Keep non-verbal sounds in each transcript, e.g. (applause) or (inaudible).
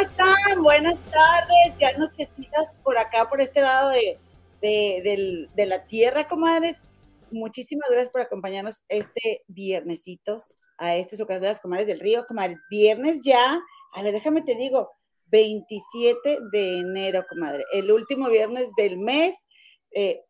Comadritas, ¿cómo están? Buenas tardes, ya nochecitas por acá, por este lado de, de, la tierra, comadres. Muchísimas gracias por acompañarnos este viernesitos a este su de las comadres del río, comadres. Viernes ya, a ver, déjame te digo, 27 de enero, comadre, el último viernes del mes. Eh,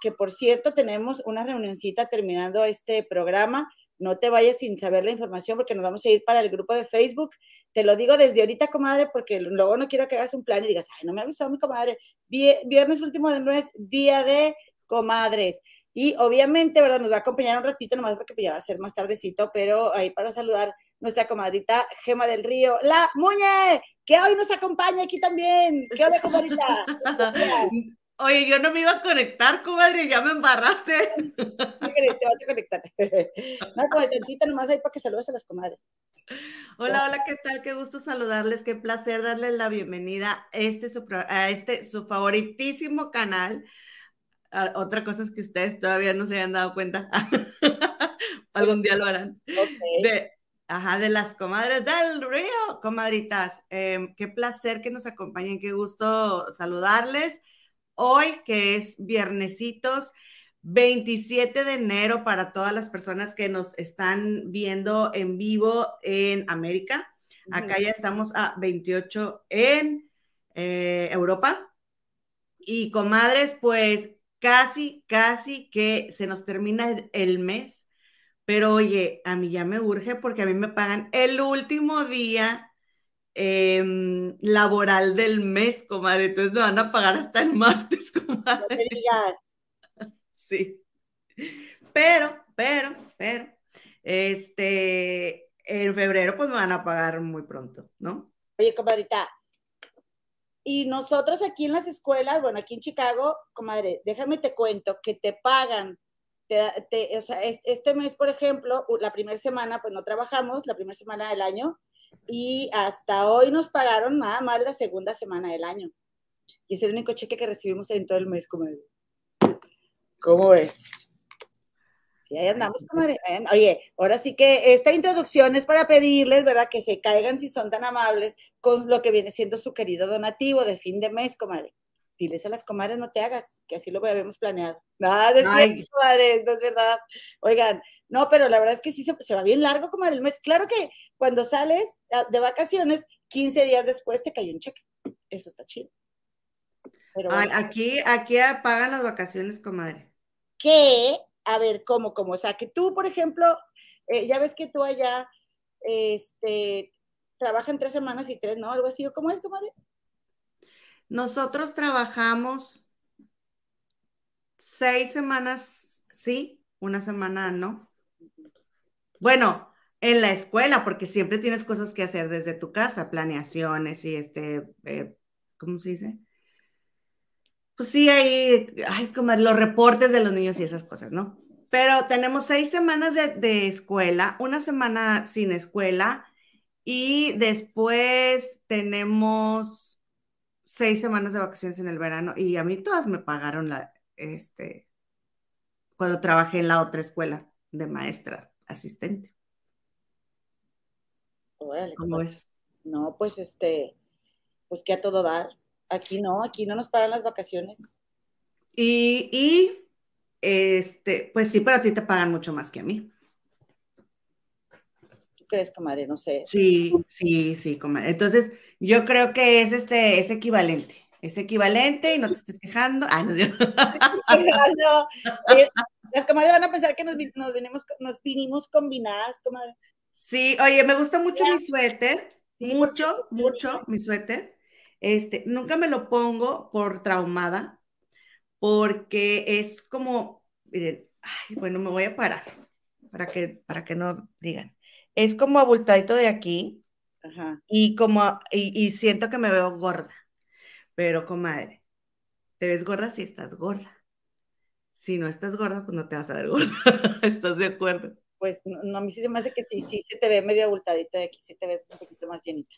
que por cierto tenemos una reunioncita terminando este programa. No te vayas sin saber la información porque nos vamos a ir para el grupo de Facebook. Te lo digo desde ahorita, comadre, porque luego no quiero que hagas un plan y digas, ay, no me ha avisado mi comadre. Viernes último del mes, día de comadres. Y obviamente, ¿verdad? Nos va a acompañar un ratito nomás porque pues, ya va a ser más tardecito, pero ahí para saludar nuestra comadrita Gema del Río, la Muñe, que hoy nos acompaña aquí también. ¿Qué onda, comadrita? (laughs) Oye, yo no me iba a conectar, comadre, ya me embarraste. Te vas a conectar. (laughs) No, como tantito nomás ahí para que saludes a las comadres. Hola, hola, ¿qué tal? Qué gusto saludarles, qué placer darles la bienvenida a este su, a este, su favoritísimo canal. Ah, otra cosa es que ustedes todavía no se hayan dado cuenta. (laughs) Algún día lo harán. De, ajá, de las comadres del río, comadritas. Em, qué placer que nos acompañen, qué gusto saludarles hoy, que es viernesitos 27 de enero para todas las personas que nos están viendo en vivo en América. Acá ya estamos a 28 en eh, Europa. Y comadres, pues casi, casi que se nos termina el mes. Pero oye, a mí ya me urge porque a mí me pagan el último día Em, laboral del mes, comadre. Entonces me van a pagar hasta el martes, (laughs) comadre. No te digas. Sí. Pero, pero, pero, este, en febrero pues me van a pagar muy pronto, ¿no? Oye, comadrita, y nosotros aquí en las escuelas, bueno, aquí en Chicago, comadre, déjame te cuento que te pagan. o sea, este mes, por ejemplo, la primera semana, pues no trabajamos, la primera semana del año, y hasta hoy nos pagaron nada más la segunda semana del año. Y es el único cheque que recibimos en todo el mes, como ¿Cómo es? Sí, ahí andamos, comadre. Oye, ahora sí que esta introducción es para pedirles, ¿verdad? Que se caigan si son tan amables con lo que viene siendo su querido donativo de fin de mes, comadre diles a las comadres, no te hagas, que así lo habíamos planeado. No, no es comadre, no es verdad. Oigan, no, pero la verdad es que sí se, va bien largo, comadre, el mes. Claro que cuando sales ah, de vacaciones, 15 días después te cae un cheque. Eso está chido. Pero aquí, aquí pagan las vacaciones, comadre. ¿Qué? A ver, ¿cómo, cómo? O sea, que tú, por ejemplo, eh, ya ves que tú allá, este, trabajan tres semanas y tres, ¿no? Algo así, ¿cómo es, comadre? Nosotros trabajamos seis semanas, sí, una semana no. Bueno, en la escuela, porque siempre tienes cosas que hacer desde tu casa, planeaciones y este, eh, ¿cómo se dice? Pues sí, hay, hay como los reportes de los niños y esas cosas, ¿no? Pero tenemos seis semanas de, de escuela, una semana sin escuela y después tenemos seis semanas de vacaciones en el verano y a mí todas me pagaron la, este, cuando trabajé en la otra escuela de maestra asistente. ¿Cómo es? No, pues este, pues que a todo dar. Aquí no, aquí no nos pagan las vacaciones. Y, y este, pues sí, pero a ti te pagan mucho más que a mí. ¿Tú crees, comadre? No sé. Sí, sí, sí, comadre. Entonces, yo creo que es este, es equivalente. Es equivalente y no te estés quejando. Ah, no, (laughs) no. Las comadres van a pensar que nos, nos, vinimos, nos vinimos combinadas, comadre. Sí, oye, me gusta mucho mi suéter. mucho, mucho mi suéter. Este, nunca me lo pongo por traumada, porque es como, miren, ay, bueno, me voy a parar para que, para que no digan. Es como abultadito de aquí, y como, y, siento que me veo gorda. Pero, comadre, te ves gorda si estás gorda. Si no estás gorda, pues no te vas a ver gorda. (laughs) ¿Estás de acuerdo? Pues no, a mí sí se me hace que sí, sí se te ve medio abultadito de aquí, sí te ves un poquito más llenita.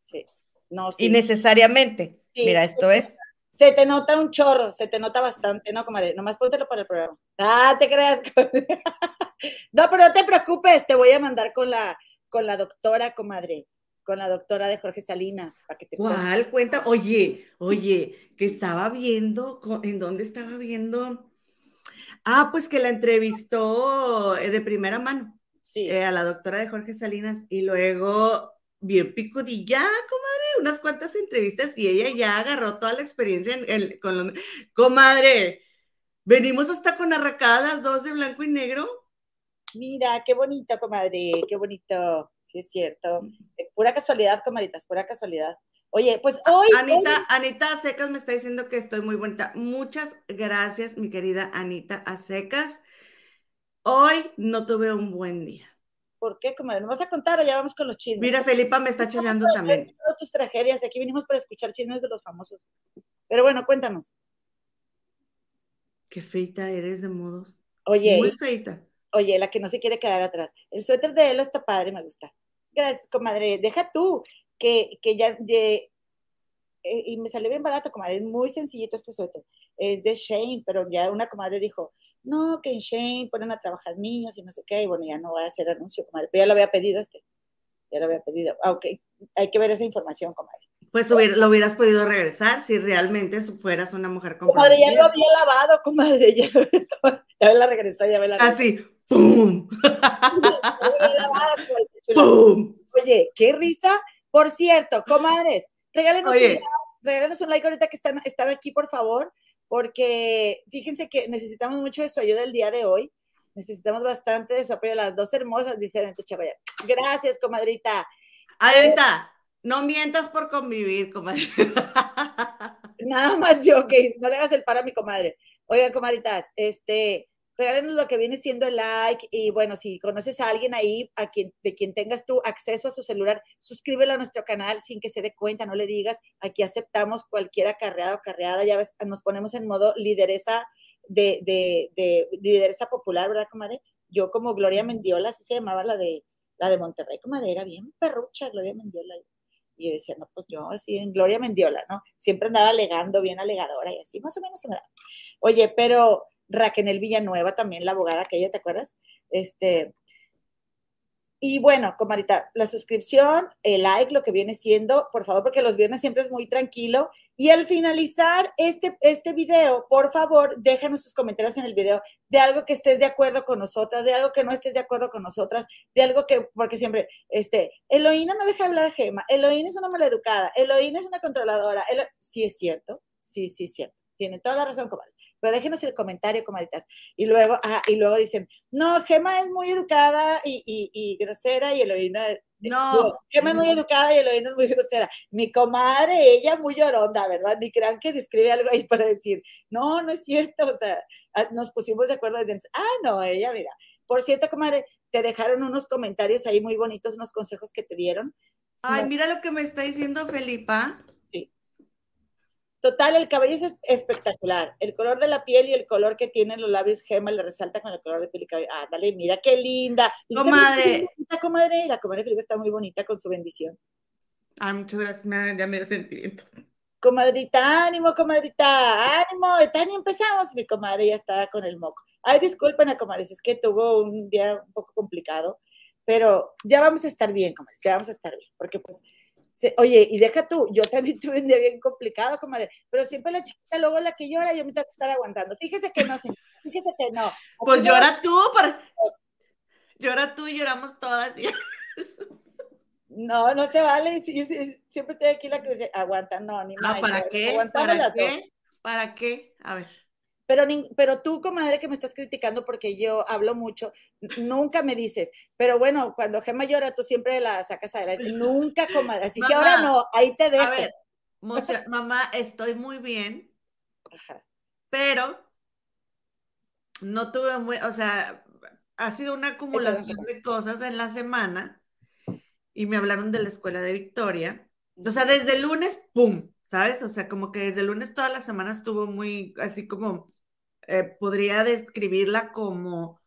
Sí. No, sí. Y necesariamente. Mira, esto es. Se te nota un chorro, se te nota bastante, ¿no, comadre? Nomás póntelo para el programa. Ah, te creas. (laughs) no, pero no te preocupes, te voy a mandar con la, con la doctora, comadre con la doctora de Jorge Salinas. Para que te ¿Cuál cuenta? Oye, oye, que estaba viendo, ¿en dónde estaba viendo? Ah, pues que la entrevistó eh, de primera mano. Sí. Eh, a la doctora de Jorge Salinas y luego bien picudilla, comadre, unas cuantas entrevistas y ella ya agarró toda la experiencia en, con los... Comadre, venimos hasta con arracadas dos de blanco y negro. Mira, qué bonito, comadre, qué bonito, sí es cierto. Eh, pura casualidad, comadritas, pura casualidad. Oye, pues hoy. Anita, Anita Secas me está diciendo que estoy muy bonita. Muchas gracias, mi querida Anita Acecas. Hoy no tuve un buen día. ¿Por qué, comadre? ¿No vas a contar o ya vamos con los chismes? Mira, Felipa me está chillando también. tus tragedias, aquí vinimos para escuchar chismes de los famosos. Pero bueno, cuéntanos. Qué feita eres de modos. Oye. Muy feita. Oye, la que no se quiere quedar atrás. El suéter de él está padre, me gusta. Gracias, comadre. Deja tú que, que ya. De, eh, y me salió bien barato, comadre. Es muy sencillito este suéter. Es de Shane, pero ya una comadre dijo: no, que en Shane ponen a trabajar niños y no sé qué, y bueno, ya no voy a hacer anuncio, comadre, pero ya lo había pedido este, ya lo había pedido, aunque hay que ver esa información, comadre. Pues lo hubieras podido regresar si realmente fueras una mujer comprometida. Comadre, ya lo había lavado, comadre, ya, ya la regresó, ya me la Así, ¡pum! ¡Pum! Oye, qué risa. Por cierto, comadres, regálenos, un, regálenos un like ahorita que están, están aquí, por favor porque fíjense que necesitamos mucho de su ayuda el día de hoy. Necesitamos bastante de su apoyo. Las dos hermosas, dice Chavaya. Gracias, comadrita. Adelita, no mientas por convivir, comadre. Nada más yo, que no le hagas el paro a mi comadre. Oigan, comadritas, este, regálenos lo que viene siendo el like y bueno, si conoces a alguien ahí a quien, de quien tengas tu acceso a su celular, suscríbelo a nuestro canal sin que se dé cuenta, no le digas, aquí aceptamos cualquier acarreada o carreada, ya ves, nos ponemos en modo lideresa de, de, de, lideresa popular, ¿verdad, comadre? Yo como Gloria Mendiola, así se llamaba la de, la de Monterrey, comadre, era bien perrucha Gloria Mendiola. Y yo decía, no, pues yo así en Gloria Mendiola, ¿no? Siempre andaba alegando, bien alegadora y así, más o menos se me da. Oye, pero Raquel Villanueva, también la abogada que ella, ¿te acuerdas? Este, y bueno, comadita, la suscripción, el like, lo que viene siendo, por favor, porque los viernes siempre es muy tranquilo. Y al finalizar este, este video, por favor, déjanos sus comentarios en el video de algo que estés de acuerdo con nosotras, de algo que no estés de acuerdo con nosotras, de algo que, porque siempre, este, Eloína no deja hablar a Gema, Eloína es una maleducada, Eloína es una controladora. sí es cierto, sí, sí es cierto. Tiene toda la razón, comadres pero déjenos el comentario, comadritas. Y luego, ah, y luego dicen, no, Gema es muy educada y, y, grosera y Eloína... No. Gema es muy educada y Eloína es muy grosera. Mi comadre, ella muy lloronda, ¿verdad? Ni crean que describe algo ahí para decir, no, no es cierto. O sea, ah, nos pusimos de acuerdo. Ah, no, ella, mira. Por cierto, comadre, te dejaron unos comentarios ahí muy bonitos, unos consejos que te dieron. Ay, mira lo que me está diciendo Felipa. Total, el cabello es espectacular. El color de la piel y el color que tienen los labios gema le resalta con el color de piel y cabello. Ah, dale, mira qué linda. Comadre. La comadre, la comadre Felipe está muy bonita con su bendición. Ah, muchas gracias, me, ya me sentimiento. Comadrita, ánimo, comadrita, ánimo. Está ni empezamos, mi comadre ya está con el moco. Ay, disculpen, comadre, es que tuvo un día un poco complicado, pero ya vamos a estar bien, comadre, ya vamos a estar bien, porque pues oye, y deja tú, yo también (laughs) tuve un día bien complicado, comadre, pero siempre la chiquita luego la que llora, yo me tengo que estar aguantando. Fíjese que no, fíjese que no. Pues llora tú, llora tú y lloramos todas. (laughs) No, no se vale. siempre estoy aquí la que dice, aguanta, no, ni más. ¿Para qué? ¿Para qué? ¿Para qué? A ver. Pero, pero tú, comadre, que me estás criticando porque yo hablo mucho, nunca me dices, pero bueno, cuando Gemma llora, tú siempre la sacas adelante. (laughs) Nunca, comadre. Así que ahora no, ahí te dejo. A ver, (laughs) mamá, estoy muy bien, pero no tuve muy, o sea, ha sido una acumulación de cosas en la semana y me hablaron de la escuela de Victoria. O sea, desde el lunes, ¡pum! ¿Sabes? O sea, como que desde el lunes toda la semana estuvo muy, así como eh, podría describirla como,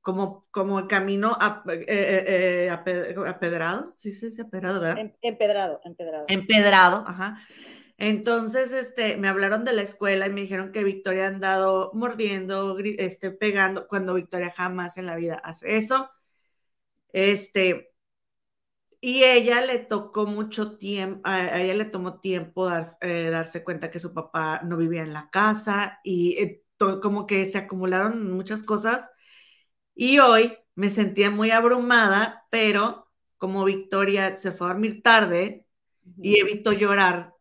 como, como el camino eh, eh, apedrado, sí, sí, sí, apedrado, ¿verdad? Em, empedrado, empedrado. Empedrado, ajá. Entonces, este, me hablaron de la escuela y me dijeron que Victoria ha andado mordiendo, este, pegando, cuando Victoria jamás en la vida hace eso. Este, y ella le tocó mucho tiempo, a ella le tomó tiempo eh, darse cuenta que su papá no vivía en la casa y eh, como que se acumularon muchas cosas. Y hoy me sentía muy abrumada, pero como Victoria se fue a dormir tarde y evito llorar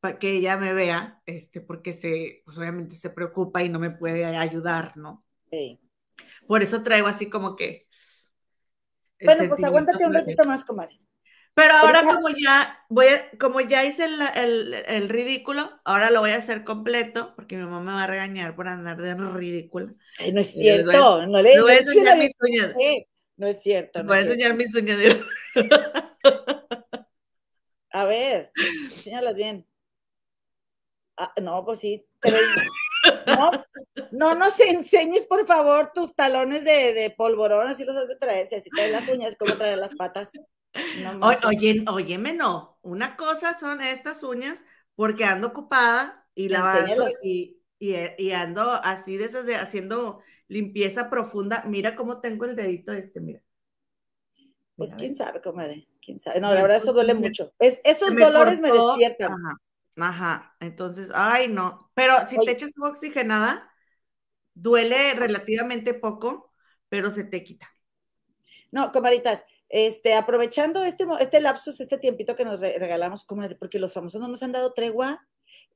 para que ella me vea, este, porque se, pues obviamente se preocupa y no me puede ayudar, ¿no? Sí. Por eso traigo así como que... Bueno, pues aguántate un ratito más, comadre. Pero ahora como ya voy como ya hice el, ridículo, ahora lo voy a hacer completo, porque mi mamá me va a regañar por andar de ridículo. no es cierto, no le voy a enseñar mis uñas. No es cierto. voy a enseñar mis uñas. A ver, enséñalas bien. Ah, no, pues sí. no, no nos enseñes, por favor, tus talones de, de polvorón, así los has de traer. Si así traes las uñas, ¿cómo traer las patas? Oye, óyeme, no. Una cosa son estas uñas porque ando ocupada y lavando y, y, ando así de esas de haciendo limpieza profunda. Mira cómo tengo el dedito este, mira. Pues quién sabe, comadre, quién sabe. No, la verdad eso duele mucho. Es, esos dolores me despiertan. Ajá, ajá. Entonces, ay, no. Pero si te echas agua oxigenada, duele relativamente poco, pero se te quita. No, comaditas, este, aprovechando este, este lapsus, este tiempito que nos regalamos, comadre, porque los famosos no nos han dado tregua,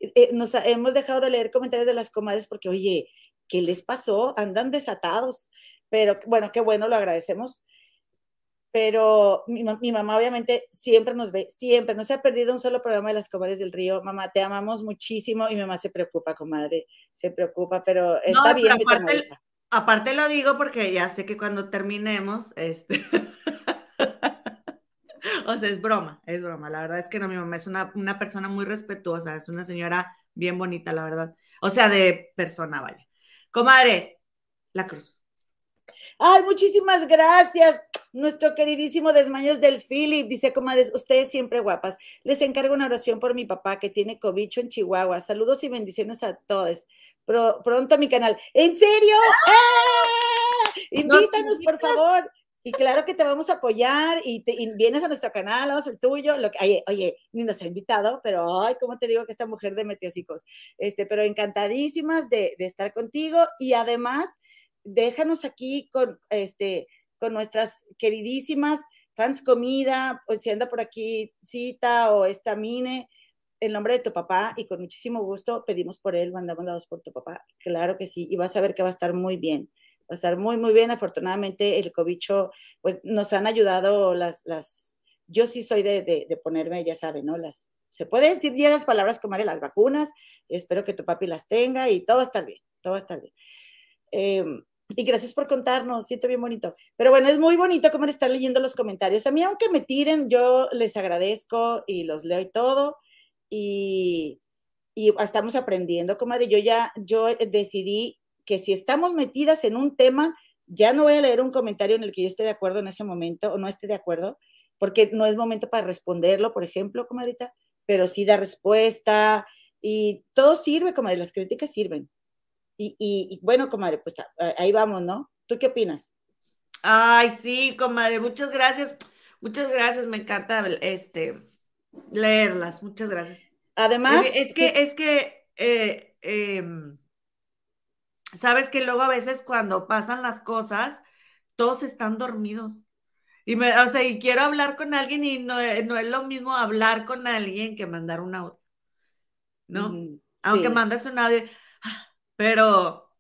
eh, eh, nos hemos dejado de leer comentarios de las comadres porque, oye, ¿qué les pasó? Andan desatados, pero bueno, qué bueno, lo agradecemos. Pero mi, mamá obviamente siempre nos ve, siempre, no se ha perdido un solo programa de las comadres del río. Mamá, te amamos muchísimo y mi mamá se preocupa, comadre, se preocupa, pero está bien. Aparte, aparte lo digo porque ya sé que cuando terminemos, este... (laughs) o sea, es broma, es broma. La verdad es que no, mi mamá es una, una persona muy respetuosa, es una señora bien bonita, la verdad. O sea, de persona, vaya. Comadre, la cruz. Ay, muchísimas gracias. Nuestro queridísimo Desmaños del Philip dice, comadres, ustedes siempre guapas. Les encargo una oración por mi papá que tiene cobicho en Chihuahua. Saludos y bendiciones a todos. pronto a mi canal. ¿En serio? ¡Ah! Invítanos, por favor. Y claro que te vamos a apoyar y, te, vienes a nuestro canal, vamos al tuyo. Lo que, oye, ni nos ha invitado, pero ay, ¿cómo te digo que esta mujer de metiosicos? Este, pero encantadísimas de, estar contigo y además déjanos aquí con, este, con nuestras queridísimas fans comida, o si anda por aquí Cita o esta Mine, el nombre de tu papá y con muchísimo gusto pedimos por él, mandamos la por tu papá. Claro que sí, y vas a ver que va a estar muy bien a estar muy, muy bien. Afortunadamente, el cobicho, pues nos han ayudado las, las, yo sí soy de, de, ponerme, ya saben, ¿no? Las, se puede decir esas palabras como las vacunas, espero que tu papi las tenga y todo va a estar bien, todo va a estar bien. Em, y gracias por contarnos, siento bien bonito. Pero bueno, es muy bonito como estar leyendo los comentarios. A mí, aunque me tiren, yo les agradezco y los leo y todo. Y, y estamos aprendiendo, comadre. Yo ya, yo decidí que si estamos metidas en un tema, ya no voy a leer un comentario en el que yo esté de acuerdo en ese momento o no esté de acuerdo, porque no es momento para responderlo, por ejemplo, comadrita, pero sí da respuesta y todo sirve, comadre, las críticas sirven. Y, y, bueno, comadre, pues ahí vamos, ¿no? ¿Tú qué opinas? Ay, sí, comadre, muchas gracias. Muchas gracias, me encanta este leerlas, muchas gracias. Además, es que, es que, eh, em, sabes que luego a veces cuando pasan las cosas, todos están dormidos. Y, me, o sea, y quiero hablar con alguien y no, no es lo mismo hablar con alguien que mandar un audio, ¿no? Aunque mandas un audio, pero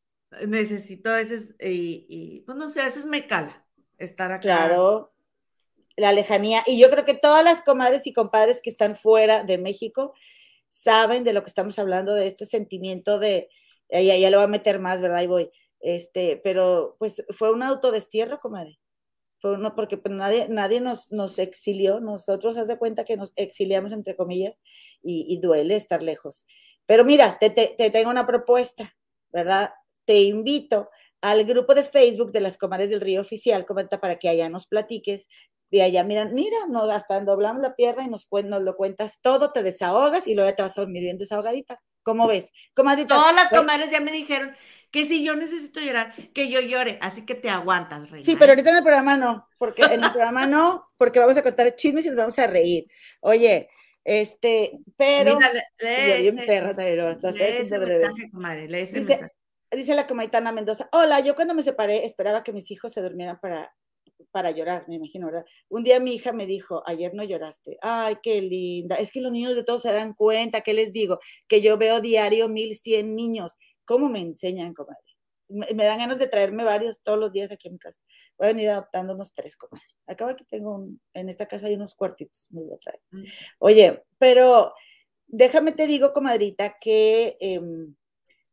necesito a veces, y, y, pues no sé, a veces me cala estar acá. Claro, la lejanía. Y yo creo que todas las comadres y compadres que están fuera de México saben de lo que estamos hablando, de este sentimiento de, ella ya le va a meter más, ¿verdad? Y voy. Este, pero pues fue un autodestierro, comadre. Fue uno, porque pues, nadie, nadie nos, nos exilió, nosotros haz de cuenta que nos exiliamos entre comillas y, duele estar lejos. Pero mira, te, te, tengo una propuesta, ¿verdad? Te invito al grupo de Facebook de las Comadres del Río Oficial, comenta para que allá nos platiques. De allá, miran, mira, hasta doblamos la pierna y nos, nos lo cuentas todo, te desahogas y luego ya te vas a dormir bien desahogadita. ¿Cómo ves? Comadrita. Todas las comadres ya me dijeron que si yo necesito llorar, que yo llore, así que te aguantas, reina. Sí, pero ahorita en el programa no, porque en el programa no, porque vamos a contar chismes y nos vamos a reír. Oye, este, pero. Mira, lee, bien perra, lee ese mensaje, comadre, lee ese dice, mensaje. Dice la comaditana Mendoza, hola, yo cuando me separé esperaba que mis hijos se durmieran para, para llorar, me imagino, ¿verdad? Un día mi hija me dijo, ayer no lloraste. Ay, qué linda. Es que los niños de todos se dan cuenta, ¿qué les digo? Que yo veo diario mil cien niños ¿Cómo me enseñan, comadre? Me, dan ganas de traerme varios todos los días aquí en mi casa. Voy a venir adoptando unos tres, comadre. Acabo que tengo, en esta casa hay unos cuartitos, me voy a traer. Mm. Oye, pero déjame te digo, comadrita, que em,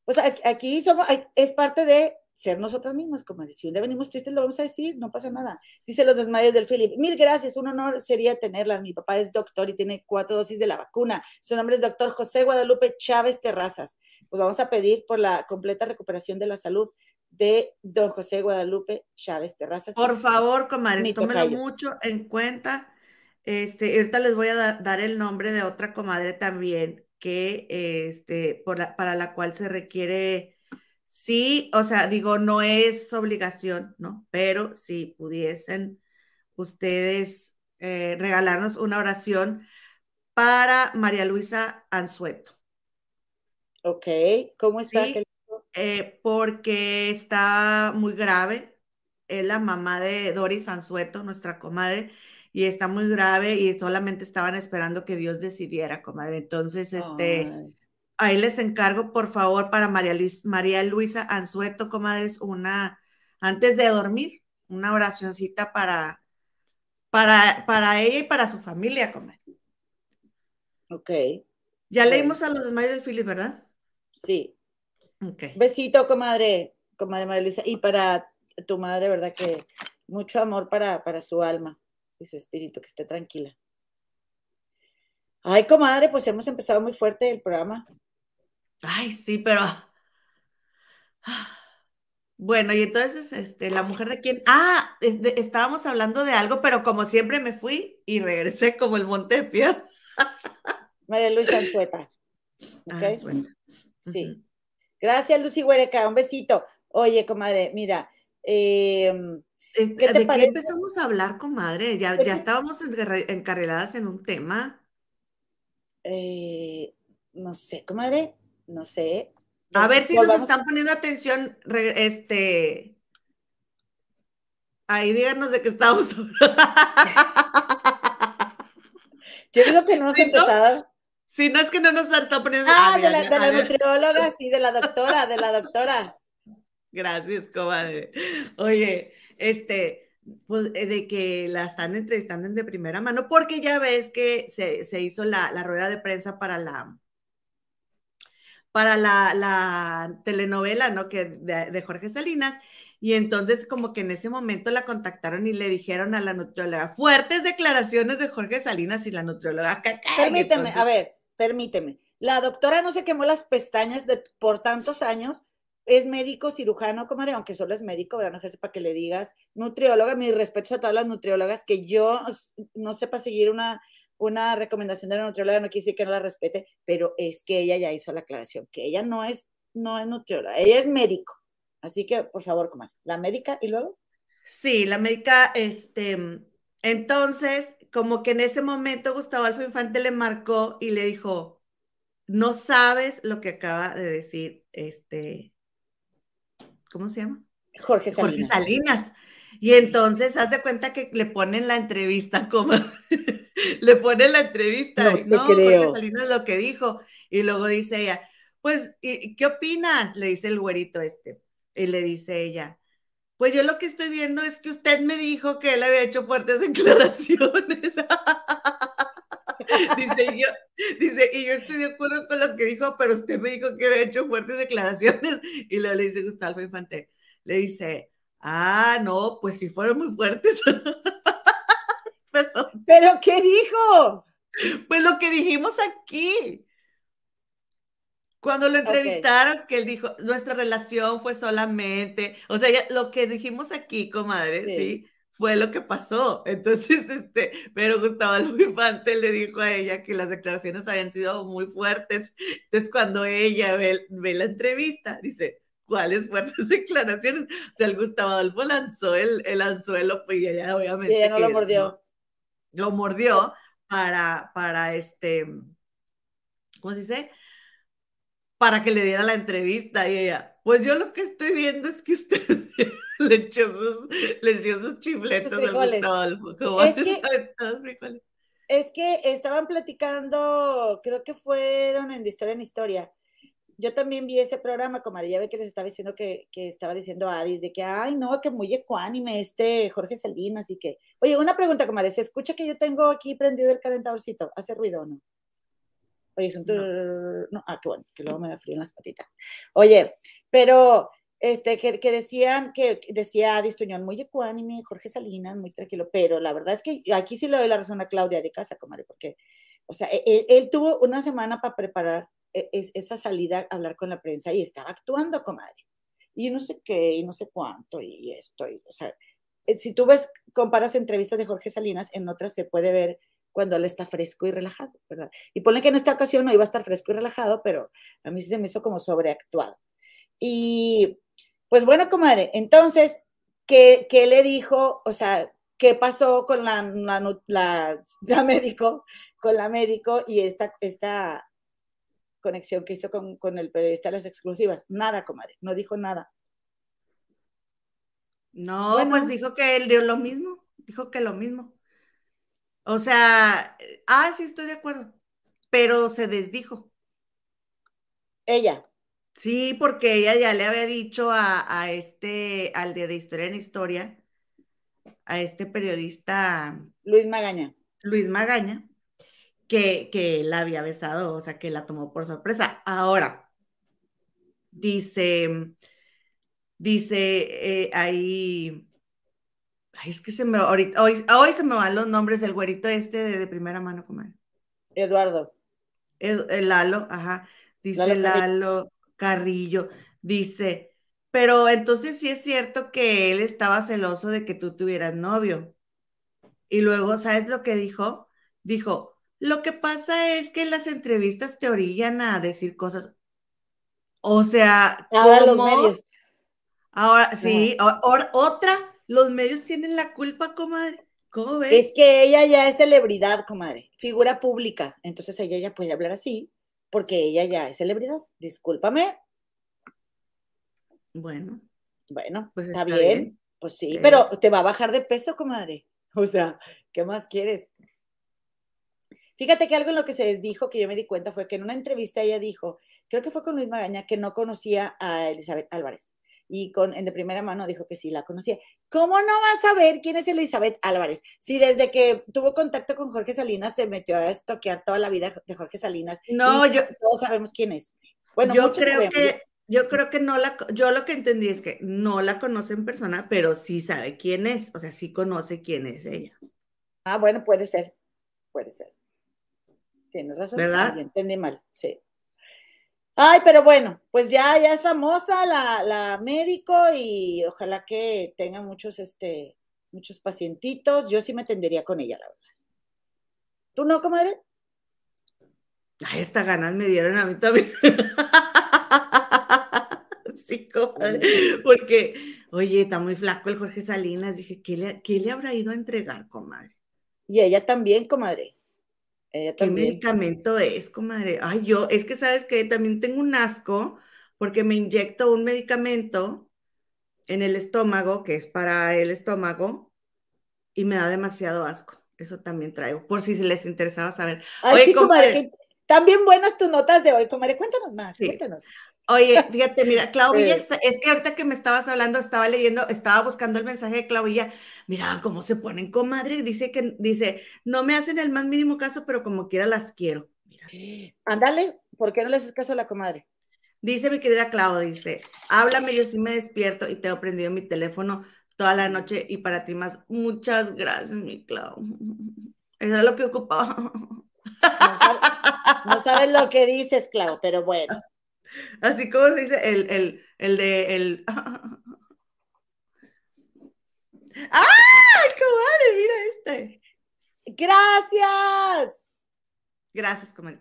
pues aquí somos, es parte de ser nosotras mismas, como si un día venimos tristes, lo vamos a decir, no pasa nada. Dice los desmayos del Philip, mil gracias, un honor sería tenerla. Mi papá es doctor y tiene cuatro dosis de la vacuna. Su nombre es doctor José Guadalupe Chávez Terrazas. Pues vamos a pedir por la completa recuperación de la salud de don José Guadalupe Chávez Terrazas. Por favor, comadre, tómelo mucho en cuenta. Este, ahorita les voy a dar el nombre de otra comadre también que, este, por para la cual se requiere Sí, o sea, digo, no es obligación, ¿no? Pero si pudiesen ustedes eh, regalarnos una oración para María Luisa Anzueto. Ok, ¿cómo está? Eh, porque está muy grave. Es la mamá de Doris Anzueto, nuestra comadre, y está muy grave y solamente estaban esperando que Dios decidiera, comadre. Entonces, este, ahí les encargo, por favor, para María, María Luisa Anzueto, comadres, una, antes de dormir, una oracioncita para, para, para ella y para su familia, comadre. Ok. Ya leímos a los desmayos del Philip, ¿verdad? Sí. Ok. Besito, comadre, comadre María Luisa, y para tu madre, ¿verdad? Que mucho amor para, para su alma y su espíritu, que esté tranquila. Ay, comadre, pues hemos empezado muy fuerte el programa. Ay, sí, pero. Bueno, y entonces, este, la mujer de quién. Ah, estábamos hablando de algo, pero como siempre me fui y regresé como el Montepia. (laughs) María Luisa Anzueta. Ah, sí. Gracias, Lucy Huereca. Un besito. Oye, comadre, mira. Em, ¿De qué empezamos a hablar, comadre? Ya, ya estábamos encarreladas en un tema. Eh, no sé, comadre no sé. A ver si nos están poniendo atención, este. Ahí díganos de qué estamos. (laughs) Yo digo que no has empezado. Si no es que no nos está poniendo. Ah, de, la, de la nutrióloga, sí, de la doctora, de la doctora. Gracias, comadre. Oye, este, pues eh, de que la están entrevistando de primera mano, porque ya ves que se, se hizo la, la, rueda de prensa para la, para la, telenovela, ¿no? Que de, Jorge Salinas. Y entonces como que en ese momento la contactaron y le dijeron a la nutrióloga, fuertes declaraciones de Jorge Salinas y la nutrióloga. Permíteme, a ver, permíteme. La doctora no se quemó las pestañas de, por tantos años, es médico cirujano, comadre, aunque solo es médico, ¿verdad? No ejerce para que le digas nutrióloga, mis respetos a todas las nutriólogas, que yo no sepa seguir una, una recomendación de la nutrióloga no quiere decir que no la respete, pero es que ella ya hizo la aclaración, que ella no es, no es nutrióloga, ella es médico. Así que, por favor, comadre, la médica y luego. Sí, la médica, este, entonces, como que en ese momento Gustavo Alfa Infante le marcó y le dijo, no sabes lo que acaba de decir, este, ¿cómo se llama? Jorge Salinas. Jorge Salinas. Y entonces, haz de cuenta que le ponen la entrevista como (laughs) le pone la entrevista, no, ¿no? Porque Salinas lo que dijo, y luego dice ella, pues, ¿qué opinas? Le dice el güerito este, y le dice ella, pues yo lo que estoy viendo es que usted me dijo que él había hecho fuertes (laughs) declaraciones. (laughs) dice, yo, dice, y yo estoy de acuerdo con lo que dijo, pero usted me dijo que había hecho fuertes declaraciones. Y luego le dice Gustavo Infante, le dice, ah, no, pues si fueron muy fuertes. ¿Pero qué dijo? Pues lo que dijimos aquí. Cuando lo entrevistaron, que él dijo, nuestra relación fue solamente, o sea, lo que dijimos aquí, comadre, sí. fue lo que pasó. Entonces, (laughs) este, pero Gustavo Infante le dijo a ella que las declaraciones habían sido muy fuertes. Entonces, cuando ella ve, la entrevista, dice, ¿cuáles fuertes (laughs) declaraciones? O sea, el Gustavo Adolfo lanzó el, el anzuelo, pues ella obviamente. ella no lo mordió. Lo mordió para, para este, ¿cómo se dice? Para que le diera la entrevista y ella, pues yo lo que estoy viendo es que usted (laughs) le echó sus, le chifletos al Gustavo es que, es que estaban platicando, creo que fueron en de Historia en Historia. Yo también vi ese programa, comadre, ya ve que les estaba diciendo que, que estaba diciendo Adis, de que, ay, no, que muy ecuánime este Jorge Salinas y que... Oye, una pregunta, comadre, ¿se escucha que yo tengo aquí prendido el calentadorcito? ¿Hace ruido o no? Oye, es un... No. ah, qué bueno, que luego me da frío en las patitas. Oye, pero este, que, que, decían, que decía Adis Tuñón, muy ecuánime, Jorge Salinas, muy tranquilo, pero la verdad es que aquí sí le doy la razón a Claudia de casa, comadre, porque, o sea, él, tuvo una semana para preparar e, esa salida a hablar con la prensa y estaba actuando, comadre. Y no sé qué, y no sé cuánto, y esto, y, o sea, eh, si tú ves, comparas entrevistas de Jorge Salinas, en otras se puede ver cuando él está fresco y relajado, ¿verdad? Y pone que en esta ocasión no iba a estar fresco y relajado, pero a mí se me hizo como sobreactuado. Y pues bueno, comadre, entonces, ¿qué, qué le dijo? O sea, ¿qué pasó con la, la, la, (laughs) médico, con la médico y esta, esta conexión que hizo con, con el periodista de las exclusivas? Nada, comadre, no dijo nada. No, pues dijo que él dio lo mismo, dijo que lo mismo. O sea, ah, sí, estoy de acuerdo, pero se desdijo. Ella. Sí, porque ella ya le había dicho a, este, al de, de Historia en Historia, a este periodista. Luis Magaña. Luis Magaña, que, que la había besado, o sea, que la tomó por sorpresa. Ahora, dice, dice eh, ahí, ay, es que se me, ahorita, hoy, hoy se me van los nombres del güerito este de, primera mano, comadre. Eduardo. el Lalo, ajá. Dice Lalo, Carrillo, dice, pero entonces sí es cierto que él estaba celoso de que tú tuvieras novio. Y luego, ¿sabes lo que dijo? Dijo, lo que pasa es que las entrevistas te orillan a decir cosas. O sea, ahora los medios. Ahora, sí, otra, los medios tienen la culpa, comadre. ¿Cómo ves? Es que ella ya es celebridad, comadre, figura pública. Entonces ella ya puede hablar así porque ella ya es celebridad. Discúlpame. Bueno. Bueno, pues está, bien. Pues sí, pero te va a bajar de peso, comadre. (laughs) O sea, ¿qué más quieres? Fíjate que algo en lo que se dijo que yo me di cuenta fue que en una entrevista ella dijo, creo que fue con Luis Magaña, que no conocía a Elizabeth Álvarez y con, en de primera mano dijo que sí la conocía. ¿Cómo no vas a ver quién es Elizabeth Álvarez? Si desde que tuvo contacto con Jorge Salinas se metió a estoquear toda la vida de Jorge Salinas. No, yo. Todos sabemos quién es. Bueno, yo creo que. Yo creo que no la, yo lo que entendí es que no la conoce en persona, pero sí sabe quién es, o sea, sí conoce quién es ella. Ah, bueno, puede ser, puede ser. Tienes razón. ¿Verdad? entendí mal, sí. Ay, pero bueno, pues ya, ya es famosa la, la médico y ojalá que tenga muchos, este, muchos pacientitos. Yo sí me atendería con ella, la verdad. ¿Tú no, comadre? Ay, estas ganas me dieron a mí también. (laughs) sí, comadre. Porque, oye, está muy flaco el Jorge Salinas. Dije, ¿qué le, qué le habrá ido a entregar, comadre? Y ella también, comadre. ¿Qué medicamento es, comadre? Ay, yo, es que sabes que también tengo un asco porque me inyecto un medicamento en el estómago, que es para el estómago, y me da demasiado asco. Eso también traigo, por si les interesaba saber. Ay, sí, comadre, también buenas tus notas de hoy, comadre. Cuéntanos más, cuéntanos. Oye, fíjate, mira, Claudia, es que ahorita que me estabas hablando, estaba leyendo, estaba buscando el mensaje de Claudia, mira cómo se ponen comadre, dice que, dice, no me hacen el más mínimo caso, pero como quiera las quiero. Mira. Ándale, ¿por qué no le haces caso a la comadre? Dice mi querida Claudia, dice, háblame, yo sí me despierto y tengo prendido mi teléfono toda la noche y para ti más, muchas gracias, mi Clau. (laughs) Eso es lo que ocupaba. No (laughs) sabes, lo que dices, Clau, pero bueno. Así como se dice el, el, el de el. (laughs) ¡Ay, comadre! Mira este. ¡Gracias! Gracias, comadre.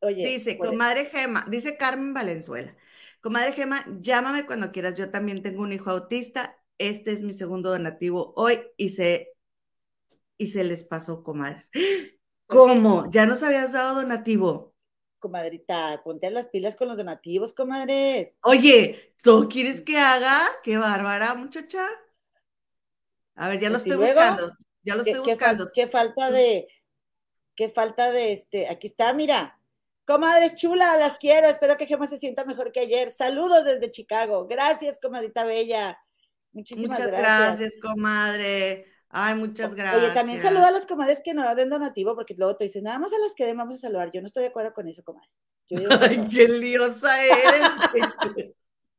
Oye, dice, comadre Gema, dice Carmen Valenzuela. Comadre Gema, llámame cuando quieras. Yo también tengo un hijo autista. Este es mi segundo donativo hoy y se, y se les pasó, comadres. (gasps) ¿Cómo? ¿Ya nos habías dado donativo? Comadrita, ponte las pilas con los donativos, comadres. Oye, ¿tú quieres que haga? Qué bárbara, muchacha. A ver, ya lo pues estoy buscando. Ya lo estoy buscando. Qué, falta de, qué falta de este. Aquí está, mira. Comadres chulas, las quiero. Espero que Gemma se sienta mejor que ayer. Saludos desde Chicago. Gracias, comadrita bella. Muchísimas Muchas gracias. gracias, comadre. Ay, muchas gracias. Oye, también saluda a las comadres que no den donativo, porque luego tú dices, nada más a las que den vamos a saludar. Yo no estoy de acuerdo con eso, comadre. Ay, qué liosa eres.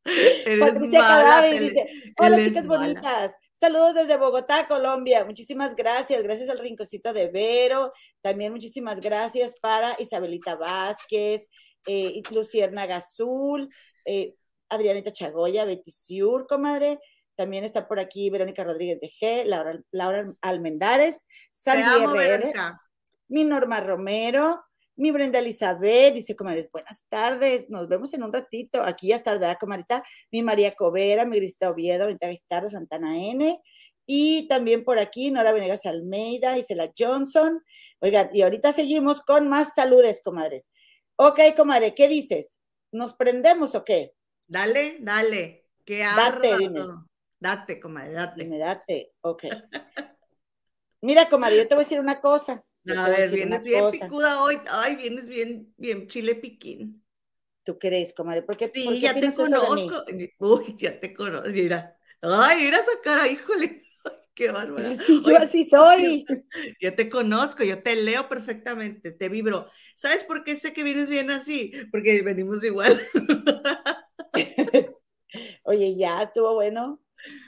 (laughs) eres Patricia Cadavi dice, hola chicas bonitas. Saludos desde Bogotá, Colombia. Muchísimas gracias. Gracias al Rincocito de Vero. También muchísimas gracias para Isabelita Vázquez, eh, Lucierna Gazul, eh, Adrianita Chagoya, Betty Siur, comadre. También está por aquí Verónica Rodríguez de G, Laura, Laura Almendares, Sandy RR, mi Norma Romero, mi Brenda Elizabeth, dice comadres, buenas tardes, nos vemos en un ratito. Aquí ya está, ¿verdad, comadita? Mi María Covera, mi Grista Oviedo, mi Tarde Santana N. Y también por aquí Nora Venegas Almeida, Isela Johnson. Oigan, y ahorita seguimos con más saludes, comadres. Ok, comadre, ¿qué dices? ¿Nos prendemos o qué? Dale, dale. Que Date, dime. Date, comadre, date. Dime, date, ok. Mira, comadre, yo te voy a decir una cosa. A ver, vienes bien picuda hoy. Ay, vienes bien, bien chile piquín. ¿Tú crees, comadre? Porque sí, ya te conozco. Uy, ya te conozco. Mira. Ay, mira esa cara, híjole. (laughs) qué bárbaro. Sí, yo así soy. (laughs) Ya te conozco, yo te leo perfectamente, te vibro. ¿Sabes por qué sé que vienes bien así? Porque venimos igual. (laughs) Oye, ya estuvo bueno.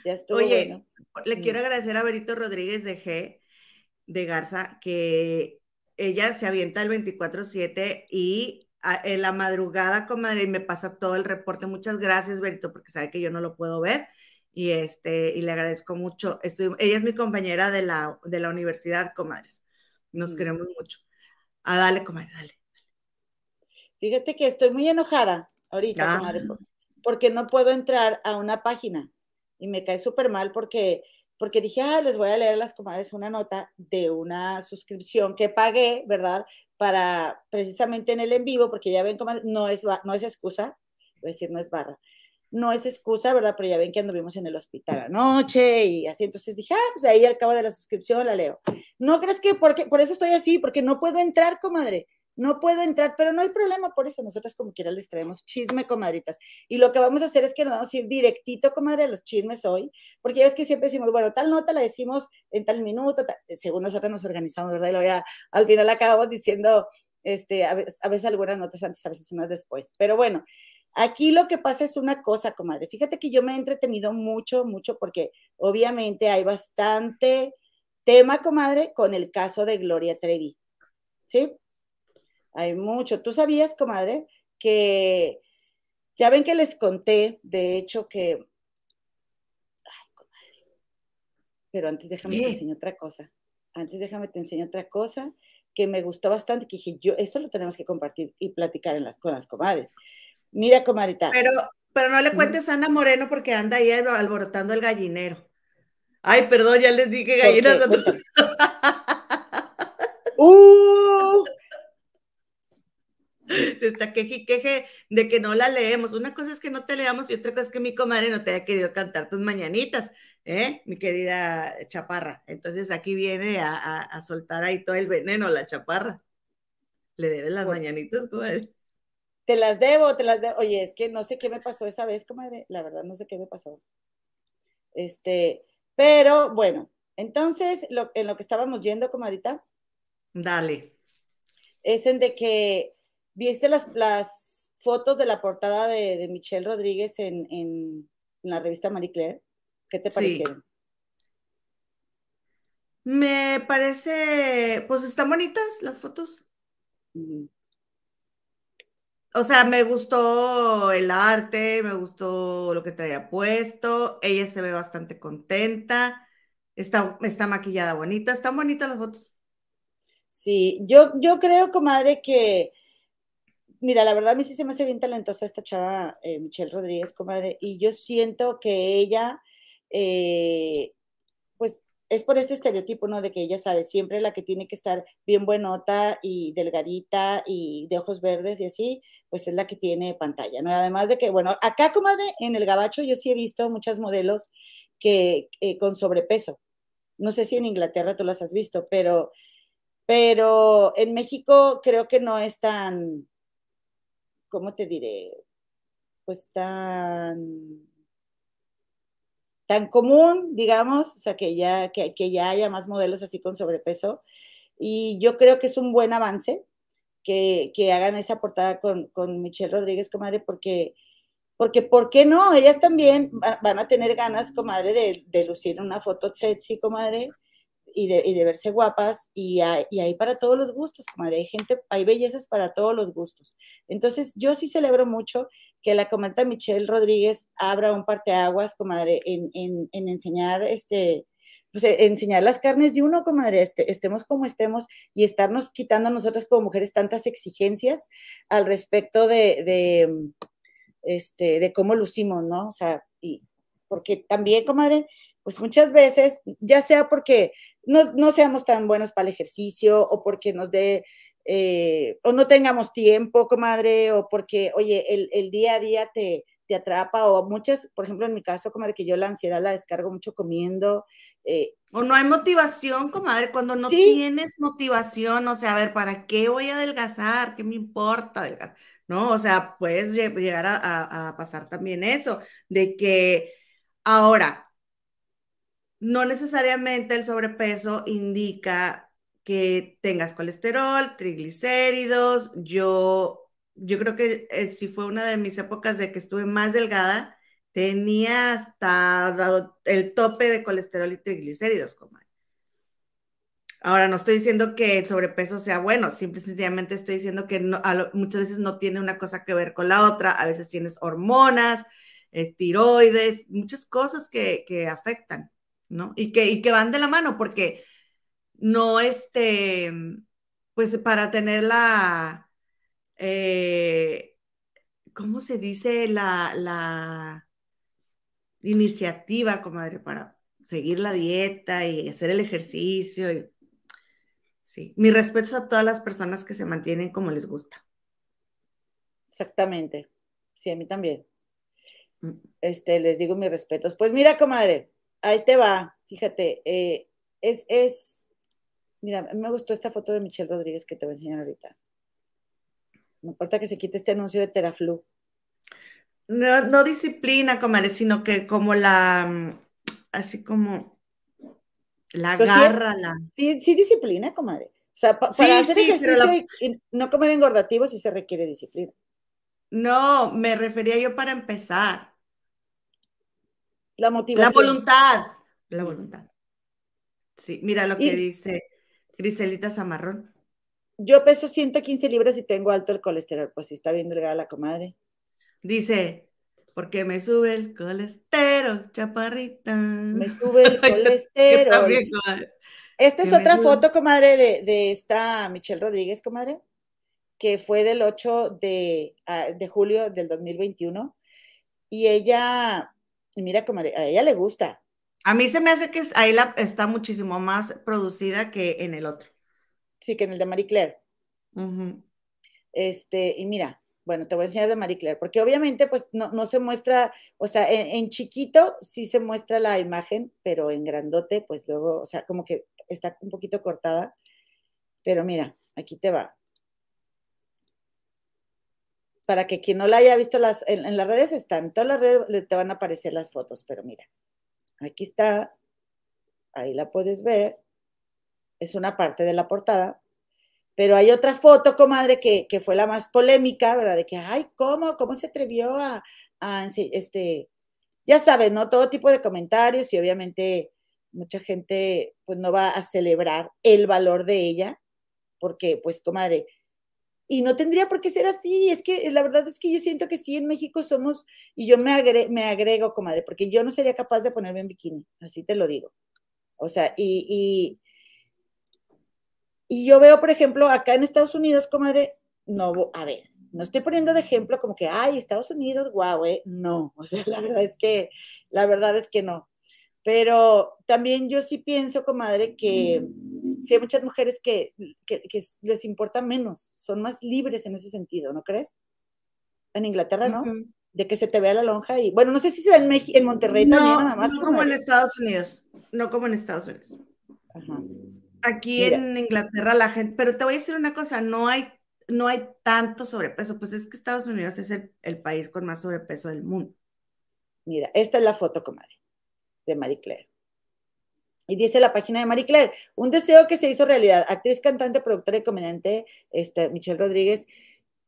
Ya estuvo Oye, bueno. le quiero agradecer a Berito Rodríguez de G de Garza que ella se avienta el 24/7 y en la madrugada, comadre, y me pasa todo el reporte. Muchas gracias, Berito, porque sabe que yo no lo puedo ver y este y le agradezco mucho. Estoy, ella es mi compañera de la, de la universidad, comadres. Nos mm. queremos mucho. Ah, dale, comadre, dale. Fíjate que estoy muy enojada ahorita, comadre, porque no puedo entrar a una página y me cae súper mal porque porque dije, ah, les voy a leer a las comadres una nota de una suscripción que pagué, ¿verdad? Para precisamente en el en vivo, porque ya ven, comadre, no es, no es excusa, voy a decir, no es barra, no es excusa, ¿verdad? Pero ya ven que anduvimos en el hospital anoche y así, entonces dije, ah, pues ahí al cabo de la suscripción la leo. ¿No crees que porque, por eso estoy así? Porque no puedo entrar, comadre no puedo entrar, pero no hay problema por eso. Nosotras como quiera les traemos chisme, comadritas. Y lo que vamos a hacer es que nos vamos a ir directito, comadre, a los chismes hoy, porque ya es que siempre decimos, bueno, tal nota la decimos en tal minuto, según nosotros nos organizamos, ¿verdad? Y lo ya, al final acabamos diciendo, este, a a veces algunas notas antes, a veces unas después. Pero bueno, Aquí lo que pasa es una cosa, comadre. Fíjate que yo me he entretenido mucho, mucho, porque obviamente hay bastante tema, comadre, con el caso de Gloria Trevi. ¿Sí? Hay mucho. ¿Tú sabías, comadre, que ya ven que les conté, de hecho, que... Ay, comadre. Pero antes déjame te enseño otra cosa. Antes déjame te enseño otra cosa que me gustó bastante, que dije, yo, esto lo tenemos que compartir y platicar en las, con las comadres. Mira, comadrita. Pero, pero no le cuentes a Ana Moreno porque anda ahí alborotando el gallinero. Ay, perdón, ya les dije gallinas. (laughs) ¡Uh! se está queje y queje de que no la leemos. Una cosa es que no te leamos y otra cosa es que mi comadre no te haya querido cantar tus mañanitas, ¿eh? Mi querida chaparra. Entonces aquí viene a, soltar ahí todo el veneno, la chaparra. Le debes las mañanitas, comadre. Te las debo, te las debo. Oye, es que no sé qué me pasó esa vez, comadre. La verdad, no sé qué me pasó. Este, pero bueno, entonces, en lo que estábamos yendo, comadita. Dale. Es en de que ¿Viste las, las fotos de la portada de, Michelle Rodríguez en, la revista Marie Claire? ¿Qué te parecieron? Me parece, pues están bonitas las fotos. O sea, me gustó el arte, me gustó lo que traía puesto, ella se ve bastante contenta, está, está maquillada bonita, están bonitas las fotos. Sí, yo, yo creo, comadre, que, mira, la verdad a mí sí se me hace bien talentosa esta chava, eh, Michelle Rodríguez, comadre, y yo siento que ella, eh, pues es por este estereotipo, ¿no? De que ella sabe siempre la que tiene que estar bien buenota y delgadita y de ojos verdes y así, pues es la que tiene pantalla, ¿no? Además de que, bueno, acá, comadre, en el gabacho yo sí he visto muchas modelos que eh, con sobrepeso. No sé si en Inglaterra tú las has visto, pero, pero en México creo que no es tan, ¿cómo te diré? Pues tan tan común, digamos, o sea, que ya, que, que ya haya más modelos así con sobrepeso. Y yo creo que es un buen avance que, que hagan esa portada con, con, Michelle Rodríguez, comadre, porque, porque, ¿por qué no? Ellas también van a tener ganas, comadre, de, de lucir una foto sexy, comadre, y de, y de verse guapas, y hay, y hay, para todos los gustos, comadre, hay gente, hay bellezas para todos los gustos. Entonces, yo sí celebro mucho que la comenta Michelle Rodríguez abra un parteaguas, comadre, en, en, en enseñar este, pues, eh, enseñar las carnes de uno, comadre, este, estemos como estemos y estarnos quitando a nosotras como mujeres tantas exigencias al respecto de, de, este, de cómo lucimos, ¿no? O sea, y porque también, comadre, pues muchas veces, ya sea porque no, no seamos tan buenos para el ejercicio o porque nos dé eh, o no tengamos tiempo, comadre, o porque, oye, el, el día a día te, te, atrapa, o muchas, por ejemplo, en mi caso, comadre, que yo la ansiedad la descargo mucho comiendo. Eh, o no hay motivación, comadre, cuando no ¿sí? tienes motivación, o sea, a ver, ¿para qué voy a adelgazar? ¿Qué me importa adelgazar? ¿No? O sea, puedes llegar a, a, a pasar también eso, de que ahora, no necesariamente el sobrepeso indica que tengas colesterol, triglicéridos. Yo, yo creo que eh, si fue una de mis épocas de que estuve más delgada, tenía hasta el tope de colesterol y triglicéridos. Ahora, no estoy diciendo que el sobrepeso sea bueno, simple y sencillamente estoy diciendo que muchas veces no tiene una cosa que ver con la otra, a veces tienes hormonas, eh, tiroides, muchas cosas que afectan, ¿no? Y que, y que van de la mano, porque no este, pues para tener la, eh, ¿cómo se dice? La, la iniciativa, comadre, para seguir la dieta y hacer el ejercicio. Y, sí, mi respeto a todas las personas que se mantienen como les gusta. Exactamente. Sí, a mí también. Mm. Este, les digo mis respetos. Pues mira, comadre, ahí te va. Fíjate, eh, es, es, Mira, me gustó esta foto de Michelle Rodríguez que te voy a enseñar ahorita. No importa que se quite este anuncio de Teraflu. No, no disciplina, comadre, sino que como la, mm, así como la pues garra, sí, la... Sí, sí, disciplina, comadre. O sea, pa, sí, para hacer ejercicio la... y no comer engordativos sí se requiere disciplina. No, me refería yo para empezar. La motivación. La voluntad. La voluntad. Sí, mira lo que y, dice Griselita Zamarrón. Yo peso 115 libras y tengo alto el colesterol. Pues sí, está bien delgada la comadre. Dice, porque me sube el colesterol, chaparrita. Me sube el (laughs) colesterol. bien, esta es otra foto, comadre, de, de, esta Michelle Rodríguez, comadre, que fue del 8 de, uh, de julio del 2021. Y ella, mira, comadre, a ella le gusta. A mí se me hace que ahí la, está muchísimo más producida que en el otro. Sí, que en el de Marie Claire. Uh -huh. Este, y mira, bueno, te voy a enseñar de Marie Claire, porque obviamente pues no, no se muestra, o sea, en, en, chiquito sí se muestra la imagen, pero en grandote pues luego, o sea, como que está un poquito cortada, pero mira, aquí te va. Para que quien no la haya visto, las, en, en las redes están, en todas las redes te van a aparecer las fotos, pero mira. Aquí está, ahí la puedes ver, es una parte de la portada, pero hay otra foto, comadre, que, que fue la más polémica, ¿verdad? De que, ay, ¿cómo? ¿Cómo se atrevió a, a este, ya sabes, ¿no? Todo tipo de comentarios y obviamente mucha gente pues no va a celebrar el valor de ella, porque pues, comadre, y no tendría por qué ser así. Es que la verdad es que yo siento que sí, en México somos, y yo me, agre, me agrego, comadre, porque yo no sería capaz de ponerme en bikini, así te lo digo. O sea, y, y, yo veo, por ejemplo, acá en Estados Unidos, comadre, no, a ver, no estoy poniendo de ejemplo como que, ay, Estados Unidos, guau, eh, no, (laughs) o sea, la verdad es que, la verdad es que no. Pero también yo sí pienso, comadre, que sí hay muchas mujeres que, les importa menos, son más libres en ese sentido, ¿no crees? En Inglaterra, ¿no? De que se te vea la lonja y, bueno, no sé si se ve en, en Monterrey también, nada más. No como en Estados Unidos, no como en Estados Unidos. Aquí en Inglaterra la gente, pero te voy a decir una cosa, no hay, no hay tanto sobrepeso, pues es que Estados Unidos es el, el país con más sobrepeso del mundo. Mira, esta es la foto, comadre de Marie Claire. Y dice la página de Marie Claire, un deseo que se hizo realidad. Actriz, cantante, productora y comediante, este, Michelle Rodríguez,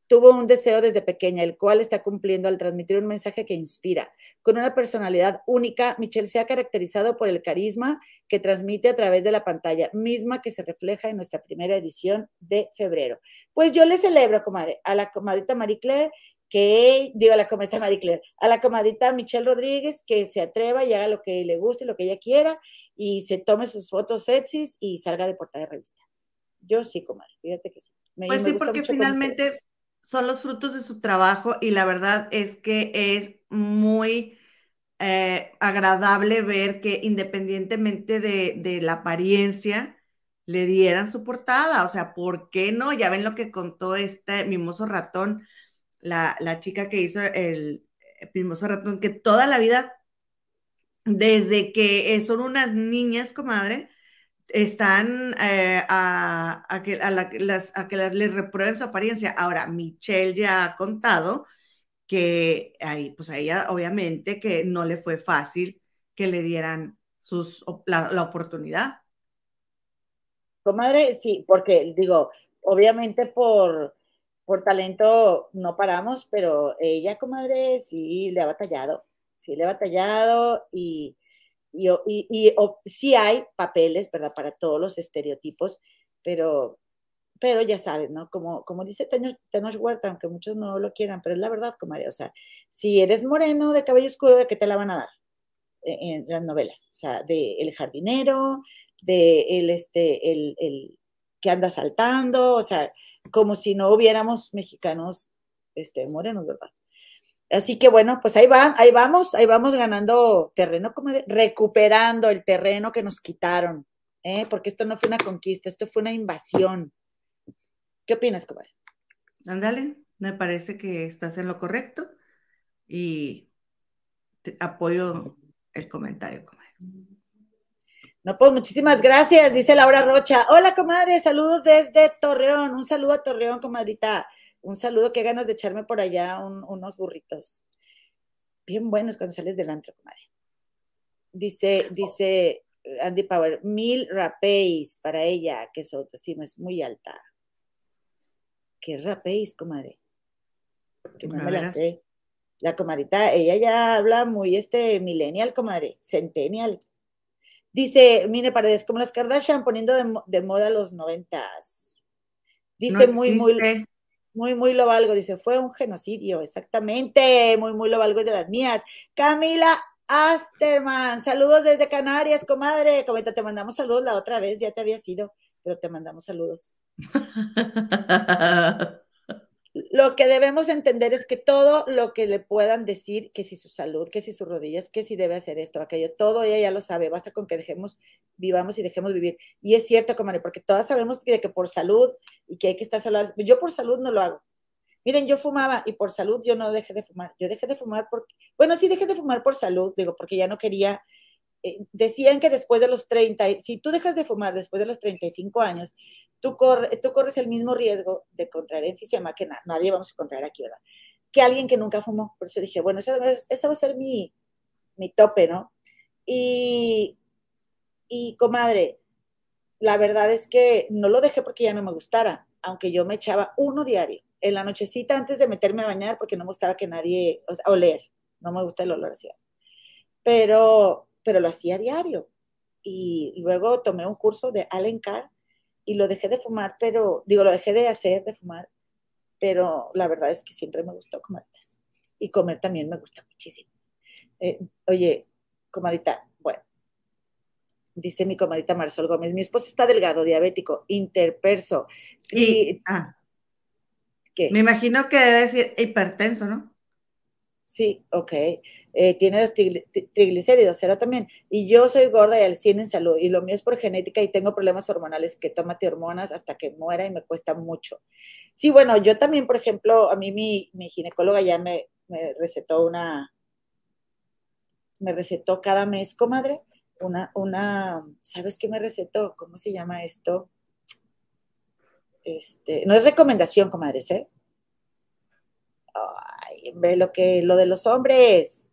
tuvo un deseo desde pequeña, el cual está cumpliendo al transmitir un mensaje que inspira. Con una personalidad única, Michelle se ha caracterizado por el carisma que transmite a través de la pantalla, misma que se refleja en nuestra primera edición de febrero. Pues yo le celebro, comadre, a la comadita Marie Claire que, digo a la comadita Marie Claire, a la comadita Michelle Rodríguez, que se atreva y haga lo que le guste, lo que ella quiera, y se tome sus fotos sexys y salga de portada de revista. Yo sí, comadre, fíjate que sí. pues sí, porque finalmente son los frutos de su trabajo y la verdad es que es muy eh, agradable ver que independientemente de, de la apariencia, le dieran su portada. O sea, ¿por qué no? Ya ven lo que contó este mimoso ratón la, chica que hizo el, Primoso Ratón, que toda la vida, desde que son unas niñas, comadre, están eh, a, que, a, las, a que les reprueben su apariencia. Ahora, Michelle ya ha contado que ahí, pues a ella obviamente que no le fue fácil que le dieran sus, la, la oportunidad. Comadre, sí, porque digo, obviamente por, por talento no paramos, pero ella, comadre, sí le ha batallado, sí le ha batallado y, y, y, sí hay papeles, ¿verdad? Para todos los estereotipos, pero, pero ya sabes, ¿no? Como, como dice Tenoch Huerta, aunque muchos no lo quieran, pero es la verdad, comadre, o sea, si eres moreno de cabello oscuro, ¿de qué te la van a dar? En, las novelas, o sea, de El jardinero, de el, este, el, el que anda saltando, o sea, como si no hubiéramos mexicanos este, morenos, ¿verdad? Así que bueno, pues ahí van, ahí vamos, ahí vamos ganando terreno, recuperando el terreno que nos quitaron, ¿eh? porque esto no fue una conquista, esto fue una invasión. ¿Qué opinas, comadre? Ándale, me parece que estás en lo correcto y apoyo el comentario, comadre. No, pues muchísimas gracias, dice Laura Rocha. Hola, comadre, saludos desde Torreón. Un saludo a Torreón, comadrita. Un saludo, qué ganas de echarme por allá unos burritos. Bien buenos cuando sales del antro, comadre. Dice, dice Andy Power, mil rapéis para ella, que su autoestima es muy alta. ¿Qué rapéis, comadre? Que no me la sé. La comadrita, ella ya habla muy este millennial, comadre, centennial. Dice Mine Paredes, como las Kardashian poniendo de, moda los noventas. Dice muy, muy, muy, muy lo valgo. Dice, fue un genocidio, exactamente. Muy, muy lo valgo de las mías. Camila Asterman, saludos desde Canarias, comadre. Comenta, te mandamos saludos la otra vez, ya te había sido, pero te mandamos saludos. (laughs) lo que debemos entender es que todo lo que le puedan decir, que si su salud, que si sus rodillas, que si debe hacer esto, aquello, todo ella ya lo sabe, basta con que dejemos, vivamos y dejemos vivir. Y es cierto, comadre, porque todas sabemos que, por salud y que hay que estar saludable. Yo por salud no lo hago. Miren, yo fumaba y por salud yo no dejé de fumar. Yo dejé de fumar porque, bueno, sí dejé de fumar por salud, digo, porque ya no quería. Eh, decían que después de los 30, si tú dejas de fumar después de los 35 años, tú, tú corres el mismo riesgo de contraer enfisema que nadie vamos a contraer aquí, ¿verdad? Que alguien que nunca fumó. Por eso dije, bueno, ese, va a ser mi, mi tope, ¿no? Y, y, comadre, la verdad es que no lo dejé porque ya no me gustara, aunque yo me echaba uno diario, en la nochecita antes de meterme a bañar, porque no me gustaba que nadie, o sea, oler, no me gusta el olor así. Pero, pero lo hacía diario. Y luego tomé un curso de Allen Carr y lo dejé de fumar, pero, digo, lo dejé de hacer, de fumar, pero la verdad es que siempre me gustó comer Y comer también me gusta muchísimo. Eh, oye, comadita, bueno, dice mi comadita Marisol Gómez. Mi esposo está delgado, diabético, interperso. Y, ah, ¿qué? Me imagino que debe decir hipertenso, ¿no? Sí, ok. Eh, tiene los triglicéridos, era también. Y yo soy gorda y al 100 en salud. Y lo mío es por genética y tengo problemas hormonales que tómate hormonas hasta que muera y me cuesta mucho. Sí, bueno, yo también, por ejemplo, a mí mi, ginecóloga ya me, me, recetó una, me recetó cada mes, comadre, una, una, ¿sabes qué me recetó? ¿Cómo se llama esto? Este, no es recomendación, comadres, ¿eh? Ay, lo que, lo de los hombres.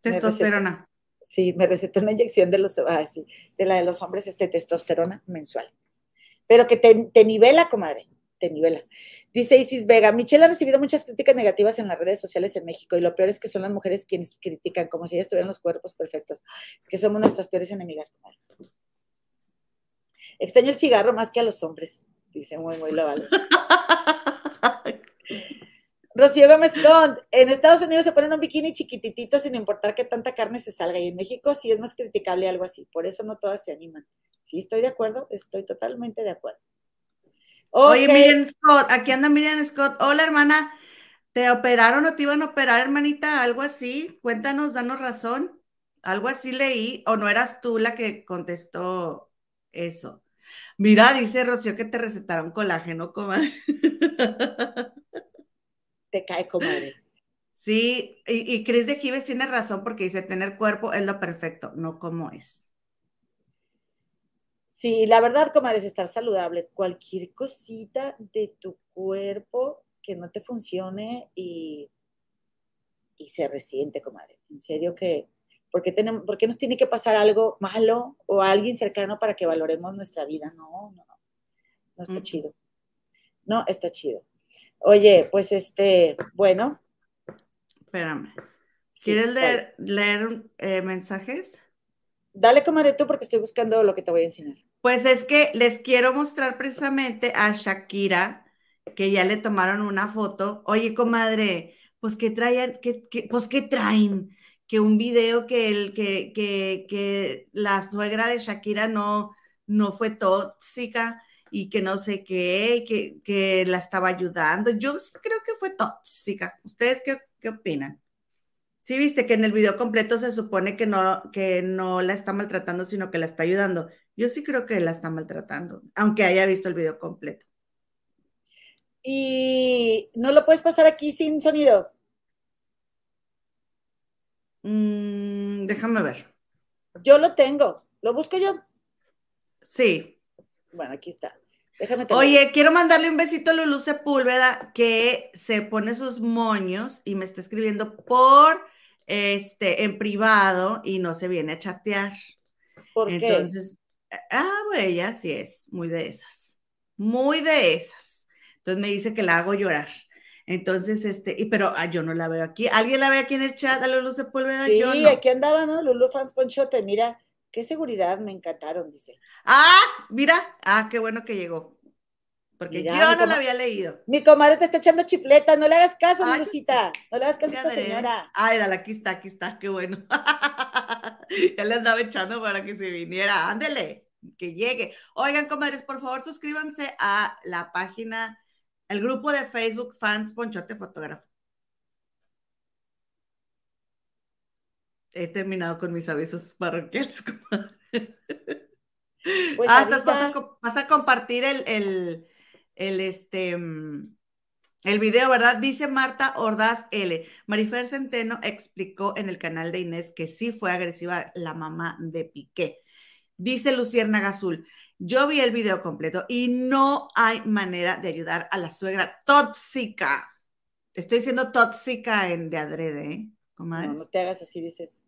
Testosterona. sí, me recetó una inyección de los, ah, sí, de la de los hombres, este testosterona mensual. Pero que te, te nivela, comadre, te nivela. Dice Isis Vega, Michelle ha recibido muchas críticas negativas en las redes sociales en México y lo peor es que son las mujeres quienes critican, como si ellas tuvieran los cuerpos perfectos. Es que somos nuestras peores enemigas, comadres. Extraño el cigarro más que a los hombres, dice muy, muy lo. (laughs) Rocío Gómez Cont, en Estados Unidos se ponen un bikini chiquititito sin importar que tanta carne se salga y en México sí es más criticable algo así, por eso no todas se animan. Sí, estoy de acuerdo, estoy totalmente de acuerdo. Oye, Miriam Scott, aquí anda Miriam Scott. Hola, hermana, ¿te operaron o te iban a operar, hermanita? Algo así, cuéntanos, danos razón. Algo así leí, o no eras tú la que contestó eso. Mira, dice Rocío que te recetaron colágeno, comadre. (laughs) te cae, comadre. Sí, y, y Cris de Gives tiene razón porque dice, tener cuerpo es lo perfecto, no como es. Sí, la verdad, comadre, es estar saludable. Cualquier cosita de tu cuerpo que no te funcione y, y se resiente, comadre. En serio que, ¿por qué, tenemos, ¿por qué nos tiene que pasar algo malo o a alguien cercano para que valoremos nuestra vida? No, no, no. No está chido. No está chido. Oye, pues este, bueno. Espérame. ¿Quieres leer, eh, mensajes? Dale, comadre, tú, porque estoy buscando lo que te voy a enseñar. Pues es que les quiero mostrar precisamente a Shakira, que ya le tomaron una foto. Oye, comadre, pues que traen, que, pues que traen, que un video que el, que, que, que la suegra de Shakira no, no fue tóxica y que no sé qué, que, que la estaba ayudando. Yo sí creo que fue tóxica. ¿Ustedes qué, qué opinan? Sí, viste que en el video completo se supone que no, que no la está maltratando, sino que la está ayudando. Yo sí creo que la está maltratando, aunque haya visto el video completo. ¿Y no lo puedes pasar aquí sin sonido? Mm, déjame ver. Yo lo tengo. ¿Lo busco yo? Sí. Bueno, aquí está. Oye, quiero mandarle un besito a Lulu Sepúlveda que se pone sus moños y me está escribiendo por este en privado y no se viene a chatear. ¿Por qué? Entonces, ah, bueno, ella sí es muy de esas. Muy de esas. Entonces me dice que la hago llorar. Entonces, este, y pero ah, yo no la veo aquí. ¿Alguien la ve aquí en el chat a Lulu Sepúlveda? Sí, aquí andaba, ¿no? Lulu Fans Ponchote, mira, Qué seguridad, me encantaron, dice. Ah, mira, ah, qué bueno que llegó. Porque yo no la había leído. Mi comadre te está echando chifleta, no le hagas caso, mi Lucita. No le hagas caso a esta señora. Ah, era, aquí está, aquí está, qué bueno. (laughs) ya le andaba echando para que se viniera. Ándele, que llegue. Oigan, comadres, por favor, suscríbanse a la página, el grupo de Facebook Fans Ponchote Fotógrafo. He terminado con mis avisos parroquiales. (laughs) Pues ah, vas, a, compartir el, el, el, este, mm, el video, ¿verdad? Dice Marta Ordaz L. Marifer Centeno explicó en el canal de Inés que sí fue agresiva la mamá de Piqué. Dice Lucierna Azul, yo vi el video completo y no hay manera de ayudar a la suegra tóxica. Estoy diciendo tóxica en de adrede, ¿eh? No, no te hagas así, dices.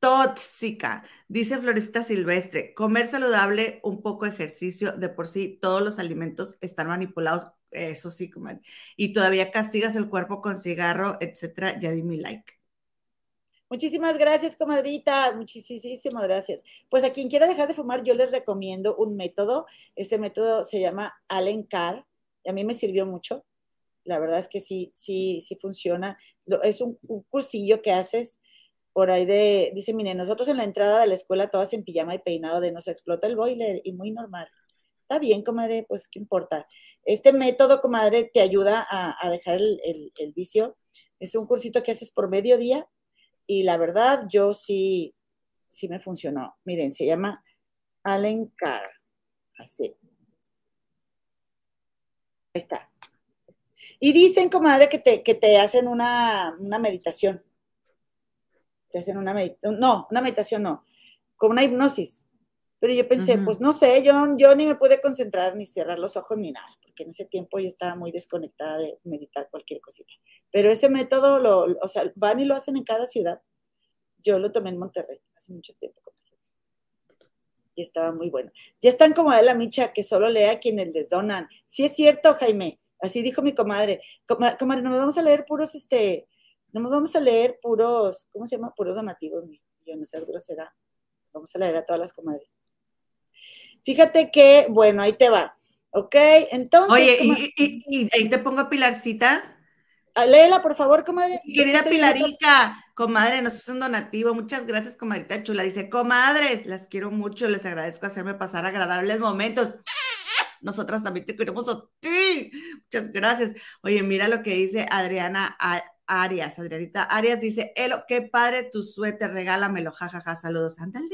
Tóxica, dice Florecita Silvestre. Comer saludable, un poco de ejercicio, de por sí todos los alimentos están manipulados, eso sí, comadre. Y todavía castigas el cuerpo con cigarro, etcétera. Ya di mi like. Muchísimas gracias, comadrita. Muchísimas gracias. Pues a quien quiera dejar de fumar, yo les recomiendo un método. Ese método se llama Allen Carr y a mí me sirvió mucho la verdad es que sí, sí, sí funciona. Es un, cursillo que haces por ahí de, dice, mire, nosotros en la entrada de la escuela todas en pijama y peinado de nos explota el boiler y muy normal. Está bien, comadre, pues qué importa. Este método, comadre, te ayuda a, dejar el, vicio. Es un cursito que haces por medio día y la verdad yo sí, sí me funcionó. Miren, se llama Allen Carr. Así. Ahí está. Y dicen, comadre, que te, que te hacen una, una meditación. Te hacen una meditación. No, una meditación no. Como una hipnosis. Pero yo pensé, pues no sé, yo, yo ni me pude concentrar ni cerrar los ojos ni nada, porque en ese tiempo yo estaba muy desconectada de meditar cualquier cosita. Pero ese método, lo, o sea, van y lo hacen en cada ciudad. Yo lo tomé en Monterrey hace mucho tiempo. Y estaba muy bueno. Ya están como de la micha que solo lea a quienes les donan. Sí es cierto, Jaime. Así dijo mi comadre. Comadre, no nos vamos a leer puros, este, no nos vamos a leer puros, ¿cómo se llama? Puros donativos. Yo no sé, grosera. Vamos a leer a todas las comadres. Fíjate que, bueno, ahí te va. ¿Ok? Entonces. Oye, y, ahí te pongo Pilarcita. Ah, léela, por favor, comadre. Querida Pilarica, comadre, nos hace un donativo. Muchas gracias, comadrita chula. Dice, comadres, las quiero mucho, les agradezco hacerme pasar agradables momentos. Nosotras también te queremos a ti. Muchas gracias. Oye, mira lo que dice Adriana Arias. Adrianita Arias dice, Elo, qué padre tu suéter, regálamelo. Jajaja, ja, ja, saludos. Ándale.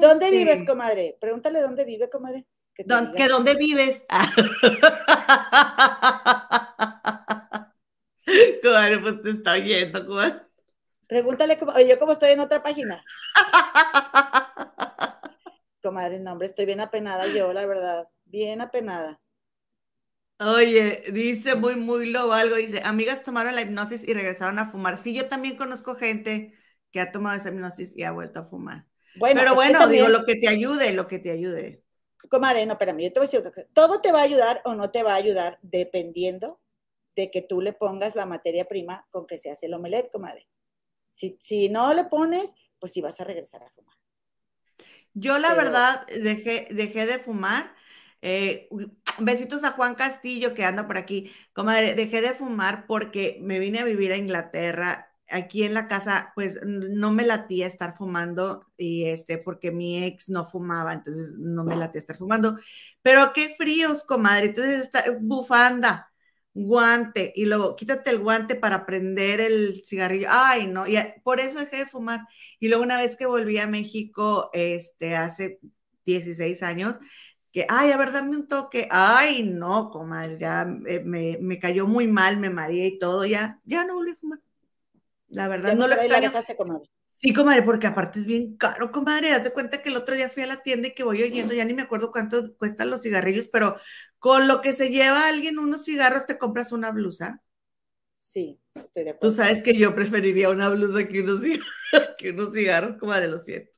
¿Dónde este vives, comadre? Pregúntale dónde vive, comadre. Que, dónde vives. (laughs) comadre, pues te está oyendo, comadre. Pregúntale, oye, yo como estoy en otra página. (laughs) comadre, no, hombre, estoy bien apenada yo, la verdad. Bien apenada. Oye, dice muy, muy lobo algo, dice, amigas tomaron la hipnosis y regresaron a fumar. Sí, yo también conozco gente que ha tomado esa hipnosis y ha vuelto a fumar. Bueno, pero bueno, digo, lo que te ayude, lo que te ayude. Comadre, no, espérame, yo te voy a decir, todo te va a ayudar o no te va a ayudar dependiendo de que tú le pongas la materia prima con que se hace el omelette, comadre. Si, si no le pones, pues sí vas a regresar a fumar. Yo la verdad dejé, dejé de fumar. Eh, (tsk) besitos a Juan Castillo que anda por aquí. Comadre, dejé de fumar porque me vine a vivir a Inglaterra aquí en la casa, pues no me latía estar fumando y este, porque mi ex no fumaba, entonces no me latía estar fumando. Pero qué fríos, comadre. Entonces, está, bufanda, guante, y luego quítate el guante para prender el cigarrillo. Ay, no, y por eso dejé de fumar. Y luego una vez que volví a México, este, hace 16 años, que, ay, a ver, dame un toque. Ay, no, comadre, ya me, me, cayó muy mal, me mareé y todo, ya, ya no volví a fumar. La verdad, no, lo extraño. Sí, comadre, porque aparte es bien caro, comadre. Haz de cuenta que el otro día fui a la tienda y que voy oyendo, ya ni me acuerdo cuánto cuestan los cigarrillos, pero con lo que se lleva alguien unos cigarros, te compras una blusa. Sí, estoy de acuerdo. Tú sabes que yo preferiría una blusa que unos, (laughs) que unos cigarros, comadre, lo siento.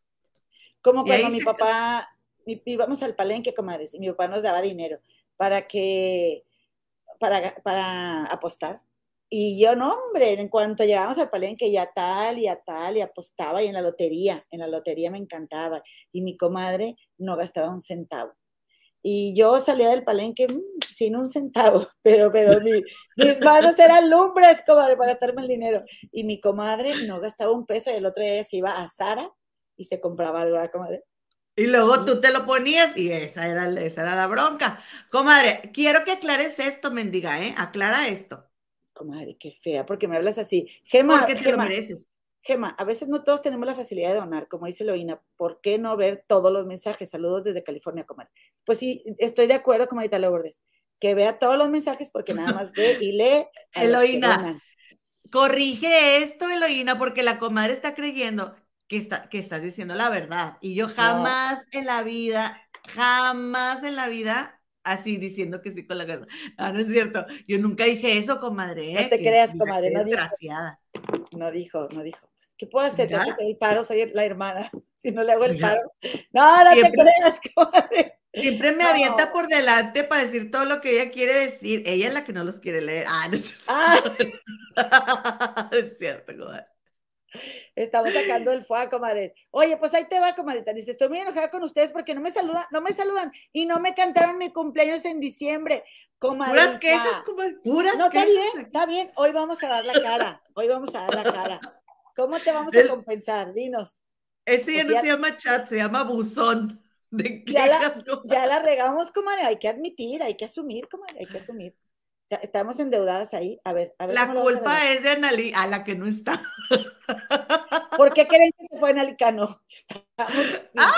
Como cuando mi papá, íbamos al palenque, comadres, y mi papá nos daba dinero para que, para, para apostar y yo, no, hombre, en cuanto llegamos al palenque, ya tal y a tal, y apostaba, y en la lotería, en la lotería me encantaba. Y mi comadre no gastaba un centavo. Y yo salía del palenque mm, sin un centavo, (laughs) pero, pero mis manos eran lumbres, comadre, para gastarme el dinero. Y mi comadre no gastaba un peso, y el otro día se iba a Sara y se compraba algo, comadre? Y luego tú te lo ponías y esa era, esa era la bronca. Comadre, quiero que aclares esto, mendiga, ¿eh? Aclara esto comadre, qué fea, porque me hablas así. Gema, porque te lo mereces. Gema, a veces no todos tenemos la facilidad de donar, como dice Loina. ¿Por qué no ver todos los mensajes? Saludos desde California, comadre. Pues sí, estoy de acuerdo, comadita Lourdes, que vea todos los mensajes porque nada más ve y lee. Eloína, corrige esto, Eloína, porque la comadre está creyendo que, está, que estás diciendo la verdad. Y yo jamás en la vida, jamás en la vida así diciendo que sí con la casa. No, no es cierto. Yo nunca dije eso, comadre. No ¿eh? te creas, comadre. No desgraciada. Dijo, no dijo, no dijo. ¿Qué puedo hacer? Que hacer el paro, soy la hermana. (laughs) Si no le hago el paro. No, no te creas, (laughs) comadre. Siempre me avienta por delante para decir todo lo que ella quiere decir. Ella es la que no los quiere leer. Ah, no es cierto. Ah. (laughs) es cierto, comadre. Estamos sacando el fuego, comadres. Oye, pues ahí te va, comadrita. Dice, estoy muy enojada con ustedes porque no me saludan, no me saludan y no me cantaron mi cumpleaños en diciembre. Comadrita. Puras quejas, comadre. Puras no, está bien, está bien. Hoy vamos a dar la cara. Hoy vamos a dar la cara. ¿Cómo te vamos a compensar? Dinos. Este ya no se llama chat, se llama buzón. De ya, la, ya la regamos, comadre. Hay que admitir, hay que asumir, comadre, hay que asumir. Estamos endeudadas ahí. A ver, a ver. La culpa es de Analí, a la que no está. (laughs) ¿Por qué creen que se fue Analicano? Estamos. ¡Ah!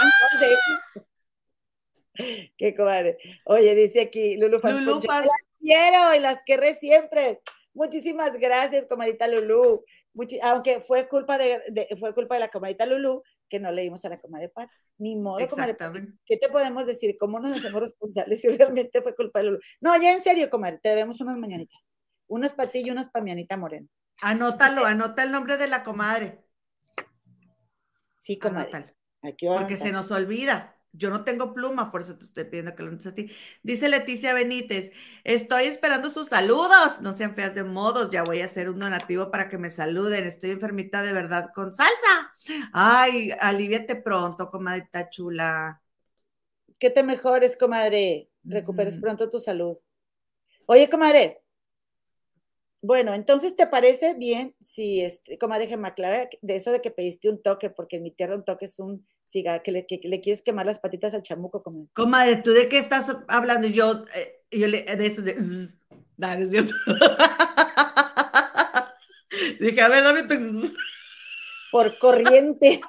Qué comadre. Oye, dice aquí Lulu Las quiero y las querré siempre. Muchísimas gracias, comadita Lulu. aunque fue culpa de, fue culpa de la comadita Lulu que no leímos a la comadre Pat. Ni modo, comadre ¿Qué te podemos decir? ¿Cómo nos hacemos responsables si realmente fue culpa de Lulu? No, ya en serio, comadre, te debemos unas mañanitas. Unas para ti y unas para mi Anita Moreno. Anótalo, anota el nombre de la comadre. Sí, comadre. Porque se nos olvida. Yo no tengo pluma, por eso te estoy pidiendo que lo notes a ti. Dice Leticia Benítez, estoy esperando sus saludos. No sean feas de modos, ya voy a hacer un donativo para que me saluden. Estoy enfermita de verdad con salsa. Ay, aliviate pronto, comadita chula. Que te mejores, comadre. Recuperes pronto tu salud. Oye, comadre, bueno, entonces, ¿te parece bien si, este, como déjeme aclarar, de eso de que pediste un toque, porque en mi tierra un toque es un cigarro, que le, quieres quemar las patitas al chamuco? Como... Comadre, ¿tú de qué estás hablando? Yo, eh, yo le, de eso de... (laughs) No, es cierto. (laughs) Dije, a ver, dame tu... (laughs) Por corriente.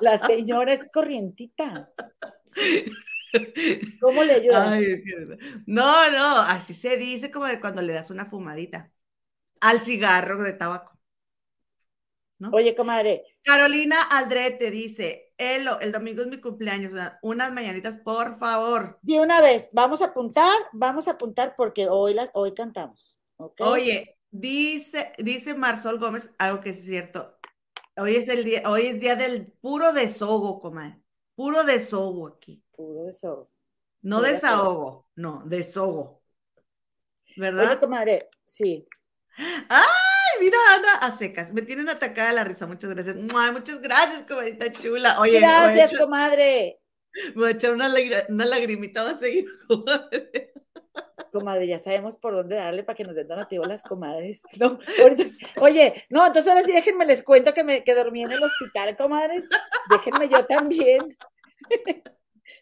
La señora es corrientita. ¿Cómo le ayudas? no, no, así se dice como de cuando le das una fumadita al cigarro de tabaco. Oye, comadre. Carolina Aldrete dice, Elo, el domingo es mi cumpleaños, unas mañanitas, por favor. De una vez, vamos a apuntar, vamos a apuntar porque hoy las, hoy cantamos. Oye, dice, dice Marsol Gómez algo que es cierto. Hoy es el día, hoy es día del puro desogo, comadre. Puro desogo aquí. Puro desogo. No desahogo, no, desogo. ¿Verdad? Oye, comadre, sí. ¡Ay! Mira, Ana, a secas. Me tienen atacada la risa. Muchas gracias. Muchas gracias, comadita chula. Oye, gracias, comadre. Me voy a echar una, una lagrimita más seguido, (laughs) comadre. Comadre, ya sabemos por dónde darle para que nos den donativo las comadres. (laughs) No, ahorita, oye, no, entonces ahora sí déjenme les cuento que me que dormí en el hospital, comadres. Déjenme yo también. (laughs)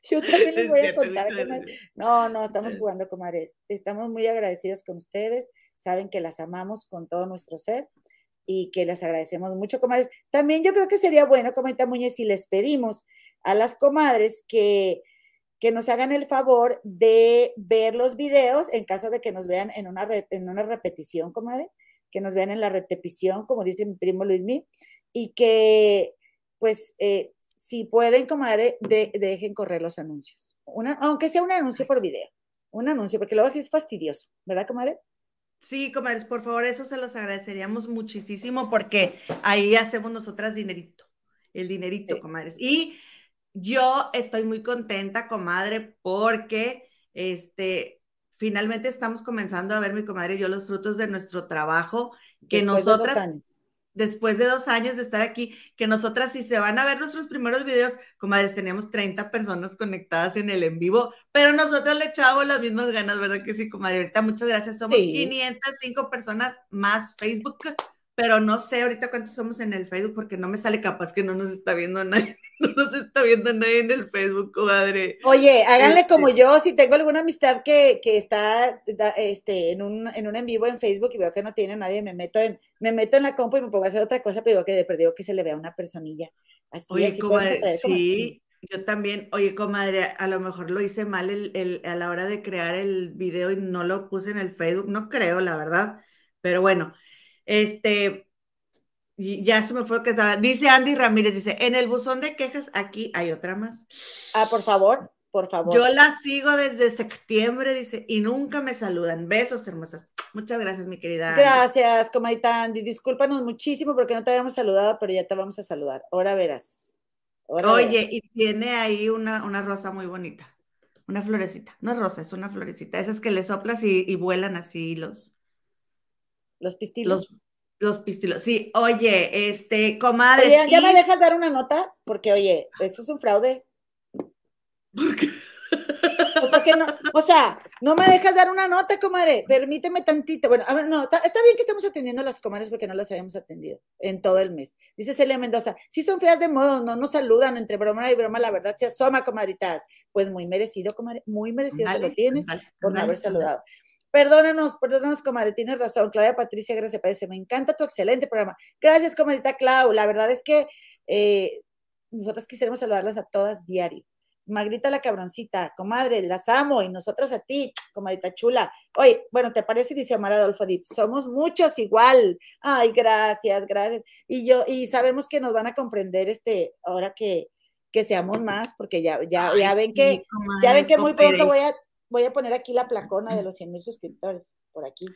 Yo también les voy a contar, comadres. No, no, estamos jugando, comadres. Estamos muy agradecidas con ustedes. Saben que las amamos con todo nuestro ser y que les agradecemos mucho, comadres. También yo creo que sería bueno, comenta Muñez, si les pedimos a las comadres que que nos hagan el favor de ver los videos en caso de que nos vean en una, en una repetición, comadre, que nos vean en la repetición, como dice mi primo Luismi, y que, pues, eh, si pueden, comadre, dejen correr los anuncios. Una, aunque sea un anuncio por video, un anuncio, porque luego sí es fastidioso, ¿verdad, comadre? Sí, comadres, por favor, eso se los agradeceríamos muchísimo porque ahí hacemos nosotras dinerito, el dinerito, comadres. Y yo estoy muy contenta, comadre, porque este, finalmente estamos comenzando a ver, mi comadre y yo, los frutos de nuestro trabajo, que nosotras, después de dos años de estar aquí, que nosotras, si se van a ver nuestros primeros videos, comadres, teníamos 30 personas conectadas en el en vivo, pero nosotros le echábamos las mismas ganas, ¿verdad que sí, comadre? Ahorita, muchas gracias. Somos 505 personas más Facebook pero no sé ahorita cuántos somos en el Facebook porque no me sale capaz que no nos está viendo nadie, (laughs) no nos está viendo nadie en el Facebook, comadre. Oye, háganle como este yo, si tengo alguna amistad que, que está este, en, un, en un en vivo en Facebook y veo que no tiene nadie, me meto en, me meto en la compu y me pongo a hacer otra cosa, pero digo que de perdido que se le vea una personilla. Así, Oye, comadre, sí, yo también, oye, comadre, a lo mejor lo hice mal el, el, a la hora de crear el video y no lo puse en el Facebook, no creo, la verdad, pero bueno. Este, ya se me fue que estaba. Dice Andy Ramírez, dice, en el buzón de quejas aquí hay otra más. Ah, por favor, por favor. Yo la sigo desde septiembre, dice, y nunca me saludan. Besos, hermosas. Muchas gracias, mi querida. Gracias, comadita Andy. Discúlpanos muchísimo porque no te habíamos saludado, pero ya te vamos a saludar. Ahora verás. Oye, y tiene ahí una, una rosa muy bonita. Una florecita. No es rosa, es una florecita. Esas que le soplas y, y vuelan así los, los pistilos. Los, pistilos. Sí, oye, este, comadre. Oye, ¿ya me dejas dar una nota? Porque, oye, esto es un fraude. ¿Por qué? Pues Pero que no, o sea, no me dejas dar una nota, comadre. Permíteme tantito. Bueno, a ver, no, está, bien que estemos atendiendo a las comadres porque no las habíamos atendido en todo el mes. Dice Celia Mendoza, sí son feas de modo, no nos saludan entre broma y broma, la verdad se asoma, comadritas. Pues muy merecido, comadre, muy merecido que lo tienes por no haber saludado. Perdónanos, perdónanos, comadre, tienes razón. Claudia Patricia Gracias, parece, me encanta tu excelente programa. Gracias, comadrita Clau. La verdad es que eh, nosotras quisiéramos saludarlas a todas diario. Magdita la cabroncita, comadre, las amo y nosotras a ti, comadita chula. Oye, bueno, ¿te parece? Dice Omar Adolfo Dip, somos muchos igual. Ay, gracias, gracias. Y yo, y sabemos que nos van a comprender este, ahora que, que seamos más, porque ya, ya, ya ven que, ya ven que muy pronto voy a, voy a poner aquí la placona de los 100 mil suscriptores, por aquí.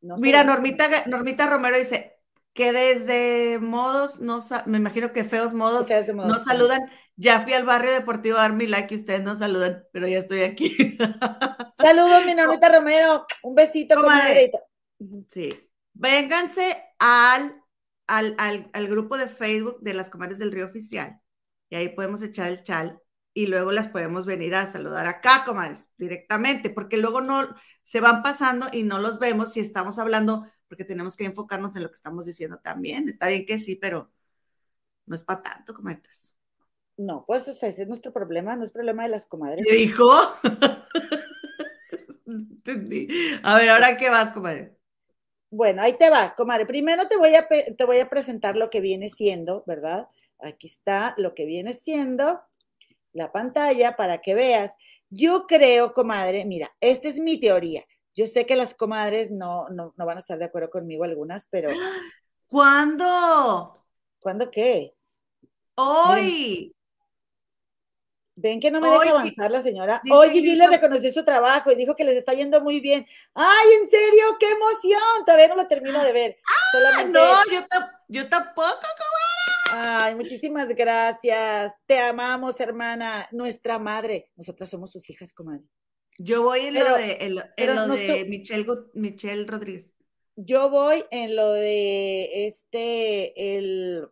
Mira, Normita, Normita Romero dice que desde modos, no me imagino que feos modos, no saludan. Ya fui al barrio deportivo a dar mi like y ustedes no saludan, pero ya estoy aquí. (laughs) Saludos, mi Normita Romero. Un besito, comadre. Sí. Vénganse al, al, al, al, grupo de Facebook de las comadres del río oficial. Y ahí podemos echar el chal y luego las podemos venir a saludar acá, comadres, directamente, porque luego no se van pasando y no los vemos si estamos hablando, porque tenemos que enfocarnos en lo que estamos diciendo también. Está bien que sí, pero no es para tanto, comadres. No, pues ese es nuestro problema, no es problema de las comadres. ¿Qué dijo? (laughs) Entendí. A ver, ¿ahora qué vas, comadre? Bueno, ahí te va, comadre. Primero te voy a, te voy a presentar lo que viene siendo, ¿verdad? Aquí está lo que viene siendo la pantalla para que veas. Yo creo, comadre, mira, esta es mi teoría. Yo sé que las comadres no, no, van a estar de acuerdo conmigo algunas, pero... (gasps) ¿Cuándo? ¿Cuándo qué? Hoy. Ven que no me deja avanzar la señora. Hoy Gigi le reconoció su trabajo y dijo que les está yendo muy bien. ¡Ay, en serio! ¡Qué emoción! Todavía no lo termino de ver. Ah, no, yo, yo tampoco, comadre. Ay, muchísimas gracias. Te amamos, hermana, nuestra madre. Nosotras somos sus hijas, comadre. Yo voy en lo de, en lo, de Michelle, Rodríguez. Yo voy en lo de este, el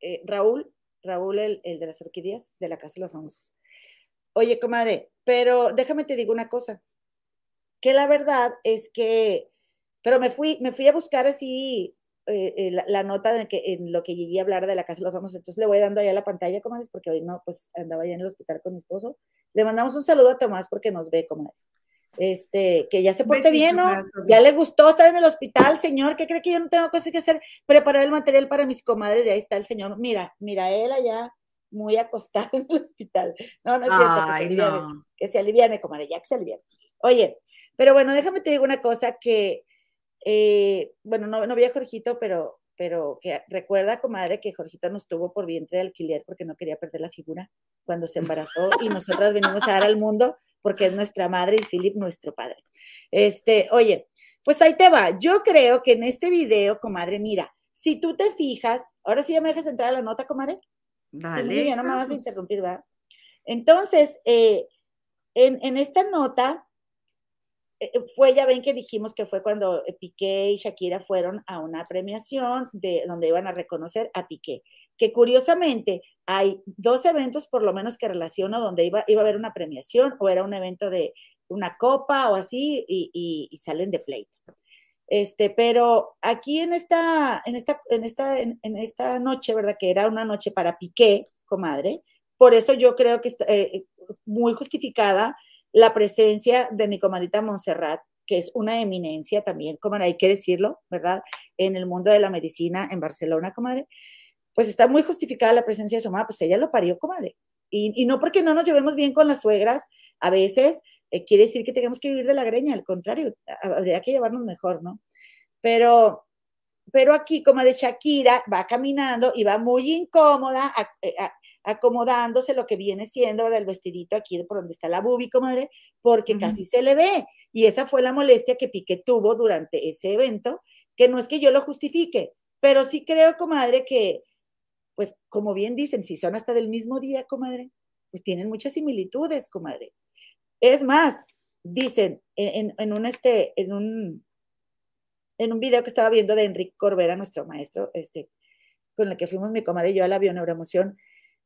eh, Raúl, Raúl, el, el, de las orquídeas, de la Casa de los Famosos. Oye, comadre, pero déjame te digo una cosa, que la verdad es que, pero me fui, me fui a buscar así eh, eh, la, nota de que, en lo que llegué a hablar de la casa de los famosos. Entonces le voy dando allá la pantalla, comadres, porque hoy no, pues andaba ya en el hospital con mi esposo. Le mandamos un saludo a Tomás porque nos ve, comadre. Este, que ya se porte bien, ¿no? Ya le gustó estar en el hospital, señor. ¿Qué cree que yo no tengo cosas que hacer? Preparar el material para mis comadres. Y ahí está el señor. Mira, mira, él allá muy acostado en el hospital. No, no es cierto. que, se aliviane, que se aliviane, comadre, ya que se aliviane. Oye, pero bueno, déjame te digo una cosa que eh, bueno, no, no vi a Jorgito, pero, pero que recuerda, comadre, que Jorgito nos tuvo por vientre de alquiler porque no quería perder la figura cuando se embarazó y nosotras venimos a dar al mundo porque es nuestra madre y Philip nuestro padre. Este, oye, pues ahí te va. Yo creo que en este video, comadre, mira, si tú te fijas, ahora sí ya me dejas entrar a la nota, comadre. Vale. ya no me vas a interrumpir, ¿verdad? Entonces, eh, en, en esta nota, fue, ya ven que dijimos que fue cuando eh, Piqué y Shakira fueron a una premiación de donde iban a reconocer a Piqué, que curiosamente hay dos eventos por lo menos que relaciono donde iba, iba a haber una premiación o era un evento de una copa o así y, salen de pleito. Este, pero aquí en esta, en esta, en esta, en, esta noche, ¿verdad? Que era una noche para Piqué, comadre, por eso yo creo que está muy justificada la presencia de mi comadita Montserrat, que es una eminencia también, como hay que decirlo, ¿verdad? En el mundo de la medicina en Barcelona, comadre, pues está muy justificada la presencia de su mamá, pues ella lo parió, comadre. Y, no porque no nos llevemos bien con las suegras, a veces eh, quiere decir que tenemos que vivir de la greña, al contrario, habría que llevarnos mejor, ¿no? Pero, pero aquí, como de Shakira, va caminando y va muy incómoda, acomodándose lo que viene siendo el vestidito aquí por donde está la bubi, comadre, porque casi se le ve. Y esa fue la molestia que Piqué tuvo durante ese evento, que no es que yo lo justifique, pero sí creo, comadre, que, pues como bien dicen, si son hasta del mismo día, comadre, pues tienen muchas similitudes, comadre. Es más, dicen en, en un, este, en un, en un video que estaba viendo de Enrique Corbera, nuestro maestro, este, con el que fuimos mi comadre y yo a la bioneuroemoción,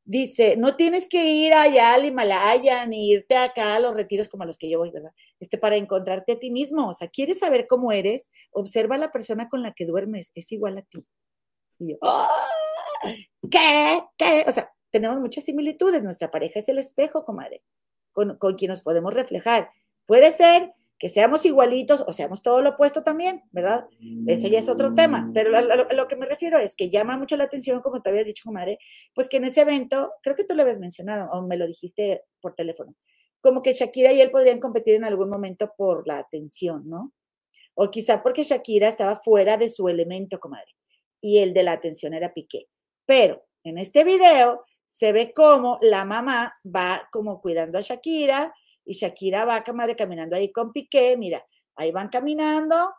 dice, no tienes que ir allá al Himalaya ni irte acá a los retiros como a los que yo voy, ¿verdad? Este, para encontrarte a ti mismo. O sea, ¿quieres saber cómo eres? Observa a la persona con la que duermes, es igual a ti. Y yo, ¡ah! ¿qué? ¿Qué? O sea, tenemos muchas similitudes. Nuestra pareja es el espejo, comadre, con, con quien nos podemos reflejar. Puede ser que seamos igualitos o seamos todo lo opuesto también, ¿verdad? Eso ya es otro tema, pero a lo, que me refiero es que llama mucho la atención, como te había dicho, comadre, pues que en ese evento, creo que tú lo habías mencionado o me lo dijiste por teléfono, como que Shakira y él podrían competir en algún momento por la atención, ¿no? O quizá porque Shakira estaba fuera de su elemento, comadre, y el de la atención era Piqué. Pero en este video se ve como la mamá va como cuidando a Shakira, y Shakira va, comadre, caminando ahí con Piqué, mira, ahí van caminando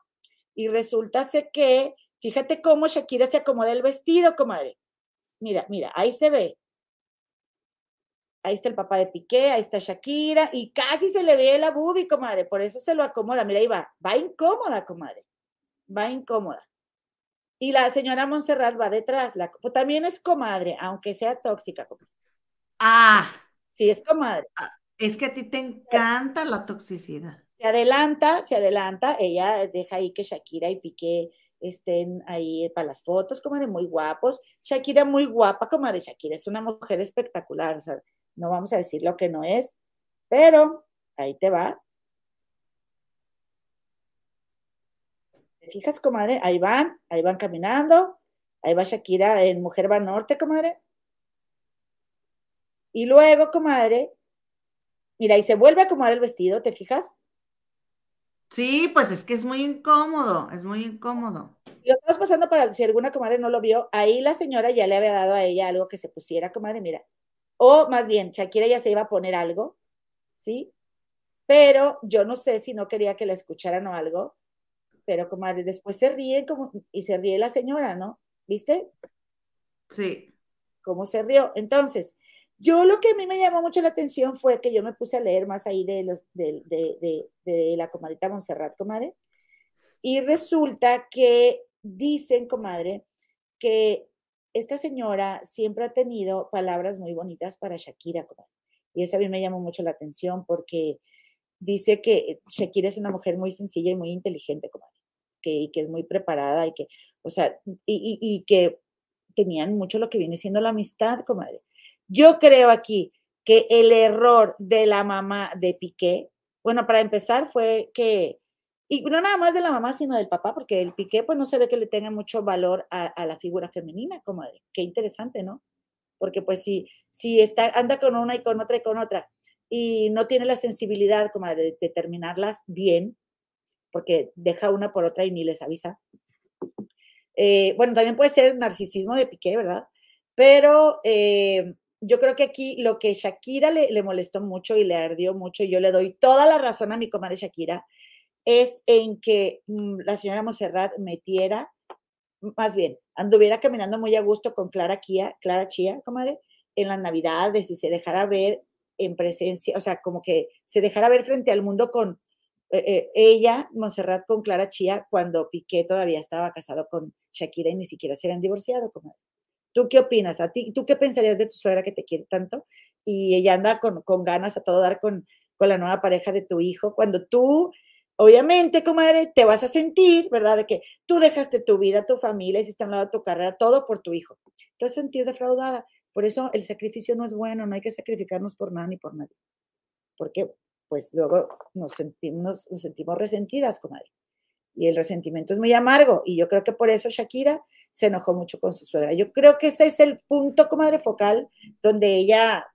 y resulta que, fíjate cómo Shakira se acomoda el vestido, comadre. Mira, mira, ahí se ve. Ahí está el papá de Piqué, ahí está Shakira y casi se le ve la bubi, comadre, por eso se lo acomoda. Mira, ahí va, va incómoda, comadre, va incómoda. Y la señora Montserrat va detrás, la, pues también es comadre, aunque sea tóxica. Comadre. Ah. Sí, es comadre. Es que a ti te encanta la toxicidad. Se adelanta, se adelanta, ella deja ahí que Shakira y Piqué estén ahí para las fotos, como de muy guapos. Shakira muy guapa, como de Shakira es una mujer espectacular, o sea, no vamos a decir lo que no es, pero ahí te va. ¿Te fijas, comadre? Ahí van, ahí van caminando, ahí va Shakira en Mujer va Norte, comadre. Y luego, comadre, Mira, y se vuelve a acomodar el vestido, ¿te fijas? Sí, pues es que es muy incómodo, es muy incómodo. Lo estamos pasando para si alguna comadre no lo vio, ahí la señora ya le había dado a ella algo que se pusiera, comadre, mira. O más bien, Shakira ya se iba a poner algo, ¿sí? Pero yo no sé si no quería que la escucharan o algo, pero comadre, después se ríe como, y se ríe la señora, ¿no? ¿Viste? Sí. ¿Cómo se rió? Entonces, yo lo que a mí me llamó mucho la atención fue que yo me puse a leer más ahí de, los, de, la comadita Montserrat, comadre, y resulta que dicen, comadre, que esta señora siempre ha tenido palabras muy bonitas para Shakira, comadre. Y eso a mí me llamó mucho la atención porque dice que Shakira es una mujer muy sencilla y muy inteligente, comadre, que, y es muy preparada y que, o sea, y que tenían mucho lo que viene siendo la amistad, comadre. Yo creo aquí que el error de la mamá de Piqué, bueno, para empezar fue que, y no nada más de la mamá, sino del papá, porque el Piqué pues no se ve que le tenga mucho valor a, la figura femenina, como qué interesante, ¿no? Porque pues si, si está, anda con una y con otra y con otra, y no tiene la sensibilidad como de determinarlas bien, porque deja una por otra y ni les avisa. Eh, bueno, también puede ser narcisismo de Piqué, ¿verdad? Pero eh, yo creo que aquí lo que Shakira le, molestó mucho y le ardió mucho, y yo le doy toda la razón a mi comadre Shakira, es en que mm, la señora Monserrat metiera, más bien, anduviera caminando muy a gusto con Clara Kia, Clara Chía, comadre, en las navidades y se dejara ver en presencia, o sea, como que se dejara ver frente al mundo con eh, eh, ella, Monserrat, con Clara Chía, cuando Piqué todavía estaba casado con Shakira y ni siquiera se habían divorciado, comadre. ¿Tú qué opinas? ¿A ti, ¿Tú qué pensarías de tu suegra que te quiere tanto? Y ella anda con, ganas a todo dar con, con la nueva pareja de tu hijo, cuando tú, obviamente, comadre, te vas a sentir, ¿verdad? De que tú dejaste tu vida, tu familia, hiciste a un lado tu carrera, todo por tu hijo. Te vas a sentir defraudada. Por eso el sacrificio no es bueno, no hay que sacrificarnos por nada ni por nadie. Porque, pues, luego nos sentimos, nos sentimos resentidas, comadre. Y el resentimiento es muy amargo. Y yo creo que por eso Shakira se enojó mucho con su suegra. Yo creo que ese es el punto, comadre focal, donde ella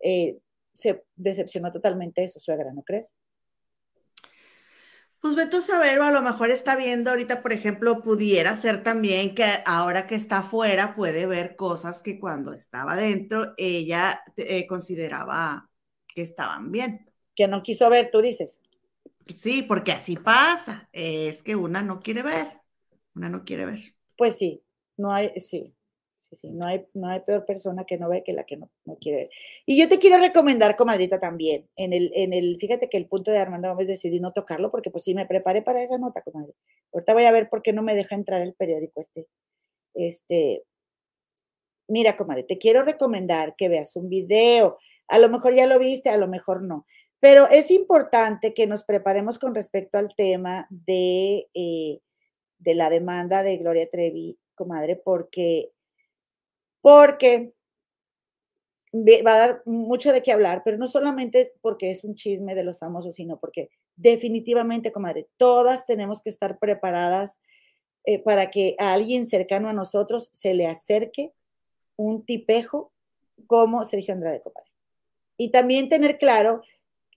eh, se decepcionó totalmente de su suegra, ¿no crees? Pues vete a saber, o a lo mejor está viendo ahorita, por ejemplo, pudiera ser también que ahora que está afuera puede ver cosas que cuando estaba dentro ella eh, consideraba que estaban bien. Que no quiso ver, tú dices. Sí, porque así pasa. Es que una no quiere ver, una no quiere ver. Pues sí, no hay, sí, sí, sí, no hay, no hay peor persona que no ve que la que no, quiere ver. Y yo te quiero recomendar, comadrita, también, en el, en el, fíjate que el punto de Armando Gómez decidí no tocarlo porque pues sí me preparé para esa nota, comadre. Ahorita voy a ver por qué no me deja entrar el periódico este, este, mira, comadre, te quiero recomendar que veas un video. A lo mejor ya lo viste, a lo mejor no. Pero es importante que nos preparemos con respecto al tema de, eh, de la demanda de Gloria Trevi, comadre, porque, porque va a dar mucho de qué hablar, pero no solamente es porque es un chisme de los famosos, sino porque definitivamente, comadre, todas tenemos que estar preparadas eh, para que a alguien cercano a nosotros se le acerque un tipejo como Sergio Andrade, comadre. Y también tener claro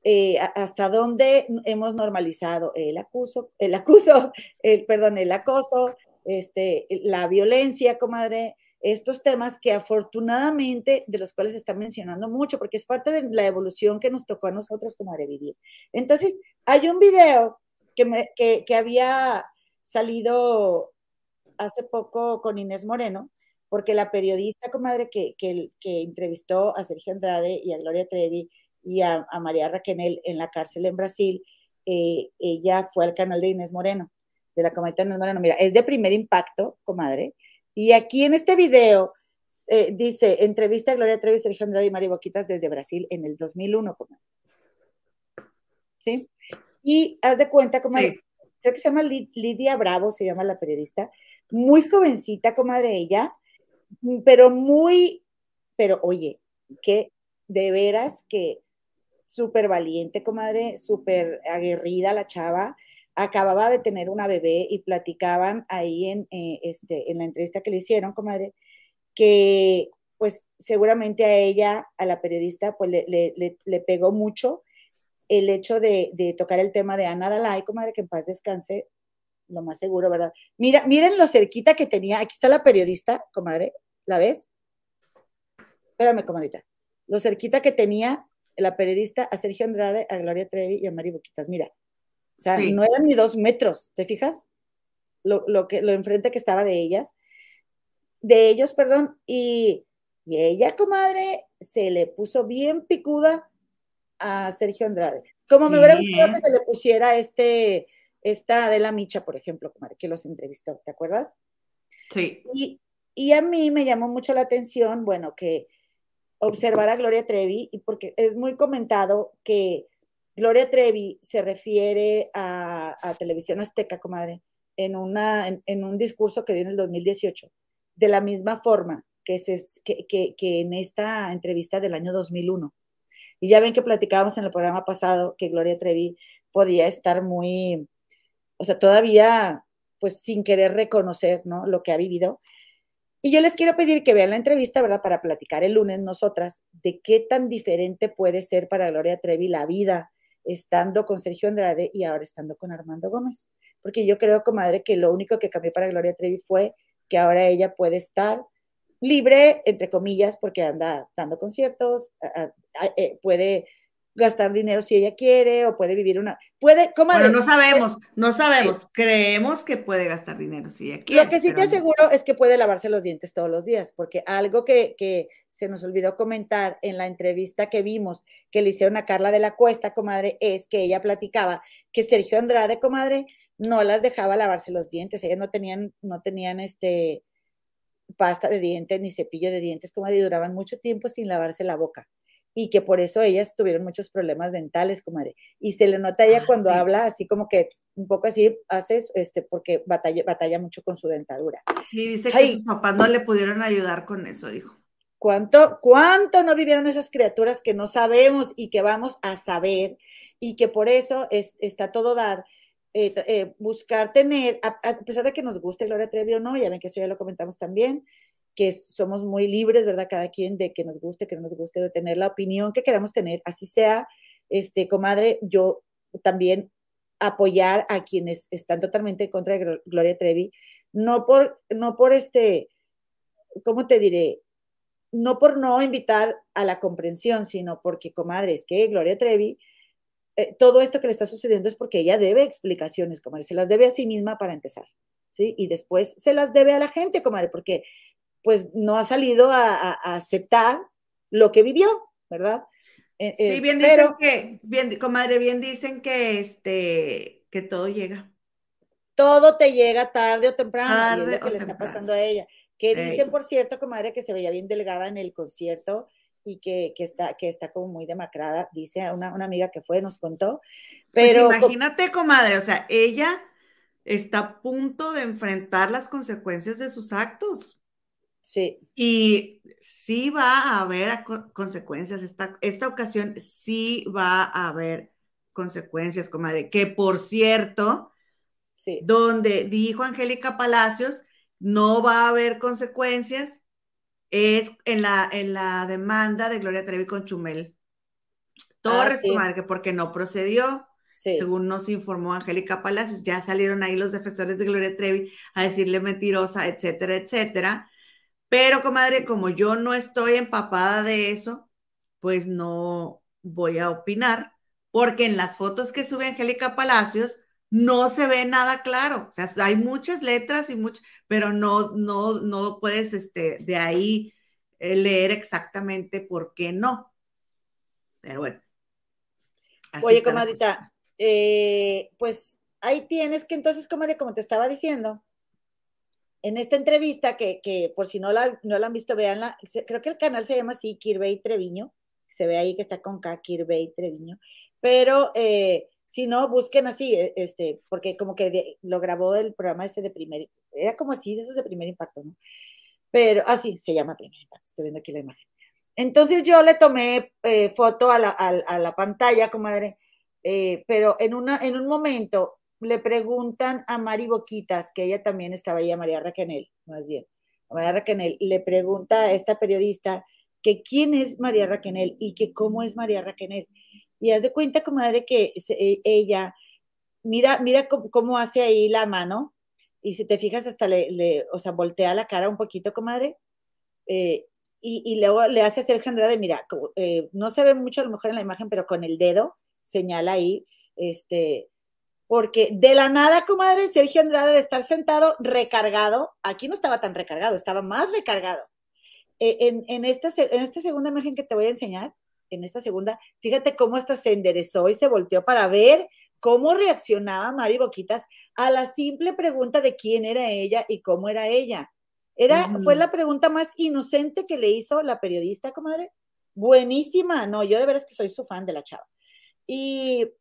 eh, hasta dónde hemos normalizado el acuso, el acuso, (laughs) el, perdón, el acoso, este, la violencia, comadre, estos temas que afortunadamente de los cuales se está mencionando mucho, porque es parte de la evolución que nos tocó a nosotros como vivir. Entonces, hay un video que, me, que, que había salido hace poco con Inés Moreno, porque la periodista, comadre, que, que, que entrevistó a Sergio Andrade y a Gloria Trevi y a, María Raquenel en la cárcel en Brasil, eh, ella fue al canal de Inés Moreno, de la comadre Inés Moreno. Mira, es de primer impacto, comadre. Y aquí en este video eh, dice, entrevista a Gloria Trevi, Sergio Andrade y María Boquitas desde Brasil en el 2001, comadre. ¿Sí? Y haz de cuenta, comadre, creo que se llama Lidia Bravo, se llama la periodista, muy jovencita, comadre, ella, pero muy, pero oye, que de veras que súper valiente, comadre, súper aguerrida la chava. Acababa de tener una bebé y platicaban ahí en, eh, este, en la entrevista que le hicieron, comadre, que pues seguramente a ella, a la periodista, pues le, pegó mucho el hecho de, tocar el tema de Ana Dalai, comadre, que en paz descanse, lo más seguro, ¿verdad? Mira, miren lo cerquita que tenía, aquí está la periodista, comadre, ¿la ves? Espérame, comadita. Lo cerquita que tenía la periodista a Sergio Andrade, a Gloria Trevi y a Mari Boquitas. Mira, o sea, no eran ni dos metros, ¿te fijas? Lo, lo, que, lo enfrente que estaba de ellas, de ellos, perdón, y, y ella, comadre, se le puso bien picuda a Sergio Andrade. Como me hubiera gustado que se le pusiera este, esta Adela Micha, por ejemplo, comadre, que los entrevistó, ¿te acuerdas? Sí. Y, y a mí me llamó mucho la atención, bueno, que observar a Gloria Trevi, y porque es muy comentado que Gloria Trevi se refiere a, Televisión Azteca, comadre, en, una, en, un discurso que dio en el 2018, de la misma forma que, que, que, en esta entrevista del año 2001. Y ya ven que platicábamos en el programa pasado que Gloria Trevi podía estar muy, o sea, todavía pues sin querer reconocer, ¿no? Lo que ha vivido. Y yo les quiero pedir que vean la entrevista, ¿verdad? Para platicar el lunes nosotras de qué tan diferente puede ser para Gloria Trevi la vida estando con Sergio Andrade y ahora estando con Armando Gómez. Porque yo creo, comadre, que lo único que cambió para Gloria Trevi fue que ahora ella puede estar libre, entre comillas, porque anda dando conciertos, eh, puede gastar dinero si ella quiere o puede vivir una puede como bueno, no sabemos no sabemos. Creemos que puede gastar dinero si ella quiere lo que sí te aseguro es que puede lavarse los dientes todos los días porque algo que, que, se nos olvidó comentar en la entrevista que vimos que le hicieron a Carla de la Cuesta comadre es que ella platicaba que Sergio Andrade comadre no las dejaba lavarse los dientes. Ellas no tenían no tenían este pasta de dientes ni cepillo de dientes como duraban mucho tiempo sin lavarse la boca y que por eso ellas tuvieron muchos problemas dentales, comadre. Y se le nota a ella ah, cuando habla así como que un poco así haces, este, porque batalla, batalla mucho con su dentadura. Sí, dice que sus papás no le pudieron ayudar con eso, dijo. ¿Cuánto, ¿Cuánto no vivieron esas criaturas que no sabemos y que vamos a saber y que por eso es, está todo dar? Eh, eh, buscar tener, a, a, pesar de que nos guste Gloria Trevi o no, ya ven que eso ya lo comentamos también, que somos muy libres, ¿verdad? Cada quien de que nos guste, que no nos guste, de tener la opinión que queramos tener, así sea, este, comadre, yo también apoyar a quienes están totalmente en contra de Gloria Trevi, no por, no por este, ¿cómo te diré? No por no invitar a la comprensión, sino porque, comadre, es que Gloria Trevi, eh, todo esto que le está sucediendo es porque ella debe explicaciones, comadre, se las debe a sí misma para empezar, ¿sí? Y después se las debe a la gente, comadre, porque pues no ha salido a, aceptar lo que vivió, ¿verdad? Eh, sí, eh, bien dicen que, bien, comadre, bien dicen que este, que todo llega. todo te llega tarde o temprano, y es lo que le está pasando a ella. Que dicen, por cierto, comadre, que se veía bien delgada en el concierto y que, que, está, que está como muy demacrada, dice una, una amiga que fue, nos contó. Pues pero imagínate, comadre, o sea, ella está a punto de enfrentar las consecuencias de sus actos. Sí. Y sí va a haber consecuencias. Esta, esta ocasión sí va a haber consecuencias, comadre. Que por cierto, sí. donde dijo Angélica Palacios, no va a haber consecuencias, es en la, en la demanda de Gloria Trevi con Chumel. Torres, ah, que porque no procedió, según nos informó Angélica Palacios, ya salieron ahí los defensores de Gloria Trevi a decirle mentirosa, etcétera, etcétera. Pero, comadre, como yo no estoy empapada de eso, pues no voy a opinar, porque en las fotos que sube Angélica Palacios no se ve nada claro. O sea, hay muchas letras y muchas, pero no, no, no puedes este, de ahí eh, leer exactamente por qué no. Pero bueno. Oye, comadita, eh, pues ahí tienes que entonces, comadre, como te estaba diciendo, en esta entrevista, que, que por si no la, no la han visto, veanla, creo que el canal se llama así, Kirbey Treviño, se ve ahí que está con K, Kirbey Treviño, pero eh, si no, busquen así, e, este, porque como que lo grabó el programa ese de primer, era como así, de esos de primer impacto, ¿no? Pero así se llama primer impacto, estoy viendo aquí la imagen. Entonces yo le tomé eh, foto a la, a, la, pantalla, comadre, eh, pero en, una, en un momento le preguntan a Mari Boquitas, que ella también estaba ahí, a María Raquenel, más bien, a María Raquenel, le pregunta a esta periodista que quién es María Raquenel y que cómo es María Raquenel. Y haz de cuenta, comadre, que e, ella, mira, mira cómo, hace ahí la mano, y si te fijas, hasta le, o sea, voltea la cara un poquito, comadre, eh, y, luego le hace hacer de mira, eh, no se ve mucho a lo mejor en la imagen, pero con el dedo señala ahí, este, porque de la nada, comadre, Sergio Andrade de estar sentado recargado, aquí no estaba tan recargado, estaba más recargado. E, en, en, esta, en esta segunda imagen que te voy a enseñar, en esta segunda, fíjate cómo hasta se enderezó y se volteó para ver cómo reaccionaba Mari Boquitas a la simple pregunta de quién era ella y cómo era ella. Era, Fue la pregunta más inocente que le hizo la periodista, comadre. Buenísima, no, yo de veras que soy su fan de la chava. Y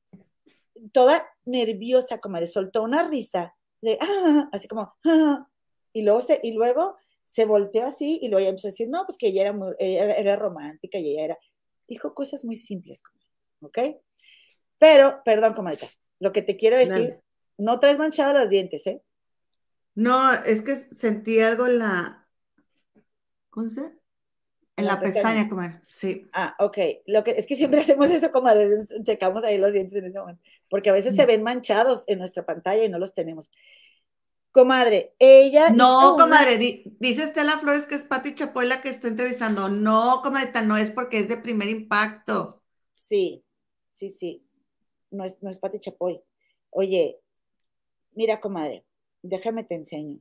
toda nerviosa, comadre, soltó una risa de, ah, así como, ah, y luego se, y luego se volteó así y luego ya empezó a decir, no, pues que ella era, muy, era romántica y ella era, dijo cosas muy simples, ¿ok? Pero, perdón, comadita, lo que te quiero decir, no traes manchados los dientes, ¿eh? No, es que sentí algo en la, ¿cómo se? En la, pestaña, comadre, sí. Ah, ok. Lo que, es que siempre (laughs) hacemos eso, comadre, checamos ahí los dientes en ese momento, porque a veces se mm. ven manchados en nuestra pantalla y no los tenemos. Comadre, ella. No, comadre, dice Estela Flores que es Pati Chapoy la que está entrevistando. No, comadre, no es porque es de primer impacto. Sí, sí, sí. No es, no es Pati Chapoy. Oye, mira, comadre, déjame te enseño.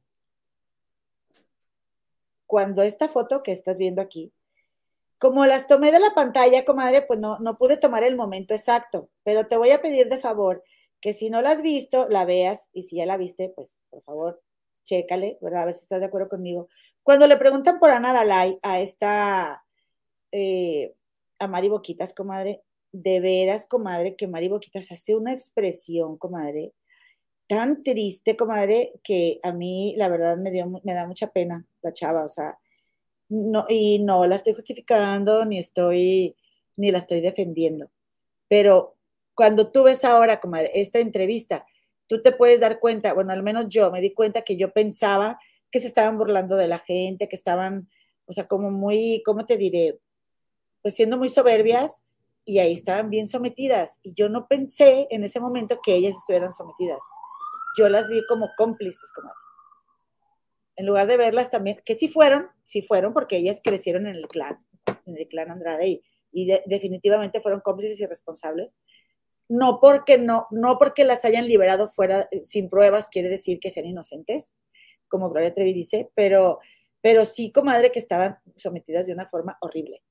Cuando esta foto que estás viendo aquí, como las tomé de la pantalla, comadre, pues no, no pude tomar el momento exacto, pero te voy a pedir de favor que si no la has visto, la veas y si ya la viste, pues por favor, chécale, ¿verdad? A ver si estás de acuerdo conmigo. Cuando le preguntan por Ana Dalai a esta, eh, a Mari Boquitas, comadre, de veras, comadre, que Mari Boquitas hace una expresión, comadre, tan triste, comadre, que a mí la verdad me, dio, me da mucha pena la chava, o sea, no, y no la estoy justificando, ni estoy, ni la estoy defendiendo, pero cuando tú ves ahora como esta entrevista, tú te puedes dar cuenta, bueno, al menos yo me di cuenta que yo pensaba que se estaban burlando de la gente, que estaban, o sea, como muy, ¿cómo te diré? Pues siendo muy soberbias y ahí estaban bien sometidas. Y yo no pensé en ese momento que ellas estuvieran sometidas. Yo las vi como cómplices, como en lugar de verlas también, que sí fueron, sí fueron, porque ellas crecieron en el clan, en el clan Andrade y, definitivamente fueron cómplices y responsables, no porque no, no porque las hayan liberado fuera eh, sin pruebas quiere decir que sean inocentes, como Gloria Trevi dice, pero, pero sí, comadre, que estaban sometidas de una forma horrible.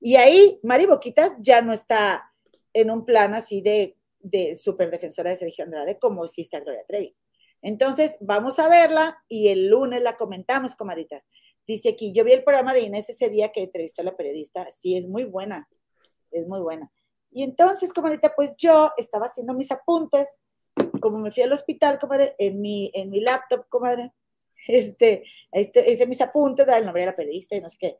Y ahí Mari Boquitas ya no está en un plan así de, de super defensora de Sergio Andrade como sí está Gloria Trevi. Entonces, vamos a verla y el lunes la comentamos, comadritas. Dice aquí, yo vi el programa de Inés ese día que entrevistó a la periodista. Sí, es muy buena, es muy buena. Y entonces, comadrita, pues yo estaba haciendo mis apuntes, como me fui al hospital, comadre, en mi, en mi laptop, comadre, (laughs) este, este, hice mis apuntes, da el nombre de la periodista y no sé qué.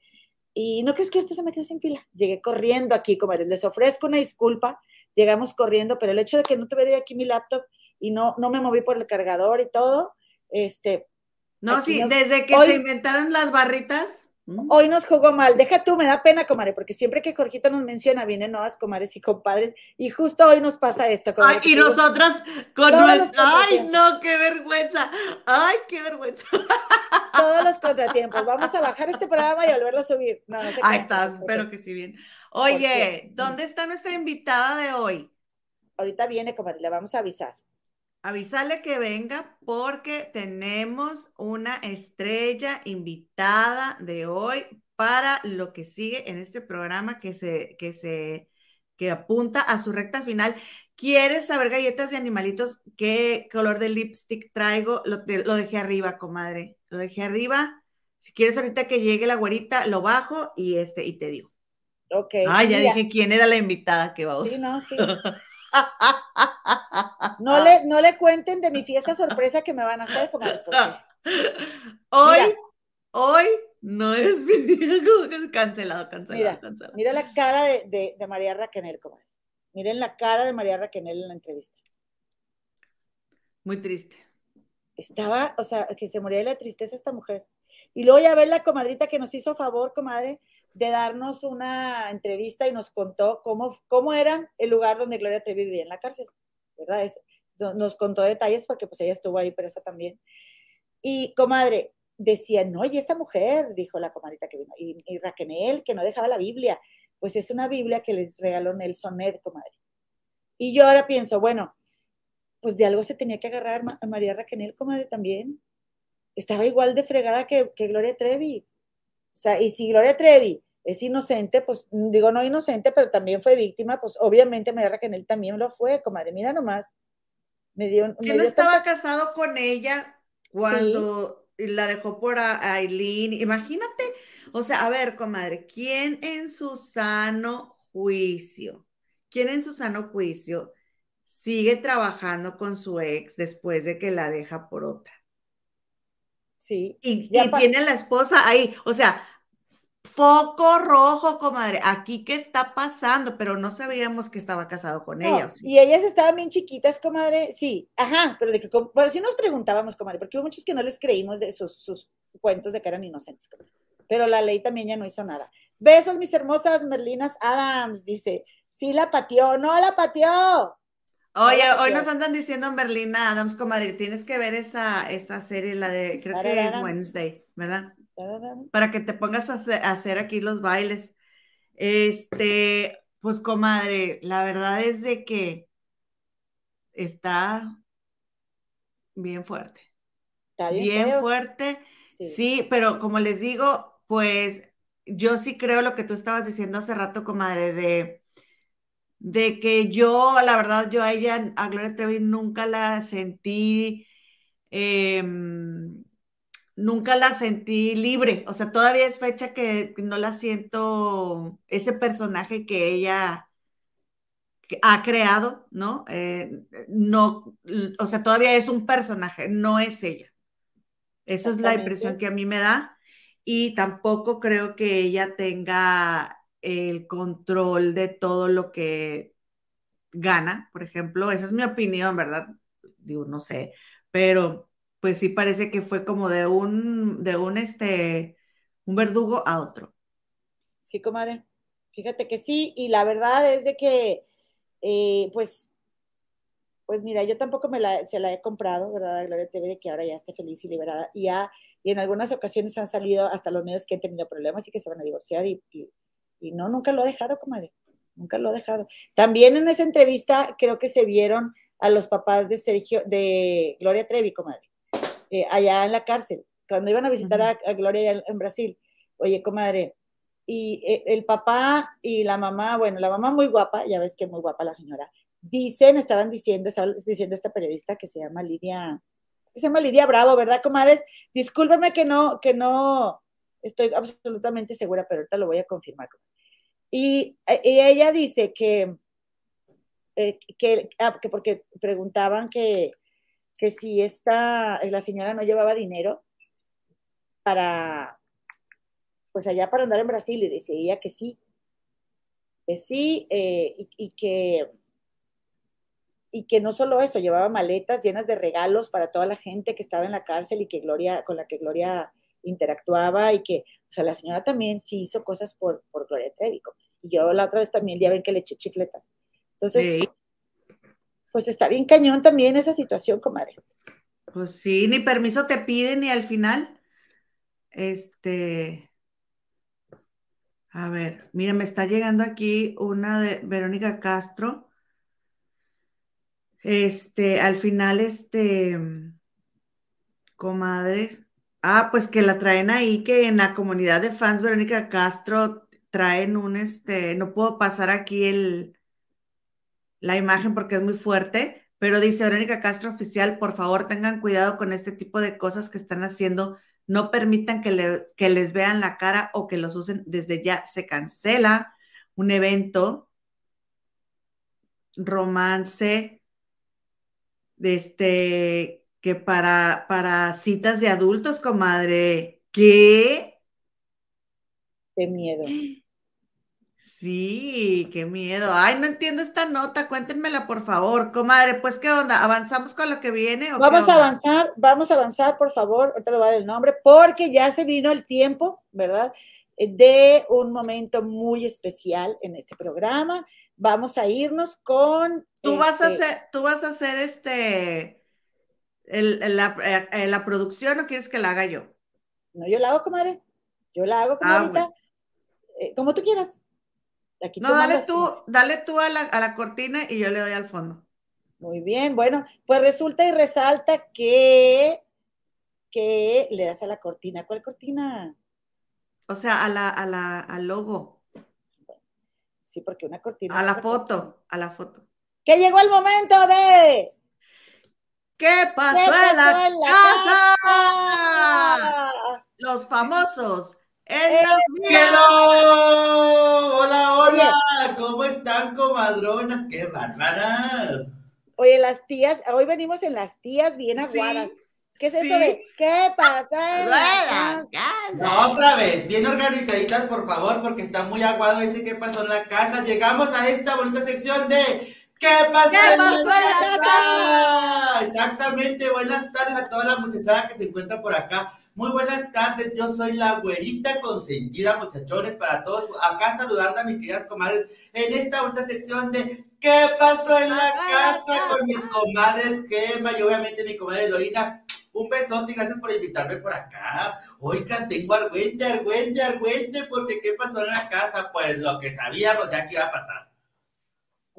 Y no crees que ahorita se me quedó sin pila. Llegué corriendo aquí, comadre. Les ofrezco una disculpa. Llegamos corriendo, pero el hecho de que no tuviera aquí mi laptop y no, no me moví por el cargador y todo, este. No, sí, desde que se inventaron las barritas. Mm. Hoy nos jugó mal. Deja tú, me da pena, comadre, porque siempre que Jorgito nos menciona, vienen nuevas comadres y compadres, y justo hoy nos pasa esto. Ay, y nosotras con nuestro. Ay, no, qué vergüenza. Ay, qué vergüenza. (laughs) Todos los contratiempos. Vamos a bajar este programa y volverlo a subir. No, no sé Ahí estás, espero que sí bien. Oye, ¿dónde está nuestra invitada de hoy? Ahorita viene, comadre, le vamos a avisar avisarle que venga porque tenemos una estrella invitada de hoy para lo que sigue en este programa que se, que se, que apunta a su recta final. ¿Quieres saber galletas de animalitos? ¿Qué color de lipstick traigo? Lo, lo dejé arriba, comadre. Lo dejé arriba. Si quieres ahorita que llegue la güerita, lo bajo y este, y te digo. Ok. Ah, ya dije quién era la invitada que va a Sí, no, sí. (laughs) No le, no le cuenten de mi fiesta sorpresa que me van a hacer como Hoy, hoy no es cancelado, cancelado, mira, cancelado. Mira la cara de, María Raquenel, comadre. Miren la cara de María Raquenel en la entrevista. Muy triste. Estaba, o sea, que se moría de la tristeza esta mujer. Y luego ya ves la comadrita que nos hizo favor, comadre, de darnos una entrevista y nos contó cómo, cómo era el lugar donde Gloria Trevi vivía en la cárcel, ¿verdad? Nos contó detalles porque pues ella estuvo ahí presa también. Y comadre, decía, no, y esa mujer, dijo la comadrita que vino, y, y Raquel, que no dejaba la Biblia, pues es una Biblia que les regaló Nelson Ned, comadre. Y yo ahora pienso, bueno, pues de algo se tenía que agarrar María Raquel, comadre, también. Estaba igual de fregada que, que Gloria Trevi. O sea, y si Gloria Trevi es inocente, pues digo no inocente, pero también fue víctima, pues obviamente María Raquel también lo fue, comadre. Mira nomás. Me dio, que no estaba casado con ella cuando la dejó por Aileen. Imagínate, o sea, a ver, comadre, ¿quién en su sano juicio, quién en su sano juicio sigue trabajando con su ex después de que la deja por otra? Sí. Y, tiene a la esposa ahí. O sea, foco rojo, comadre. Aquí qué está pasando, pero no sabíamos que estaba casado con ella. Y ellas estaban bien chiquitas, comadre. Sí, ajá, pero de que, pero sí nos preguntábamos, comadre, porque hubo muchos que no les creímos de sus, sus cuentos de que eran inocentes, comadre. Pero la ley también ya no hizo nada. Besos, mis hermosas Merlinas Adams, dice. Sí la pateó, no la pateó. Oye, hoy nos andan diciendo en Adams, comadre, tienes que ver esa, esa serie, la de, creo que es Wednesday, ¿verdad? Para que te pongas a hacer, aquí los bailes. Este, pues comadre, la verdad es de que está bien fuerte. Está bien, fuerte. sí, pero como les digo, pues yo sí creo lo que tú estabas diciendo hace rato, comadre, de de que yo, la verdad, yo a ella, a Gloria Trevi, nunca la sentí, em, nunca la sentí libre. O sea, todavía es fecha que no la siento ese personaje que ella ha creado, ¿no? Eh, no, o sea, todavía es un personaje, no es ella. Esa es la impresión que a mí me da. Y tampoco creo que ella tenga el control de todo lo que gana, por ejemplo. Esa es mi opinión, ¿verdad? Digo, no sé, pero pues sí parece que fue como de un, de un, este, un verdugo a otro. Sí, comadre. Fíjate que sí, y la verdad es de que, eh, pues, pues mira, yo tampoco me la, se la he comprado, ¿verdad? Gloria TV, de que ahora ya esté feliz y liberada. Y, ya, y en algunas ocasiones han salido hasta los medios que han tenido problemas y que se van a divorciar y y no, nunca lo ha dejado, comadre. Nunca lo ha dejado. También en esa entrevista creo que se vieron a los papás de Sergio, de Gloria Trevi, comadre, eh, allá en la cárcel, cuando iban a visitar a, Gloria en Brasil. Oye, comadre, y eh, el papá y la mamá, bueno, la mamá muy guapa, ya ves que muy guapa la señora, dicen, estaban diciendo, estaba diciendo esta periodista que se llama Lidia, se llama Lidia Bravo, ¿verdad, comadres? Discúlpeme que no, que no estoy absolutamente segura, pero ahorita lo voy a confirmar. Y, ella dice que, eh, ah, que, porque preguntaban que, que si esta, la señora no llevaba dinero para, pues allá para andar en Brasil, y decía que sí, que sí, eh, y, que y que no solo eso, llevaba maletas llenas de regalos para toda la gente que estaba en la cárcel y que Gloria, con la que Gloria interactuaba y que, o sea, la señora también sí hizo cosas por, por Gloria Trevi. Y yo la otra vez también ya ven que le eché chifletas. Entonces, pues está bien cañón también esa situación, comadre. Pues sí, ni permiso te piden ni al final. Este, a ver, mira, me está llegando aquí una de Verónica Castro. Este, al final, este, comadre. Ah, pues que la traen ahí, que en la comunidad de fans Verónica Castro traen un, este, no puedo pasar aquí el, la imagen porque es muy fuerte, pero dice Verónica Castro oficial, por favor tengan cuidado con este tipo de cosas que están haciendo no permitan que, les vean la cara o que los usen desde ya. Se cancela un evento, romance, este, que para, para citas de adultos, comadre. ¿Qué? Qué miedo. Sí, qué miedo. Ay, no entiendo esta nota, cuéntenmela por favor, comadre. Pues, ¿qué onda? ¿Avanzamos con lo que viene? vamos a avanzar, vamos a avanzar, por favor. Ahorita le voy a dar el nombre, porque ya se vino el tiempo, ¿verdad? Eh, de un momento muy especial en este programa. Vamos a irnos con. Tú vas a este hacer, tú vas a hacer este la, eh, la, producción o quieres que la haga yo? No, yo la hago, comadre. Yo la hago, ah, comadre. Eh, como tú quieras no, dale tú, dale tú a la, cortina y yo le doy al fondo. Muy bien, bueno, pues resulta y resalta que, que le das a la cortina. ¿Cuál cortina? O sea, a la, a la, al logo. Sí, porque una cortina. A la foto, a la foto. Que llegó el momento de. ¿Qué pasó, en, la casa? Los famosos Hola, hola, ¿cómo están, comadronas? ¡Qué bárbaras! Oye, las tías, hoy venimos en las tías bien aguadas. ¿Qué es eso de qué pasa? no, otra vez, bien organizaditas, por favor, porque está muy aguado ese qué pasó en la casa. Llegamos a esta bonita sección de ¿Qué pasó, en, la casa? Exactamente, buenas tardes a toda la muchachada que se encuentra por acá. Muy buenas tardes, yo soy la güerita consentida, muchachones, para todos. Acá saludando a mis queridas comadres en esta otra sección de ¿Qué pasó en la casa con mis comadres Gema y obviamente mi comadre Eloína? Un besote y gracias por invitarme por acá. Oigan, tengo argüente, argüente, argüente, porque ¿qué pasó en la casa? Pues lo que sabíamos ya que iba a pasar.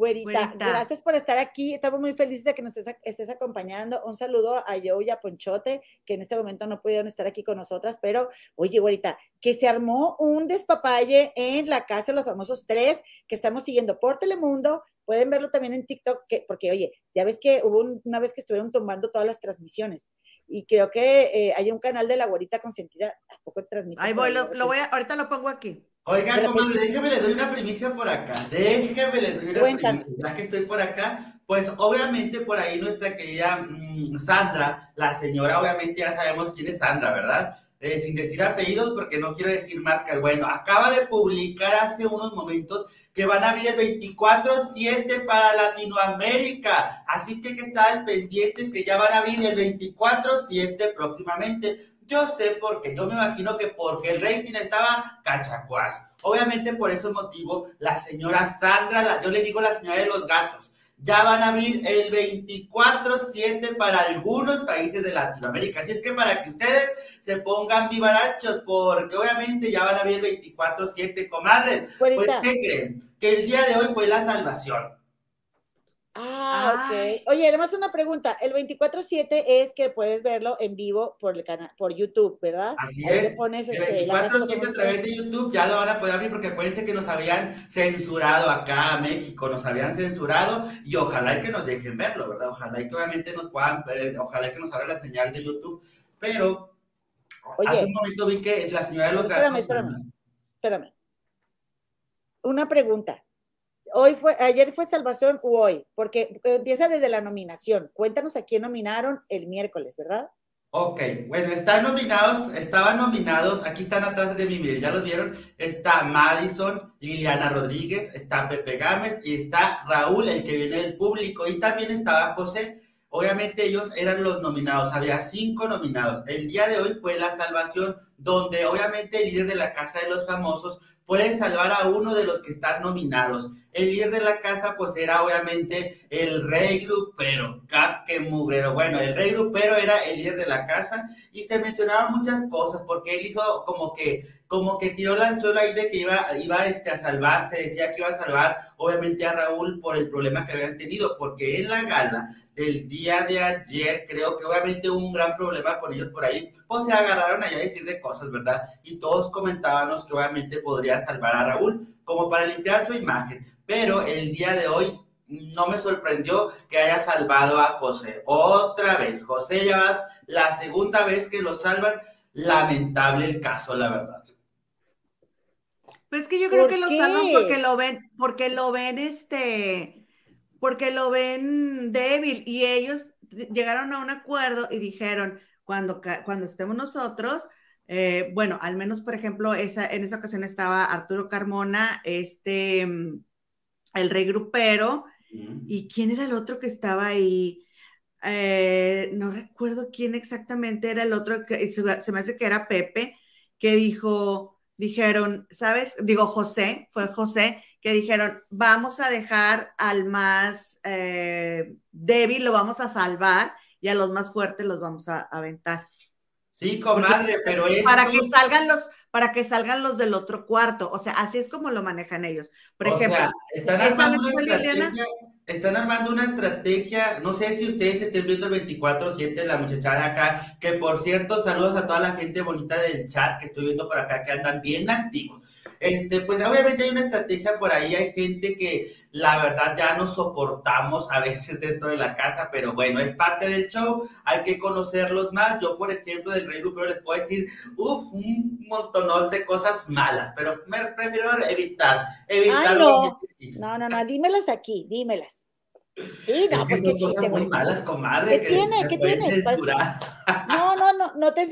Güerita, gracias por estar aquí. Estamos muy felices de que nos estés, acompañando. Un saludo a Joe y a Ponchote, que en este momento no pudieron estar aquí con nosotras, pero oye, güerita, que se armó un despapalle en la casa de los famosos tres que estamos siguiendo por Telemundo. Pueden verlo también en TikTok, que, porque oye, ya ves que hubo una vez que estuvieron tomando todas las transmisiones y creo que eh, hay un canal de la güerita consentida, tampoco transmite. Ahí voy, lo, voy a, ahorita lo pongo aquí. Oiga, comadre, déjeme le doy una primicia por acá. Déjeme le doy una primicia. Ya que estoy por acá, pues obviamente por ahí nuestra querida mm, Sandra, la señora, obviamente ya sabemos quién es Sandra, ¿verdad? Eh, sin decir apellidos porque no quiero decir marcas. Bueno, acaba de publicar hace unos momentos que van a abrir el 24-7 para Latinoamérica. Así que que estar pendientes que ya van a abrir el 24-7 próximamente. Yo sé porque, yo me imagino que porque el rating estaba cachacuás. Obviamente por ese motivo, la señora Sandra, yo le digo la señora de los gatos, ya van a abrir el 24-7 para algunos países de Latinoamérica. Así es que para que ustedes se pongan vivarachos, porque obviamente ya van a abrir el 24-7, comadres. Pues, ¿qué creen? Que el día de hoy fue la salvación. Ah, ok. Oye, además una pregunta. El 24-7 es que puedes verlo en vivo por el canal, por YouTube, ¿verdad? Así es. Pones, el 24-7 este, a través de YouTube ya lo van a poder abrir porque acuérdense que nos habían censurado acá a México, nos habían censurado y ojalá y que nos dejen verlo, ¿verdad? Ojalá y que obviamente nos puedan, ojalá y que nos abra la señal de YouTube, pero Oye, hace un momento vi que la señora de los espérame, Espérame, espérame. Una pregunta hoy fue, ayer fue salvación u hoy, porque empieza desde la nominación. Cuéntanos a quién nominaron el miércoles, ¿verdad? Ok, bueno, están nominados, estaban nominados, aquí están atrás de mí, miren, ya los vieron, está Madison, Liliana Rodríguez, está Pepe Gámez y está Raúl, el que viene del público, y también estaba José. Obviamente ellos eran los nominados, había cinco nominados. El día de hoy fue la salvación, donde obviamente el líder de la Casa de los Famosos puede salvar a uno de los que están nominados. El líder de la casa, pues era obviamente el rey grupero, que mugrero. Bueno, el rey grupero era el líder de la casa y se mencionaron muchas cosas porque él hizo como que, como que tiró la anzuela ahí de que iba, iba este, a salvar, se decía que iba a salvar obviamente a Raúl por el problema que habían tenido, porque en la gala del día de ayer, creo que obviamente hubo un gran problema con ellos por ahí, pues se agarraron allá a decir de cosas, ¿verdad? Y todos comentábamos que obviamente podría salvar a Raúl como para limpiar su imagen pero el día de hoy no me sorprendió que haya salvado a José. Otra vez, José ya la segunda vez que lo salvan. Lamentable el caso, la verdad. Pues que yo creo que lo salvan porque lo ven, porque lo ven este, porque lo ven débil y ellos llegaron a un acuerdo y dijeron, cuando, cuando estemos nosotros, eh, bueno, al menos por ejemplo, esa, en esa ocasión estaba Arturo Carmona, este el rey grupero. ¿Y quién era el otro que estaba ahí? Eh, no recuerdo quién exactamente era el otro, que, se me hace que era Pepe, que dijo, dijeron, ¿sabes? Digo, José, fue José, que dijeron, vamos a dejar al más eh, débil, lo vamos a salvar y a los más fuertes los vamos a aventar. Sí, comadre, pero es. Para que salgan los, para que salgan los del otro cuarto. O sea, así es como lo manejan ellos. Por ejemplo, están, armando una estrategia, están armando una estrategia, no sé si ustedes estén viendo el 24-7, la muchachada acá, que por cierto, saludos a toda la gente bonita del chat que estoy viendo por acá, que andan bien activos. Este, pues obviamente hay una estrategia por ahí, hay gente que la verdad ya no soportamos a veces dentro de la casa, pero bueno, es parte del show, hay que conocerlos más. Yo, por ejemplo, del Rey Grupero les puedo decir, uff, un montonón de cosas malas, pero me prefiero evitar, evitar. no. no, no, no, dímelas aquí, dímelas. Sí, no, pues qué chiste, muy malas, comadre. ¿Qué tiene? ¿Qué tiene? No, no, no, no te,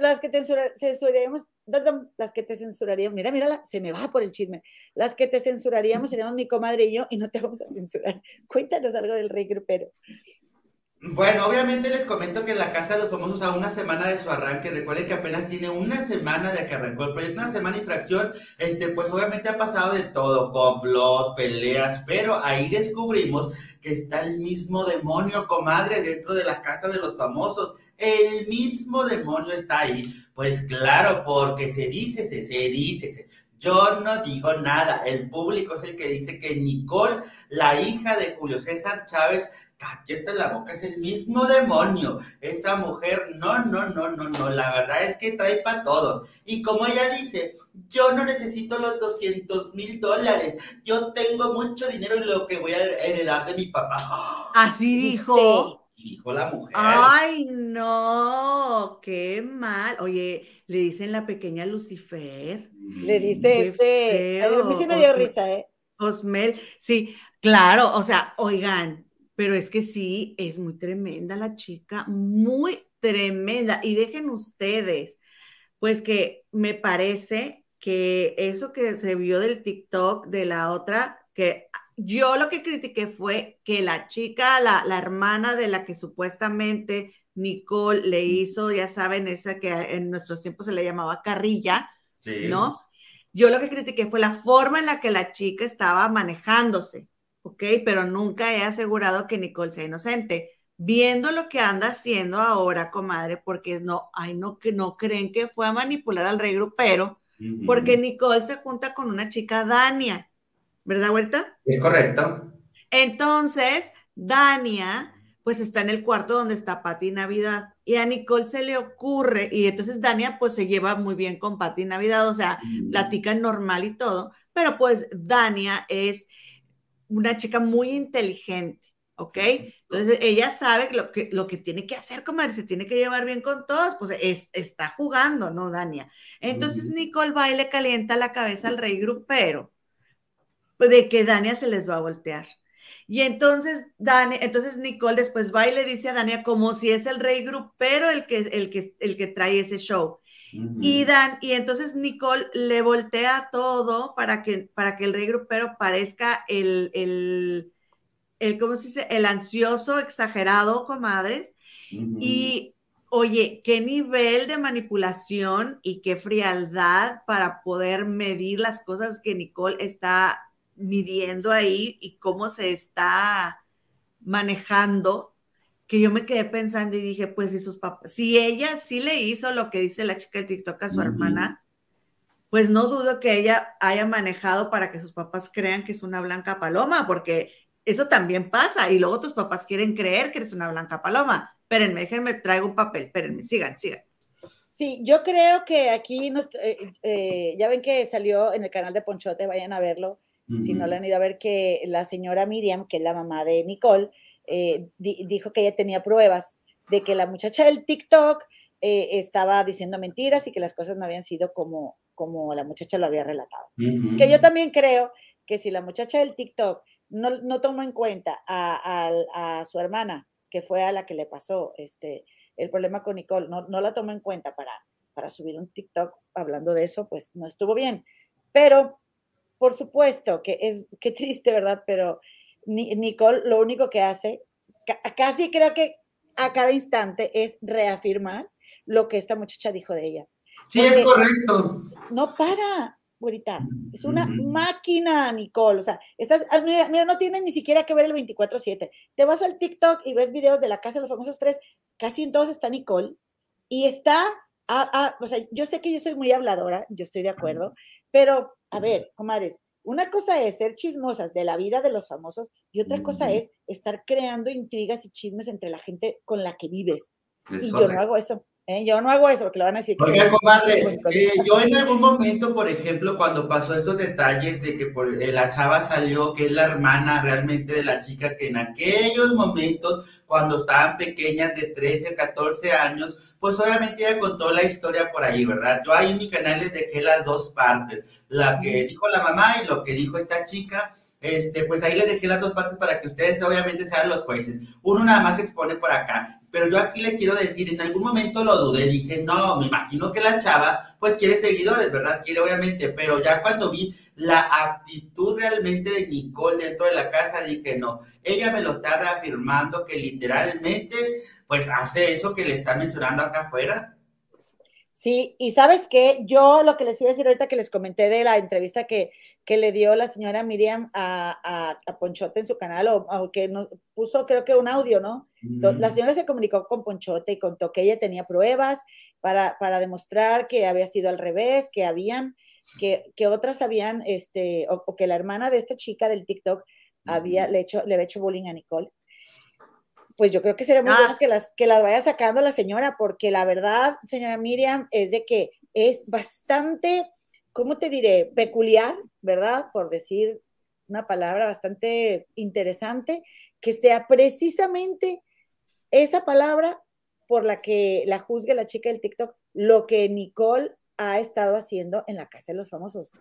las que te censuraríamos, perdón, las que te censuraríamos, mira, mira, se me va por el chisme. Las que te censuraríamos seríamos mi comadre y yo y no te vamos a censurar. Cuéntanos algo del rey grupero. Bueno, obviamente les comento que la Casa de los Famosos a una semana de su arranque, recuerden que apenas tiene una semana de que arrancó el proyecto, una semana y fracción, este, pues obviamente ha pasado de todo, complot, peleas, pero ahí descubrimos que está el mismo demonio, comadre, dentro de la Casa de los Famosos, el mismo demonio está ahí. Pues claro, porque se dice, se, se dice, yo no digo nada, el público es el que dice que Nicole, la hija de Julio César Chávez, cállate la boca, es el mismo demonio. Esa mujer, no, no, no, no, no, la verdad es que trae para todos. Y como ella dice, yo no necesito los 200 mil dólares, yo tengo mucho dinero y lo que voy a heredar de mi papá. Así dijo. Dijo la mujer. Ay, no, qué mal. Oye, le dicen la pequeña Lucifer. Le dice este. A mí sí me dio risa, ¿eh? Osmel, sí, claro, o sea, oigan, pero es que sí, es muy tremenda la chica, muy tremenda. Y dejen ustedes, pues que me parece que eso que se vio del TikTok de la otra, que yo lo que critiqué fue que la chica, la, la hermana de la que supuestamente Nicole le hizo, ya saben, esa que en nuestros tiempos se le llamaba carrilla, ¿no? Yo lo que critiqué fue la forma en la que la chica estaba manejándose ¿ok? Pero nunca he asegurado que Nicole sea inocente. Viendo lo que anda haciendo ahora, comadre, porque no, ay, no, que no creen que fue a manipular al rey grupero, porque Nicole se junta con una chica Dania, ¿verdad, Huerta? Es correcto. Entonces, Dania pues está en el cuarto donde está Patti Navidad. Y a Nicole se le ocurre, y entonces Dania pues se lleva muy bien con Patti Navidad, o sea, platican normal y todo, pero pues Dania es una chica muy inteligente, ¿ok? Entonces ella sabe lo que, lo que tiene que hacer, comadre, se tiene que llevar bien con todos, pues está jugando, ¿no, Dania? Entonces Nicole va y le calienta la cabeza al rey grupero de que Dania se les va a voltear. Y entonces, Dani, entonces Nicole después va y le dice a Dania como si es el rey grupero el que, el que, el que trae ese show. Y Dan, y entonces Nicole le voltea todo para que, para que el rey grupero parezca el, el, el ¿cómo se dice? El ansioso, exagerado, comadres. Y oye, qué nivel de manipulación y qué frialdad para poder medir las cosas que Nicole está midiendo ahí y cómo se está manejando, que yo me quedé pensando y dije, pues si sus papás, si ella sí le hizo lo que dice la chica de TikTok a su hermana, pues no dudo que ella haya manejado para que sus papás crean que es una blanca paloma, porque eso también pasa y luego tus papás quieren creer que eres una blanca paloma. Espérenme, déjenme, traigo un papel, espérenme, sigan, sigan. Sí, yo creo que aquí, eh, eh, ya ven que salió en el canal de Ponchote, vayan a verlo, si no le han ido a ver que la señora Miriam, que es la mamá de Nicole, eh, dijo que ella tenía pruebas de que la muchacha del TikTok eh, estaba diciendo mentiras y que las cosas no habían sido como, como la muchacha lo había relatado. Que yo también creo que si la muchacha del TikTok no, no tomó en cuenta a, a, su hermana, que fue a la que le pasó este, el problema con Nicole, no, no la tomó en cuenta para, para subir un TikTok hablando de eso, pues no estuvo bien. Pero por supuesto que es, qué triste, ¿verdad? Pero Nicole lo único que hace, casi creo que a cada instante es reafirmar lo que esta muchacha dijo de ella. Sí, es correcto. No para, güerita. Es una máquina, Nicole. O sea, estás, ah, mira, mira, no tiene ni siquiera que ver el 24-7. Te vas al TikTok y ves videos de la casa de los famosos tres. Casi en todos está Nicole. Y está, ah, ah, o sea, yo sé que yo soy muy habladora, yo estoy de acuerdo, pero, a ver, comadres, una cosa es ser chismosas de la vida de los famosos y otra cosa es estar creando intrigas y chismes entre la gente con la que vives. y yo no hago eso. ¿Eh? Yo no hago eso porque lo van a decir. Oiga, comadre, eh, yo en algún momento, por ejemplo, cuando pasó estos detalles de que por, eh, la chava salió, que es la hermana realmente de la chica que en aquellos momentos, cuando estaban pequeñas de 13, 14 años, pues obviamente ella contó la historia por ahí, ¿verdad? Yo ahí en mi canal les dejé las dos partes, la que dijo la mamá y lo que dijo esta chica. Este, pues ahí les dejé las dos partes para que ustedes obviamente sean los jueces. Uno nada más se expone por acá, pero yo aquí le quiero decir, en algún momento lo dudé, dije, no, me imagino que la chava pues quiere seguidores, ¿verdad? Quiere obviamente, pero ya cuando vi la actitud realmente de Nicole dentro de la casa, dije, no, ella me lo está reafirmando que literalmente pues hace eso que le está mencionando acá afuera. Sí, y sabes qué, yo lo que les iba a decir ahorita que les comenté de la entrevista que, que le dio la señora Miriam a, a, Ponchote en su canal, o, que nos puso creo que un audio, ¿no? La señora se comunicó con Ponchote y contó que ella tenía pruebas para, para demostrar que había sido al revés, que habían, que, que otras habían, este, o, que la hermana de esta chica del TikTok había, le, hecho, le había hecho bullying a Nicole pues yo creo que sería muy ah. bueno que las, que las vaya sacando la señora, porque la verdad, señora Miriam, es de que es bastante, ¿cómo te diré? Peculiar, ¿verdad? Por decir una palabra bastante interesante, que sea precisamente esa palabra por la que la juzgue la chica del TikTok, lo que Nicole ha estado haciendo en la casa de los famosos.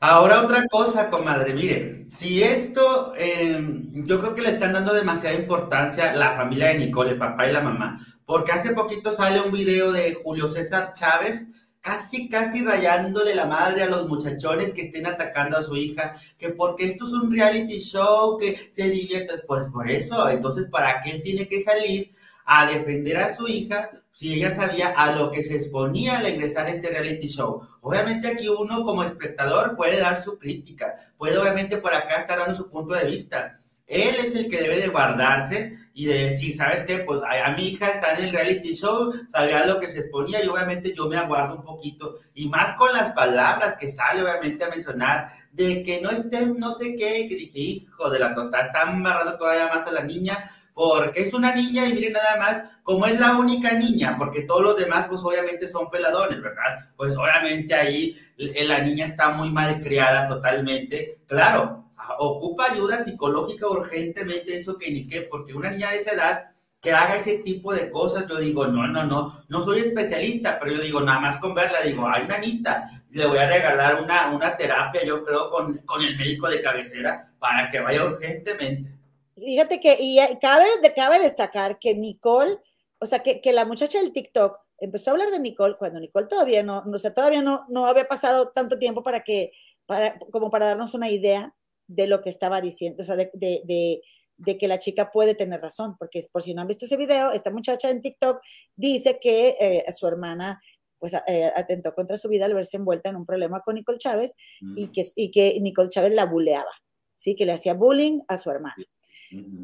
Ahora otra cosa, comadre, miren, si esto, em, yo creo que le están dando demasiada importancia la familia de Nicole, el papá y la mamá, porque hace poquito sale un video de Julio César Chávez, casi, casi rayándole la madre a los muchachones que estén atacando a su hija, que porque esto es un reality show, que se divierte, pues por eso, entonces, ¿para qué él tiene que salir a defender a su hija si ella sabía a lo que se exponía al ingresar a este reality show. Obviamente aquí uno como espectador puede dar su crítica, puede obviamente por acá estar dando su punto de vista. Él es el que debe de guardarse y de decir, ¿sabes qué? Pues a, mi hija está en el reality show, sabía lo que se exponía y obviamente yo me aguardo un poquito. Y más con las palabras que sale obviamente a mencionar de que no estén no sé qué, que dije, hijo de la total, están amarrando todavía más a la niña porque es una niña y miren nada más, como es la única niña, porque todos los demás pues obviamente son peladones, ¿verdad? Pues obviamente ahí la niña está muy mal criada totalmente. Claro, ocupa ayuda psicológica urgentemente, eso que ni qué, porque una niña de esa edad que haga ese tipo de cosas, yo digo, no, no, no, no soy especialista, pero yo digo, nada más con verla, digo, ay, nanita, le voy a regalar una, una terapia, yo creo, con, con el médico de cabecera para que vaya urgentemente. Fíjate que, y cabe, cabe destacar que Nicole, o sea, que, que, la muchacha del TikTok empezó a hablar de Nicole cuando Nicole todavía no, no o sea, todavía no, no había pasado tanto tiempo para que, para, como para darnos una idea de lo que estaba diciendo, o sea, de, de, de, que la chica puede tener razón, porque por si no han visto ese video, esta muchacha en TikTok dice que eh, su hermana pues eh, atentó contra su vida al verse envuelta en un problema con Nicole Chávez y, que, y que Nicole Chávez la buleaba, ¿sí? Que le hacía bullying a su hermana.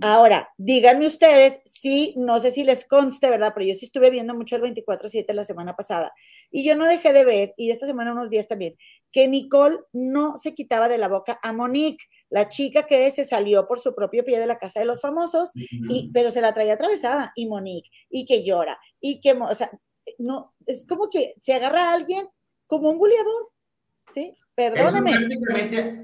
Ahora, díganme ustedes si, no sé si les conste, ¿verdad? Pero yo sí estuve viendo mucho el 24-7 la semana pasada y yo no dejé de ver, y esta semana unos días también, que Nicole no se quitaba de la boca a Monique, la chica que se salió por su propio pie de la casa de los famosos, y, pero se la traía atravesada, y Monique, y que llora, y que, o sea, no, es como que se agarra a alguien como un buleador, ¿sí? Perdóname.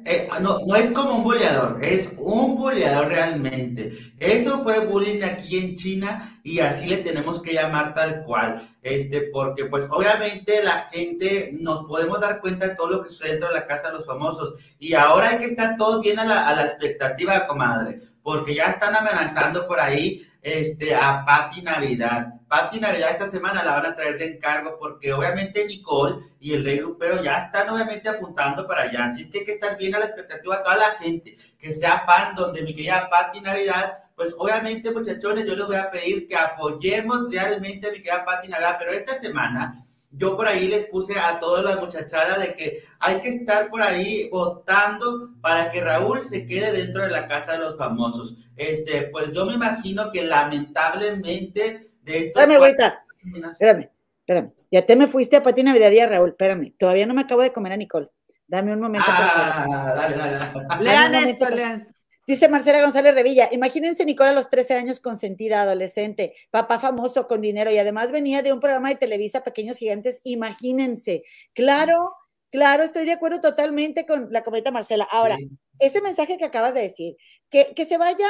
Eh, no, no es como un boleador, es un boleador realmente. Eso fue bullying aquí en China y así le tenemos que llamar tal cual. Este, porque pues obviamente la gente nos podemos dar cuenta de todo lo que sucede dentro de la casa de los famosos. Y ahora hay que estar todos bien a la, a la expectativa, comadre, porque ya están amenazando por ahí este, a Patti Navidad. Patti Navidad esta semana la van a traer de encargo porque obviamente Nicole y el Rey Grupero ya están obviamente apuntando para allá. Así es que hay que estar bien a la expectativa toda la gente que sea fan donde mi querida Patti Navidad. Pues obviamente, muchachones, yo les voy a pedir que apoyemos realmente a mi querida Patti Navidad, pero esta semana yo por ahí les puse a todas las muchachadas de que hay que estar por ahí votando para que Raúl se quede dentro de la casa de los famosos. Este, pues yo me imagino que lamentablemente de esto. Espérame, ahorita. Espérame, espérame. Ya te me fuiste a Pati Navidad y a Raúl. Espérame, todavía no me acabo de comer a Nicole. Dame un momento. Ah, dale, dale, dale. Lean esto, lean. Dice Marcela González Revilla, imagínense Nicola a los 13 años consentida, adolescente, papá famoso con dinero y además venía de un programa de Televisa Pequeños Gigantes, imagínense. Claro, claro, estoy de acuerdo totalmente con la cometa Marcela. Ahora, ese mensaje que acabas de decir, que, que se vaya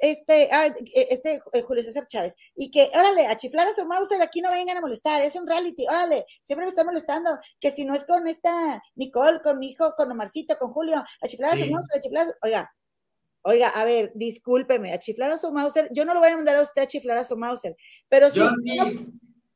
este, ah, este eh, Julio César Chávez, y que, órale, a chiflar a su mouse, aquí no vengan a molestar, es un reality, órale, siempre me está molestando, que si no es con esta Nicole, con mi hijo, con Omarcito, con Julio, a chiflar a su mouse, a chiflar, oiga, Oiga, a ver, discúlpeme, a chiflar a su Mauser, yo no lo voy a mandar a usted a chiflar a su Mauser, pero si, usted no,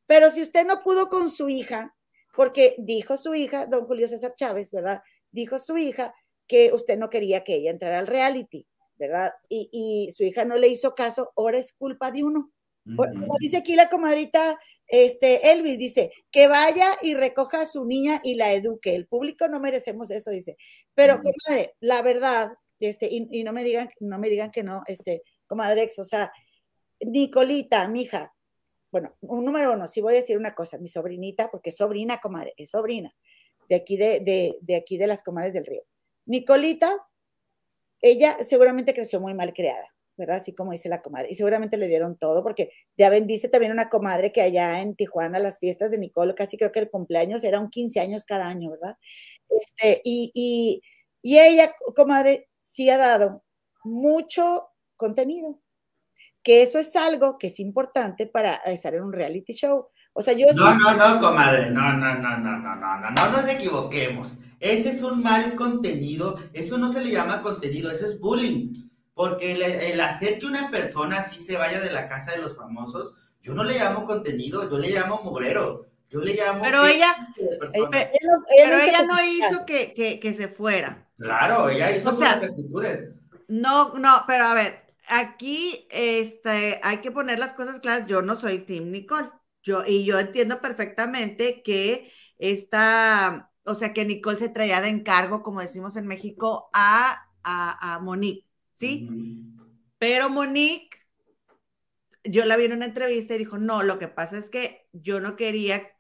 pero si usted no pudo con su hija, porque dijo su hija, don Julio César Chávez, ¿verdad? Dijo su hija que usted no quería que ella entrara al reality, ¿verdad? Y, su hija no le hizo caso, ahora es culpa de uno. Como dice aquí la comadrita este, Elvis, dice, que vaya y recoja a su niña y la eduque. El público no merecemos eso, dice. Pero, comadre, la verdad, este, y, no me digan, no me digan que no, este, comadrex, o sea, Nicolita, mi hija, bueno, un número uno, sí voy a decir una cosa, mi sobrinita, porque es sobrina, comadre, es sobrina, de aquí de, de, aquí de las comadres del río. Nicolita, ella seguramente creció muy mal creada, ¿verdad? Así como dice la comadre. Y seguramente le dieron todo, porque ya ven, dice también una comadre que allá en Tijuana las fiestas de Nicolo, casi creo que el cumpleaños era un 15 años cada año, ¿verdad? Este, y, y, y ella, comadre, sí ha dado mucho contenido, que eso es algo que es importante para estar en un reality show. O sea, yo... No, no, no, comadre, no, no, no, no, no, no, no, no nos equivoquemos. Ese es un mal contenido, eso no se le llama contenido, eso es bullying. Porque el, hacer que una persona así se vaya de la casa de los famosos, yo no le llamo contenido, yo le llamo mugrero. Yo le llamo. Pero ella, pero, ella no hizo que, que, que se fuera. Claro, ella hizo o sea, actitudes. No, no, pero a ver, aquí este, hay que poner las cosas claras. Yo no soy Tim Nicole. Yo, y yo entiendo perfectamente que esta, o sea, que Nicole se traía de encargo, como decimos en México, a, a, Monique, ¿sí? Pero Monique yo la vi en una entrevista y dijo, no, lo que pasa es que yo no quería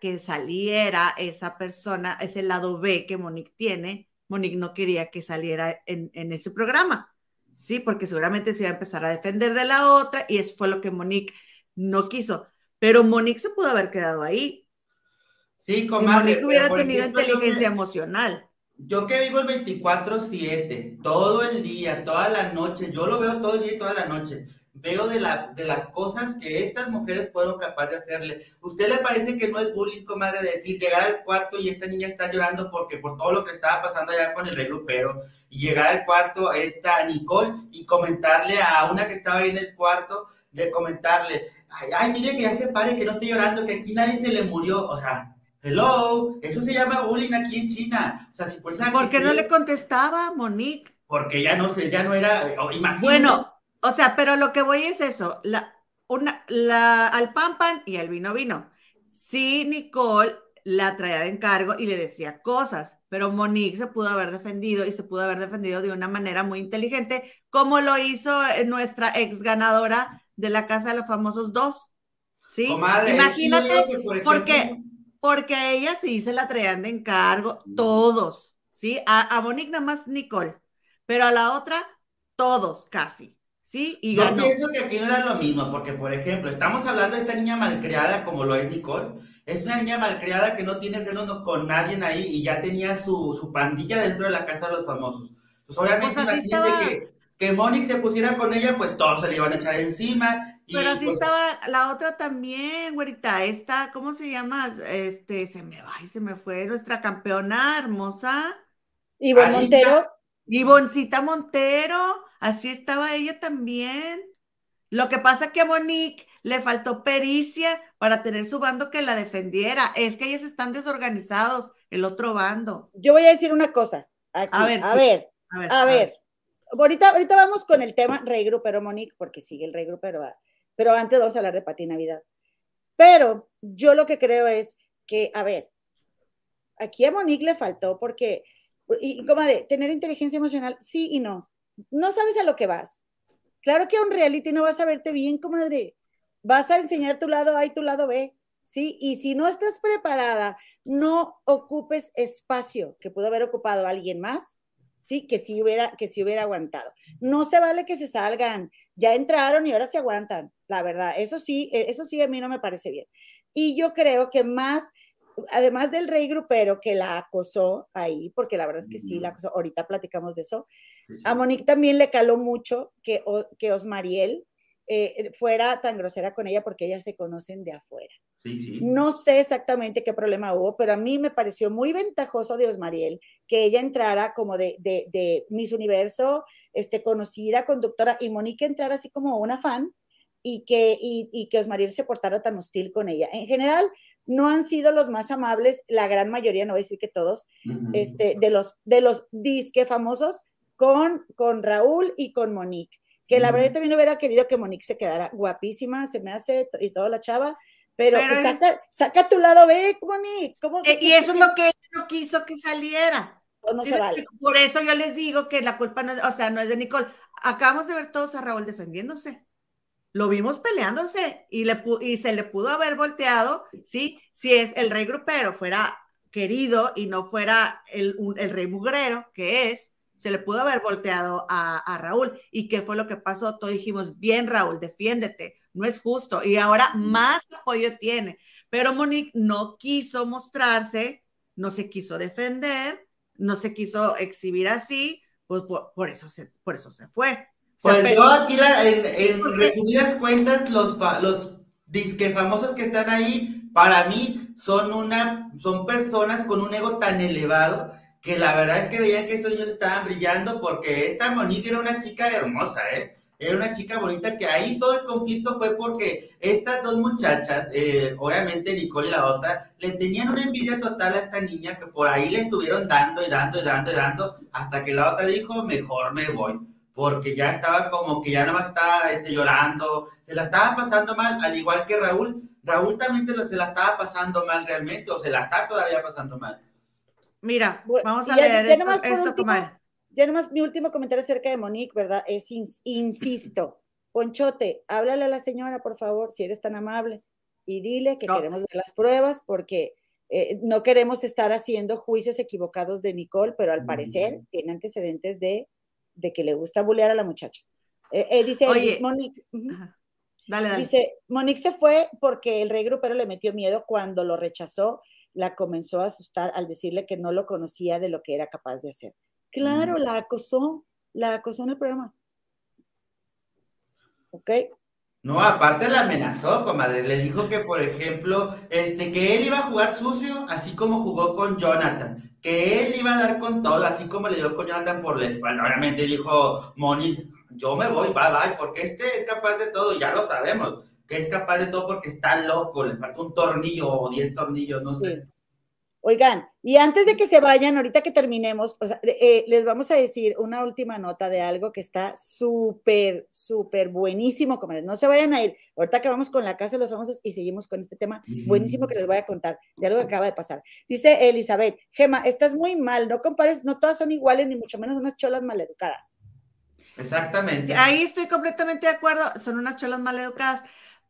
que saliera esa persona, ese lado B que Monique tiene. Monique no quería que saliera en, en ese programa, ¿sí? Porque seguramente se iba a empezar a defender de la otra y eso fue lo que Monique no quiso. Pero Monique se pudo haber quedado ahí. Sí, como si Monique hubiera tenido inteligencia emocional. Yo que vivo el 24/7, todo el día, toda la noche, yo lo veo todo el día y toda la noche. Veo de, la, de las cosas que estas mujeres fueron capaces de hacerle. ¿Usted le parece que no es bullying, comadre, decir llegar al cuarto y esta niña está llorando porque por todo lo que estaba pasando allá con el rey Lupero y llegar al cuarto esta Nicole y comentarle a una que estaba ahí en el cuarto, de comentarle, ay, ay, mire que ya se pare, que no esté llorando, que aquí nadie se le murió, o sea, Hello, eso se llama bullying aquí en China. O sea, si por, ¿Por qué no le contestaba, Monique? Porque ya no sé, ya no era, Bueno, o sea, pero lo que voy es eso, la, una, la, al pan pan y al vino vino. Sí, Nicole la traía de encargo y le decía cosas, pero Monique se pudo haber defendido y se pudo haber defendido de una manera muy inteligente, como lo hizo nuestra ex ganadora de la Casa de los Famosos dos. ¿Sí? Imagínate, porque porque a ella sí se la traían de encargo, todos, ¿sí? A, a Monique nada más Nicole, pero a la otra, todos casi, ¿sí? Y Yo pienso que aquí no era lo mismo, porque por ejemplo, estamos hablando de esta niña malcriada como lo es Nicole, es una niña malcriada que no tiene freno con nadie ahí y ya tenía su, su, pandilla dentro de la casa de los famosos. Pues obviamente pues que, que Monique se pusiera con ella, pues todos se le iban a echar encima pero así pues estaba la otra también, güerita, esta, ¿cómo se llama? Este, se me va y se me fue nuestra campeona hermosa. Ivonne Montero. Ivoncita Montero, así estaba ella también. Lo que pasa que a Monique le faltó pericia para tener su bando que la defendiera. Es que ellos están desorganizados, el otro bando. Yo voy a decir una cosa. a, ver, a, ver, a ver, Ahorita, ahorita vamos con el tema Rey Grupero Monique, porque sigue el Rey Grupero. Pero antes vamos a hablar de Pati Navidad. Pero yo lo que creo es que, a ver, aquí a Monique le faltó porque, y, comadre, tener inteligencia emocional, sí y no. No sabes a lo que vas. Claro que a un reality no vas a verte bien, comadre. Vas a enseñar tu lado A y tu lado B, ¿sí? Y si no estás preparada, no ocupes espacio que pudo haber ocupado alguien más ¿sí? Que si hubiera, que si hubiera aguantado. No se vale que se salgan, ya entraron y ahora se aguantan, la verdad, eso sí, e, eso sí a mí no me parece bien. Y yo creo que más, además del rey grupero que la acosó ahí, porque la verdad es que sí, la acosó, ahorita platicamos de eso, a Monique también le caló mucho que, que Osmariel eh, fuera tan grosera con ella porque ellas se conocen de afuera. No sé exactamente qué problema hubo, pero a mí me pareció muy ventajoso de Osmariel que ella entrara como de, de, de Miss Universo, este, conocida, conductora, y Monique entrara así como una fan y que, y, y que Osmariel se portara tan hostil con ella. En general, no han sido los más amables, la gran mayoría, no voy a decir que todos, este, de los, de los disque famosos con, con Raúl y con Monique. Que la verdad yo también hubiera querido que Monique se quedara guapísima, se me hace, y toda la chava, pero, pues, saca, tu lado B, Monique. ¿Cómo, eh, y eso es lo que no quiso que saliera. Pues, no se vale. Por eso yo les digo que la culpa no es, o sea, no es de Nicole. Acabamos de ver todos a Raúl defendiéndose. Lo vimos peleándose y, le, y se le pudo haber volteado, ¿sí? Si es el rey grupero fuera querido y no fuera el, el rey mugrero, que es, se le pudo haber volteado a, a, Raúl. ¿Y qué fue lo que pasó? Todos dijimos, bien Raúl, defiéndete, no es justo. Y ahora más apoyo tiene. Pero Monique no quiso mostrarse, no se quiso defender, no se quiso exhibir así, pues por, eso, se, por eso se fue. Pues yo aquí en, resumidas cuentas, los, los disque famosos que están ahí, para mí son una, son personas con un ego tan elevado que la verdad es que veían que estos niños estaban brillando porque esta Monique era una chica hermosa, ¿eh? Era una chica bonita que ahí todo el conflicto fue porque estas dos muchachas, eh, obviamente Nicole y la otra, le tenían una envidia total a esta niña que por ahí le estuvieron dando y dando y dando y dando hasta que la otra dijo, mejor me voy, porque ya estaba como que ya no más estaba este, llorando, se la estaba pasando mal, al igual que Raúl. Raúl también se la estaba pasando mal realmente, o se la está todavía pasando mal. Mira, vamos a leer esto, esto Ya nomás mi último comentario acerca de Monique, ¿verdad? Es, insisto, Ponchote, háblale a la señora, por favor, si eres tan amable, y dile que queremos ver las pruebas porque eh, no queremos estar haciendo juicios equivocados de Nicole, pero al parecer tiene antecedentes de, de, que le gusta bulear a la muchacha. Eh, eh, dice Monique. Dale, dale. Dice, Monique se fue porque el rey grupero le metió miedo cuando lo rechazó, la comenzó a asustar al decirle que no lo conocía de lo que era capaz de hacer. Claro, la acosó, la acosó en el programa. ¿Ok? No, aparte la amenazó, comadre. Le dijo que, por ejemplo, este, que él iba a jugar sucio, así como jugó con Jonathan. Que él iba a dar con todo, así como le dio con Jonathan por la espalda. Obviamente dijo, Moni, yo me voy, bye bye, porque este es capaz de todo, ya lo sabemos. Que es capaz de todo porque está loco, le falta un tornillo o diez tornillos, no sé. Oigan, y antes de que se vayan, ahorita que terminemos, eh, les vamos a decir una última nota de algo que está súper, súper buenísimo, No se vayan a ir. Ahorita que vamos con la casa de los famosos y seguimos con este tema buenísimo que les voy a contar de algo que acaba de pasar. Dice Elizabeth, Gema, estás muy mal, no compares, no todas son iguales, ni mucho menos unas cholas maleducadas. Exactamente. Ahí estoy completamente de acuerdo, son unas cholas maleducadas,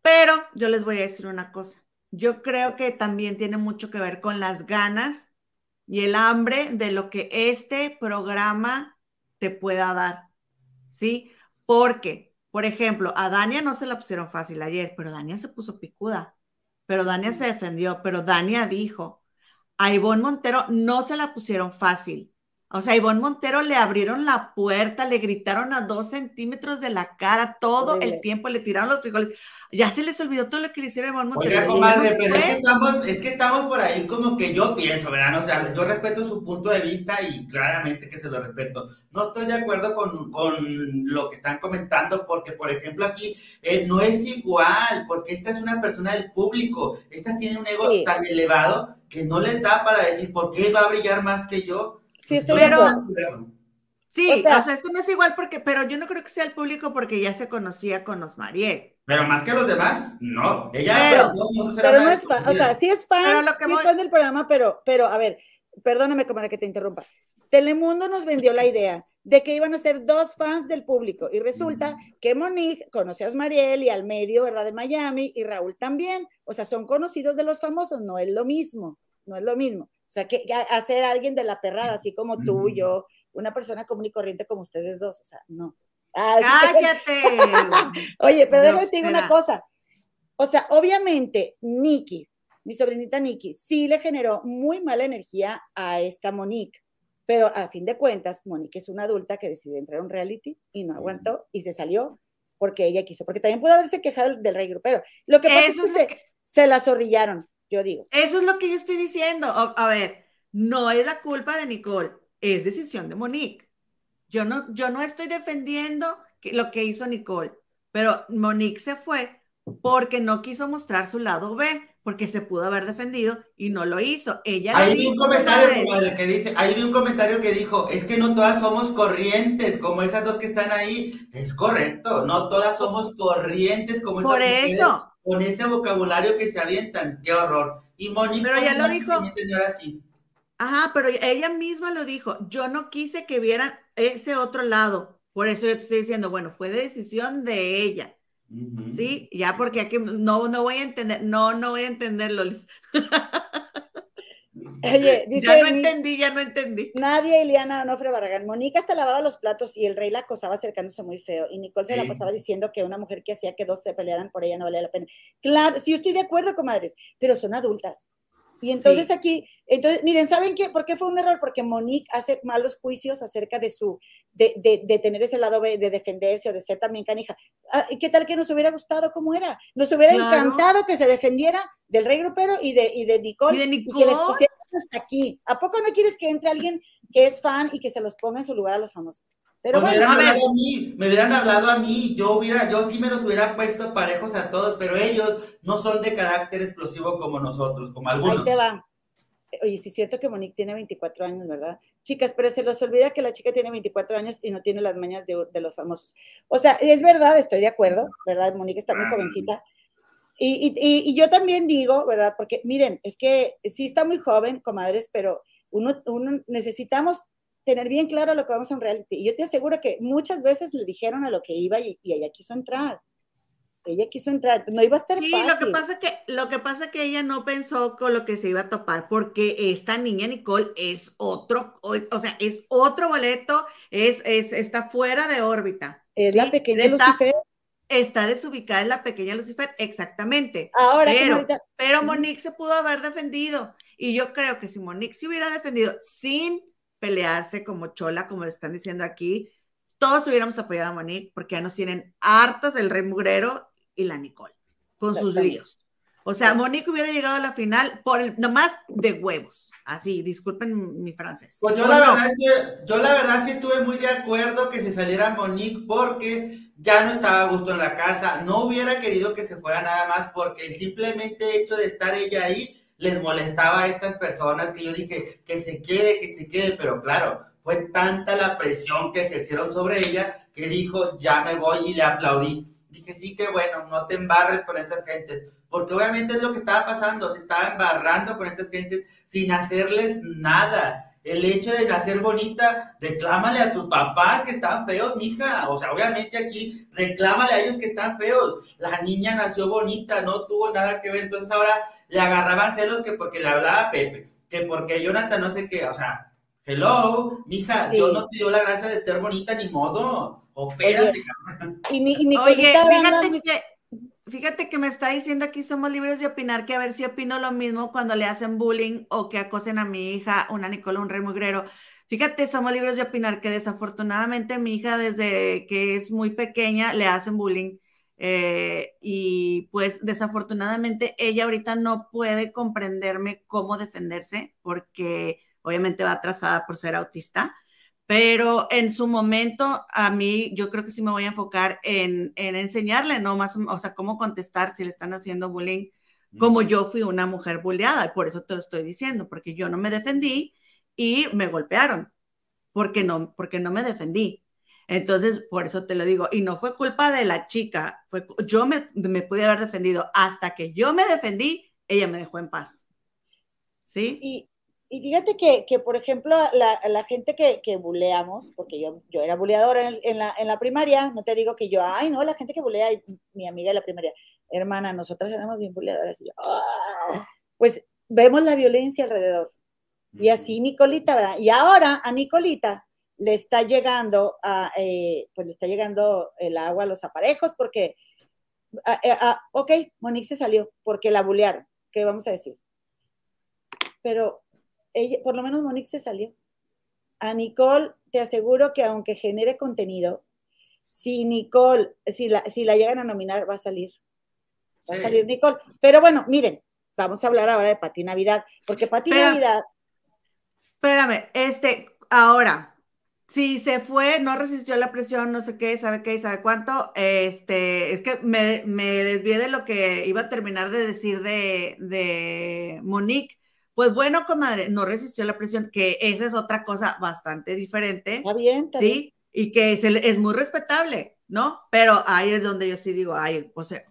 pero yo les voy a decir una cosa yo creo que también tiene mucho que ver con las ganas y el hambre de lo que este programa te pueda dar, ¿sí? Porque, por ejemplo, a Dania no se la pusieron fácil ayer, pero Dania se puso picuda, pero Dania se defendió, pero Dania dijo, a Ivonne Montero no se la pusieron fácil, o sea, Ivonne Montero le abrieron la puerta, le gritaron a dos centímetros de la cara todo el tiempo, le tiraron los frijoles. Ya se les olvidó todo lo que le hicieron a. Oiga, comadre, pero es que, estamos, es que estamos por ahí como que yo pienso, ¿verdad? O sea, yo respeto su punto de vista y claramente que se lo respeto. No estoy de acuerdo con, con lo que están comentando porque, por ejemplo, aquí eh, no es igual, porque esta es una persona del público. Esta tiene un ego tan elevado que no le da para decir por qué va a brillar más que yo Sí, estoy pero, Sí, o sea, esto no es igual porque, pero yo no creo que sea el público porque ya se conocía con Osmarie. Pero más que los demás, no. Ella pero, pero, no, es fan, o sea, sí es fan, lo que es fan del programa, pero, pero, a ver, perdóname, como que te interrumpa. Telemundo nos vendió la idea de que iban a ser dos fans del público y resulta que Monique conoce a Osmariel y al medio, ¿verdad? De Miami y Raúl también. O sea, son conocidos de los famosos, no es lo mismo, no es lo mismo. O sea, que hacer alguien de la perrada, así como tú, y yo, una persona común y corriente como ustedes dos, o sea, no. Ah, ¡Cállate! (laughs) Oye, pero déjame decir una cosa. O sea, obviamente, Nikki, mi sobrinita Nikki, sí le generó muy mala energía a esta Monique, pero a fin de cuentas, Monique es una adulta que decidió entrar a un reality y no aguantó y se salió porque ella quiso, porque también pudo haberse quejado del rey grupero. Lo que pasa es que, se, se la zorrillaron yo digo. Eso es lo que yo estoy diciendo. A, ver, no es la culpa de Nicole, es decisión de Monique. Yo no, yo no estoy defendiendo lo que hizo Nicole, pero Monique se fue porque no quiso mostrar su lado B, porque se pudo haber defendido y no lo hizo. Ella ahí vi un comentario que dice, un comentario que dijo, es que no todas somos corrientes, como esas dos que están ahí. Es correcto, no todas somos corrientes como esas Por eso con ese vocabulario que se avientan. Qué horror. Y Mónica. Pero ya lo dijo. Ajá, pero ella misma lo dijo. Yo no quise que vieran ese otro lado. Por eso yo te estoy diciendo, bueno, fue decisión de ella. Sí, ya porque aquí no, no voy a entender, no, no voy a entenderlo. (laughs) Oye, dice, ya no entendí, ya no entendí. Nadia Iliana Onofre Barragán. Mónica hasta lavaba los platos y el rey la acosaba acercándose muy feo. Y Nicole se la pasaba diciendo que una mujer que hacía que dos se pelearan por ella no valía la pena. Claro, sí, yo estoy de acuerdo, comadres, pero son adultas. Y entonces aquí, entonces, miren, ¿saben qué? ¿Por qué fue un error? Porque Monique hace malos juicios acerca de su, de, de, de tener ese lado de defenderse o de ser también canija. Ah, ¿Y qué tal que nos hubiera gustado cómo era? Nos hubiera encantado que se defendiera del rey grupero y de, y de Nicole. Y de Nicole. que les pusiera hasta aquí. ¿A poco no quieres que entre alguien que es fan y que se los ponga en su lugar a los famosos? Pero pues bueno, me hubieran, hablado a mí, me hubieran hablado a mí, yo hubiera, yo sí me los hubiera puesto parejos a todos, pero ellos no son de carácter explosivo como nosotros, como algunos. Ahí te va. Oye, sí es cierto que Monique tiene 24 años, ¿verdad? Chicas, pero se los olvida que la chica tiene 24 años y no tiene las mañas de, de los famosos. O sea, es verdad, estoy de acuerdo, ¿verdad? Monique está muy jovencita. Y, y, y, yo también digo, ¿verdad? Porque miren, es que sí está muy joven, comadres, pero uno, uno necesitamos tener bien claro lo que vamos a un reality. Y yo te aseguro que muchas veces le dijeron a lo que iba y, ella quiso entrar. Ella quiso entrar, no iba a estar sí, lo que pasa que lo que pasa que ella no pensó con lo que se iba a topar, porque esta niña Nicole es otro, o, sea, es otro boleto, es, es está fuera de órbita. Es la pequeña Lucifer está desubicada en la pequeña Lucifer, exactamente. Ahora, pero, pero Monique se pudo haber defendido. Y yo creo que si Monique se hubiera defendido sin pelearse como chola, como le están diciendo aquí, todos hubiéramos apoyado a Monique porque ya nos tienen hartos el rey mugrero y la Nicole con sus líos. O sea, Monique hubiera llegado a la final por el, nomás de huevos. Así, disculpen mi francés. Pues yo, la verdad, yo la verdad sí estuve muy de acuerdo que se saliera Monique porque ya no estaba a gusto en la casa. No hubiera querido que se fuera nada más porque el simplemente hecho de estar ella ahí les molestaba a estas personas que yo dije que se quede, que se quede. Pero claro, fue tanta la presión que ejercieron sobre ella que dijo, ya me voy y le aplaudí. Dije, sí, que bueno, no te embarres con estas gentes porque obviamente es lo que estaba pasando, se estaba embarrando con estas gentes sin hacerles nada. El hecho de nacer bonita, reclámale a tus papás que están feos, mija. O sea, obviamente aquí reclámale a ellos que están feos. La niña nació bonita, no tuvo nada que ver. Entonces ahora le agarraban celos que porque le hablaba a Pepe, que porque Jonathan no sé qué. O sea, hello, mija, yo no te dio la gracia de ser bonita ni modo. Opérate, y, mi, y Oye, fíjate que Fíjate que me está diciendo aquí somos libres de opinar que a ver si opino lo mismo cuando le hacen bullying o que acosen a mi hija, una Nicola, un rey mugrero. Fíjate, somos libres de opinar que desafortunadamente mi hija desde que es muy pequeña le hacen bullying eh, y pues desafortunadamente ella ahorita no puede comprenderme cómo defenderse porque obviamente va atrasada por ser autista pero en su momento a mí yo creo que sí me voy a enfocar en, enseñarle, ¿no? Más, o sea, cómo contestar si le están haciendo bullying, como yo fui una mujer bulleada, y por eso te lo estoy diciendo, porque yo no me defendí y me golpearon, porque no, porque no me defendí. Entonces, por eso te lo digo, y no fue culpa de la chica, fue, yo me, me pude haber defendido, hasta que yo me defendí, ella me dejó en paz. ¿Sí? Y, y fíjate que, que por ejemplo, la, la gente que, que buleamos, porque yo, yo era buleadora en, en, la, en, la, primaria, no te digo que yo, ay, no, la gente que bulea, mi amiga de la primaria, hermana, nosotras éramos bien buleadoras, y yo, ¡ah! pues vemos la violencia alrededor. Y así Nicolita, ¿verdad? Y ahora a Nicolita le está llegando, a, eh, pues le está llegando el agua a los aparejos, porque, ok, Monique se salió, porque la bulearon, ¿qué vamos a decir? Pero por lo menos Monique se salió. A Nicole, te aseguro que aunque genere contenido, si Nicole, si la, si la llegan a nominar, va a salir. Va a salir Nicole. Pero bueno, miren, vamos a hablar ahora de Pati Navidad, porque Pati Navidad. Espérame, este, ahora, si se fue, no resistió la presión, no sé qué, sabe qué, sabe cuánto, este, es que me, me desvié de lo que iba a terminar de decir de, de Monique pues bueno, comadre, no resistió la presión, que esa es otra cosa bastante diferente. Está bien, Sí, y que es, es, muy respetable, ¿no? Pero ahí es donde yo sí digo, ay, o sea,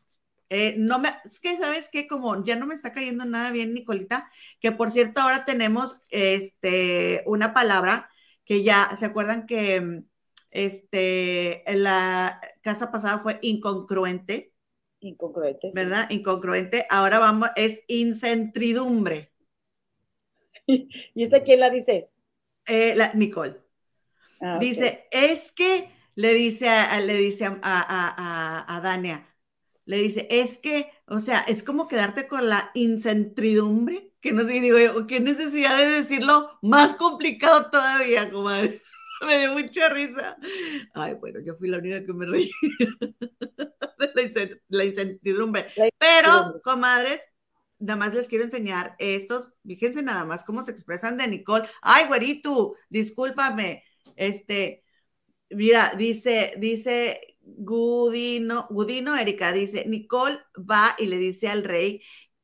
eh, no me, es que sabes que como ya no me está cayendo nada bien, Nicolita, que por cierto ahora tenemos este, una palabra que ya, ¿se acuerdan que este, en la casa pasada fue incongruente? Incongruente. ¿Verdad? Incongruente. Ahora vamos, es incentridumbre. (laughs) ¿Y esta quién la dice? Eh, la, Nicole. Ah, dice, es que le dice a, le dice a, a, a, Dania, le dice, es que, o sea, es como quedarte con la incentridumbre, que no sé, digo, qué necesidad de decirlo más complicado todavía, comadre. (laughs) Me dio mucha risa. Ay, bueno, yo fui la única que me reí (laughs) de la, incertidumbre. Pero, comadres, nada más les quiero enseñar estos, fíjense nada más cómo se expresan de Nicole. Ay, güerito, discúlpame. Este, mira, dice, dice Gudino, Gudino Erika, dice, Nicole va y le dice al rey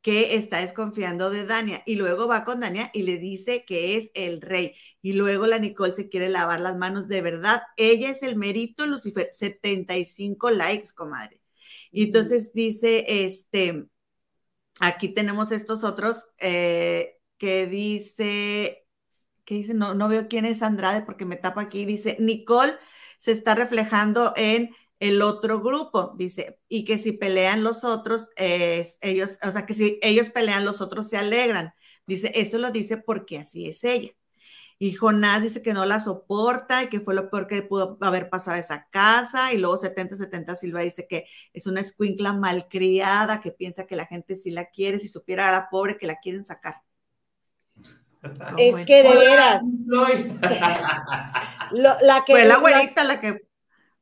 que está desconfiando de Dania y luego va con Dania y le dice que es el rey y luego la Nicole se quiere lavar las manos de verdad. Ella es el mérito Lucifer, 75 likes, comadre. Y entonces dice, este, Aquí tenemos estos otros eh, que dice ¿qué dice? No, no veo quién es Andrade porque me tapa aquí. Dice, Nicole se está reflejando en el otro grupo, dice, y que si pelean los otros, ellos, o sea, que si ellos pelean, los otros se alegran. Dice, eso lo dice porque así es ella. Y Jonás dice que no la soporta y que fue lo peor que pudo haber pasado esa casa. Y luego 70-70 Silva dice que es una escuincla malcriada, que piensa que la gente sí la quiere, si supiera a la pobre que la quieren sacar. (laughs) Es que de veras. (laughs) la que, fue la güerita la que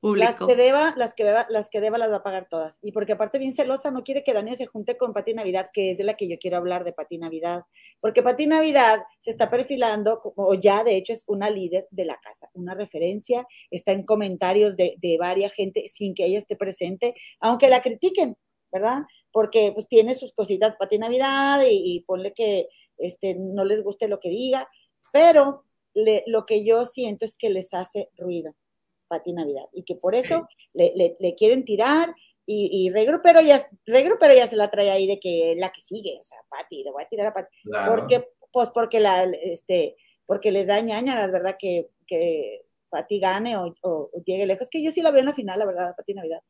las que deba, las que deba, las que deba las va a pagar todas. Y porque aparte bien celosa, no quiere que Dania se junte con Pati Navidad, que es de la que yo quiero hablar de Pati Navidad. Porque Pati Navidad se está perfilando, o ya de hecho es una líder de la casa, una referencia, está en comentarios de, de varias gente sin que ella esté presente, aunque la critiquen, ¿verdad? Porque pues tiene sus cositas Pati Navidad y, ponle que este, no les guste lo que diga, pero lo que yo siento es que les hace ruido Pati Navidad y que por eso le, le, quieren tirar y, y Regro, pero ya, Regro, pero ya se la trae ahí de que la que sigue, o sea, Pati, le voy a tirar a Pati. Porque, pues porque la, este, porque les da la verdad, que, que Pati gane o, o, llegue lejos, que yo sí la veo en la final, la verdad, Pati Navidad.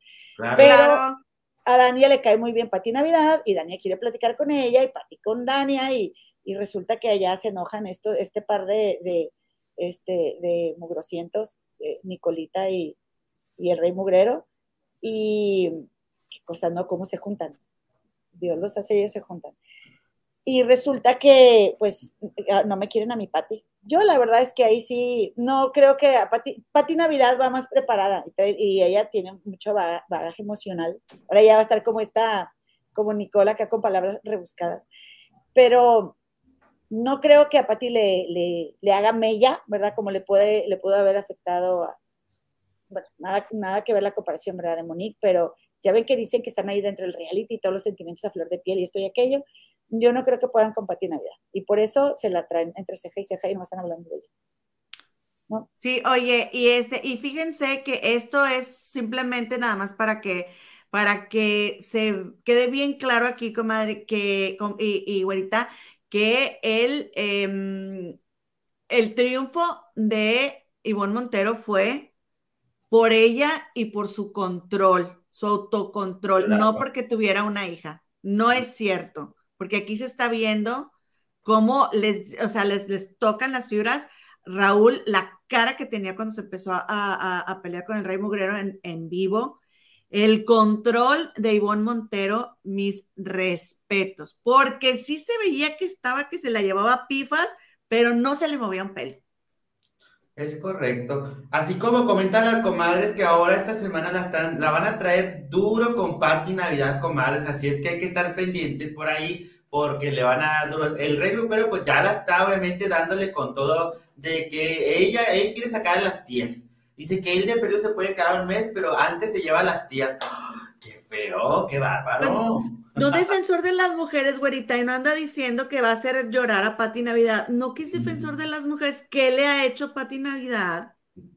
Pero a Dania le cae muy bien Pati Navidad y Dania quiere platicar con ella y Pati con Dania y, y resulta que allá se enojan esto, este par de, de este, de mugrosientos, Nicolita y, el rey mugrero, y qué cosas, ¿no? ¿Cómo se juntan? Dios los hace y ellos se juntan. Y resulta que, pues, ah, no me quieren a mi Pati. Yo la verdad es que ahí sí, no creo que a Pati, Pati Navidad va más preparada y ella tiene mucho bagaje emocional. Ahora ya va a estar como esta, como Nicola, acá con palabras rebuscadas. Pero no creo que a Pati le, le, haga mella, ¿verdad? Como le puede, le puede haber afectado a, bueno, nada, nada que ver la comparación, ¿verdad? De Monique, pero ya ven que dicen que están ahí dentro del reality y todos los sentimientos a flor de piel y esto y aquello. Yo no creo que puedan compartir Navidad. Y por eso se la traen entre ceja y ceja y no están hablando de ella. Sí, oye, y este, y fíjense que esto es simplemente nada más para que, para que se quede bien claro aquí, comadre, que, y, y güerita, que el, em, el triunfo de Ivonne Montero fue por ella y por su control, su autocontrol, no porque tuviera una hija. No es cierto, porque aquí se está viendo cómo les, o sea, les, les tocan las fibras. Raúl, la cara que tenía cuando se empezó a, pelear con el Rey Mugrero en, en vivo, el control de Ivonne Montero, mis respetos, porque sí se veía que estaba que se la llevaba pifas, pero no se le movía un pelo. Es correcto. Así como comentan las comadres que ahora esta semana la, están, van a traer duro con Pati Navidad, comadres, así es que hay que estar pendientes por ahí porque le van a dar duro. El rey pero pues ya la está obviamente dándole con todo de que ella, él quiere sacar a las tías Dice que él de periodo se puede quedar un mes, pero antes se lleva a las tías. ¡Ah! ¡Qué feo! ¡Qué bárbaro! No, (laughs) defensor de las mujeres, güerita, y no anda diciendo que va a hacer llorar a Pati Navidad. No que es defensor de las mujeres. ¿Qué le ha hecho Pati Navidad?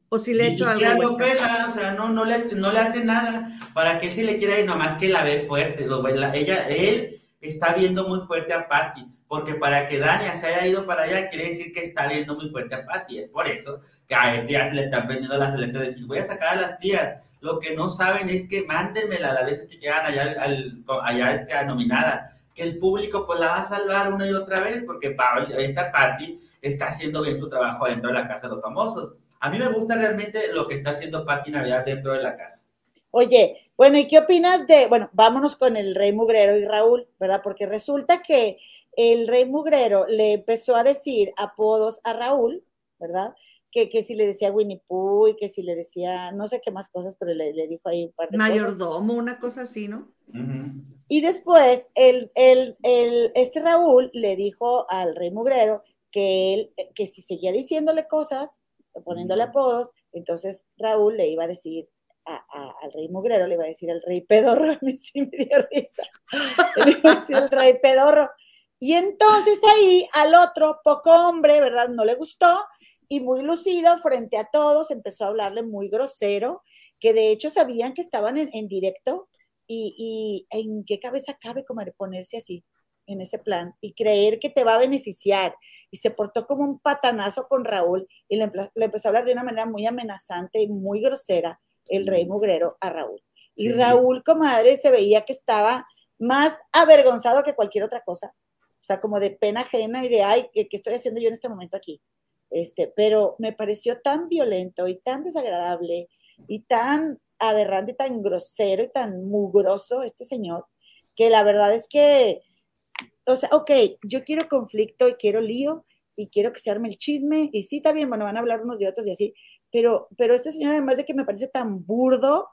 ¿O si le ha hecho algo? No pela, o sea, no, no, le, no le hace nada. Para que él sí le quiera ir, nomás que la ve fuerte. Lo, ella, él está viendo muy fuerte a Pati porque para que Dania se haya ido para allá quiere decir que está viendo muy fuerte a Pati. Es por eso que a este ya se le están prendiendo las alertas de decir, voy a sacar a las tías. Lo que no saben es que mándenmela a la vez que quedan allá, al, allá este, nominada. Que el público pues la va a salvar una y otra vez porque esta Pati está haciendo bien su trabajo dentro de la Casa de los Famosos. A mí me gusta realmente lo que está haciendo Pati Navidad dentro de la casa. Oye, bueno, ¿y qué opinas de, bueno, vámonos con el Rey Mugrero y Raúl, ¿verdad? Porque resulta que el rey mugrero le empezó a decir apodos a Raúl, ¿verdad? Que, que si le decía Winnie Pooh y que si le decía no sé qué más cosas, pero le, dijo ahí un par de Mayordomo, una cosa así, ¿no? Y después el, el, el, este Raúl le dijo al rey mugrero que él, que si seguía diciéndole cosas, poniéndole apodos, entonces Raúl le iba a decir al rey mugrero, le iba a decir al rey pedorro, a mí sí me dio risa, le iba a decir al rey pedorro, y entonces ahí al otro poco hombre, ¿verdad? No le gustó y muy lucido frente a todos empezó a hablarle muy grosero, que de hecho sabían que estaban en, directo y, en qué cabeza cabe como ponerse así. en ese plan y creer que te va a beneficiar. Y se portó como un patanazo con Raúl y le, empezó a hablar de una manera muy amenazante y muy grosera el rey mugrero a Raúl. Y Raúl, comadre, se veía que estaba más avergonzado que cualquier otra cosa. O sea, como de pena ajena y de, ay, ¿qué, estoy haciendo yo en este momento aquí? Este, pero me pareció tan violento y tan desagradable y tan aberrante, tan grosero y tan mugroso este señor, que la verdad es que, o sea, ok, yo quiero conflicto y quiero lío y quiero que se arme el chisme y sí, está bien, bueno, van a hablar unos de otros y así, pero, pero este señor además de que me parece tan burdo,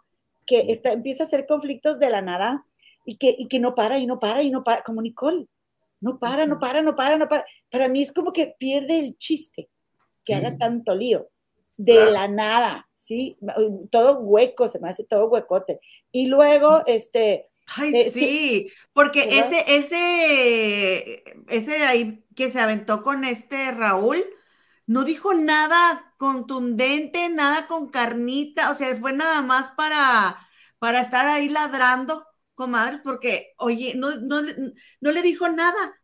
que está, empieza a hacer conflictos de la nada y que, y que no para y no para y no para, como Nicole, no para, no para, no para, no para. Para mí es como que pierde el chiste que haga tanto lío de la nada, ¿sí? Todo hueco, se me hace todo huecote. Y luego, este... Ay, eh, sí, porque ese, ese, ese ahí que se aventó con este Raúl, no dijo nada contundente, nada con carnita, o sea, fue nada más para, para estar ahí ladrando, comadres, porque, oye, no, no, no le dijo nada.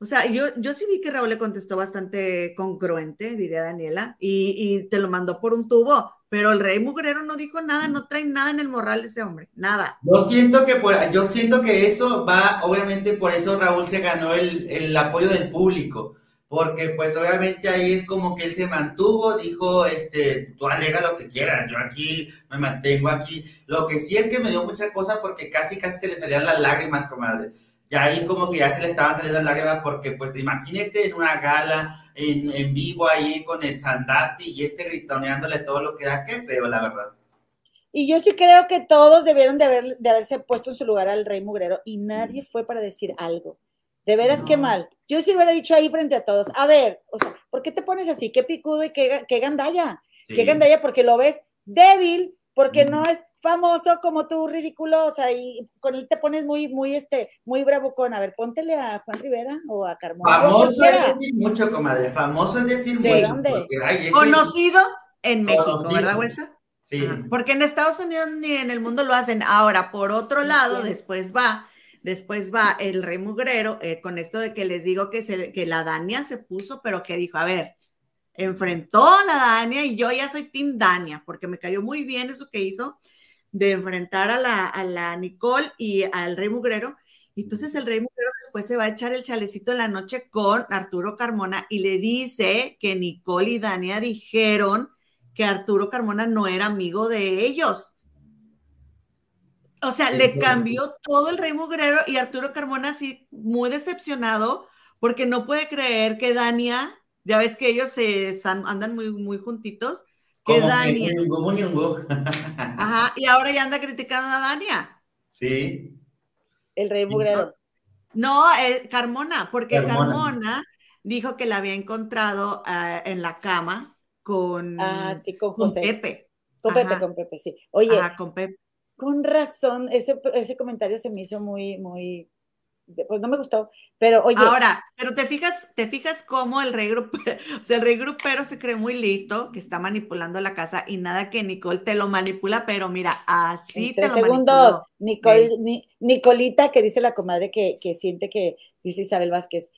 O sea, yo, yo sí vi que Raúl le contestó bastante congruente, diría Daniela, y, te lo mandó por un tubo, pero el rey mugrero no dijo nada, no trae nada en el moral de ese hombre, nada. Yo siento que por, yo siento que eso va, obviamente por eso Raúl se ganó el, el apoyo del público, porque pues obviamente ahí es como que él se mantuvo, dijo, este, tú alega lo que quieras, yo aquí me mantengo aquí. Lo que sí es que me dio mucha cosa porque casi casi se le salían las lágrimas, comadre y ahí como que ya se le estaban saliendo las lágrimas porque pues imagínate en una gala en, vivo ahí con el Sandati y este gritoneándole todo lo que da, qué feo la verdad. Y yo sí creo que todos debieron de, haber, de haberse puesto en su lugar al rey mugrero y nadie fue para decir algo. De veras, qué mal. Yo sí hubiera dicho ahí frente a todos, a ver, o sea, ¿por qué te pones así? ¿Qué picudo y qué, qué gandalla? ¿Qué gandalla? Porque lo ves débil, porque no es famoso como tú, ridículo, o sea, y con él te pones muy, muy, este, muy bravucón. A ver, póntele a Juan Rivera o a Carmona. Famoso es decir mucho, comadre, famoso es decir ¿De mucho. Dónde? Conocido en México, ¿verdad, Vuelta? Sí. Porque en Estados Unidos ni en el mundo lo hacen. Ahora, por otro lado, después va, después va el rey mugrero, eh, con esto de que les digo que, se, que la Dania se puso, pero que dijo, a ver, enfrentó a la Dania y yo ya soy Team Dania, porque me cayó muy bien eso que hizo de enfrentar a la, a la Nicole y al Rey Mugrero. Entonces el Rey Mugrero después se va a echar el chalecito en la noche con Arturo Carmona y le dice que Nicole y Dania dijeron que Arturo Carmona no era amigo de ellos. O sea, le cambió todo el Rey Mugrero y Arturo Carmona así muy decepcionado porque no puede creer que Dania, ya ves que ellos se andan muy, muy juntitos, que Dania. Ajá, y ahora ya anda criticando a Dania. Sí. El rey mugrero. No, eh, Carmona, porque Carmona. dijo que la había encontrado eh, en la cama con, ah, sí, con, José. Pepe. Con Pepe, con Pepe, sí. Oye, con Pepe. Con razón, ese, ese comentario se me hizo muy, muy, pues no me gustó, pero oye. Ahora, pero te fijas, te fijas cómo el rey grupero, (laughs) o sea, el rey grupero se cree muy listo, que está manipulando la casa y nada que Nicole te lo manipula, pero mira, así te lo segundos, Nicole, Nicolita, que dice la comadre que, que, siente que, dice Isabel Vázquez,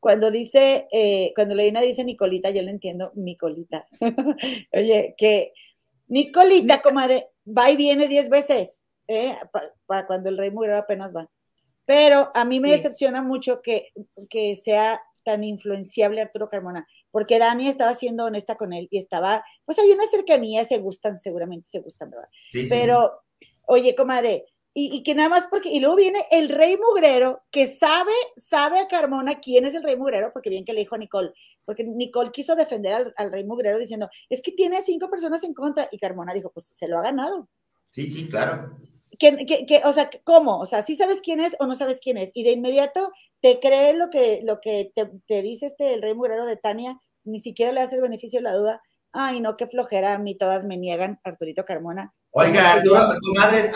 cuando dice, eh, cuando Leina dice Nicolita, yo le entiendo, Nicolita. (laughs) oye, que Nicolita, comadre, va y viene diez veces, ¿eh? para cuando el rey murió apenas va. Pero a mí me decepciona mucho que, que sea tan influenciable Arturo Carmona, porque Dani estaba siendo honesta con él y estaba, pues hay una cercanía, se gustan, seguramente se gustan, ¿verdad? Pero, oye, comadre, y, y, que nada más porque, y luego viene el rey mugrero, que sabe, sabe a Carmona quién es el rey mugrero, porque bien que le dijo a Nicole, porque Nicole quiso defender al, al rey mugrero diciendo, es que tiene cinco personas en contra, y Carmona dijo, pues se lo ha ganado. Sí, sí, claro que, o sea, ¿cómo? O sea, sí sabes quién es o no sabes quién es. Y de inmediato te cree lo que, lo que te, dice este el rey mugrero de Tania, ni siquiera le hace el beneficio de la duda. Ay, no, qué flojera, a mí todas me niegan, Arturito Carmona. Oiga, Arturo,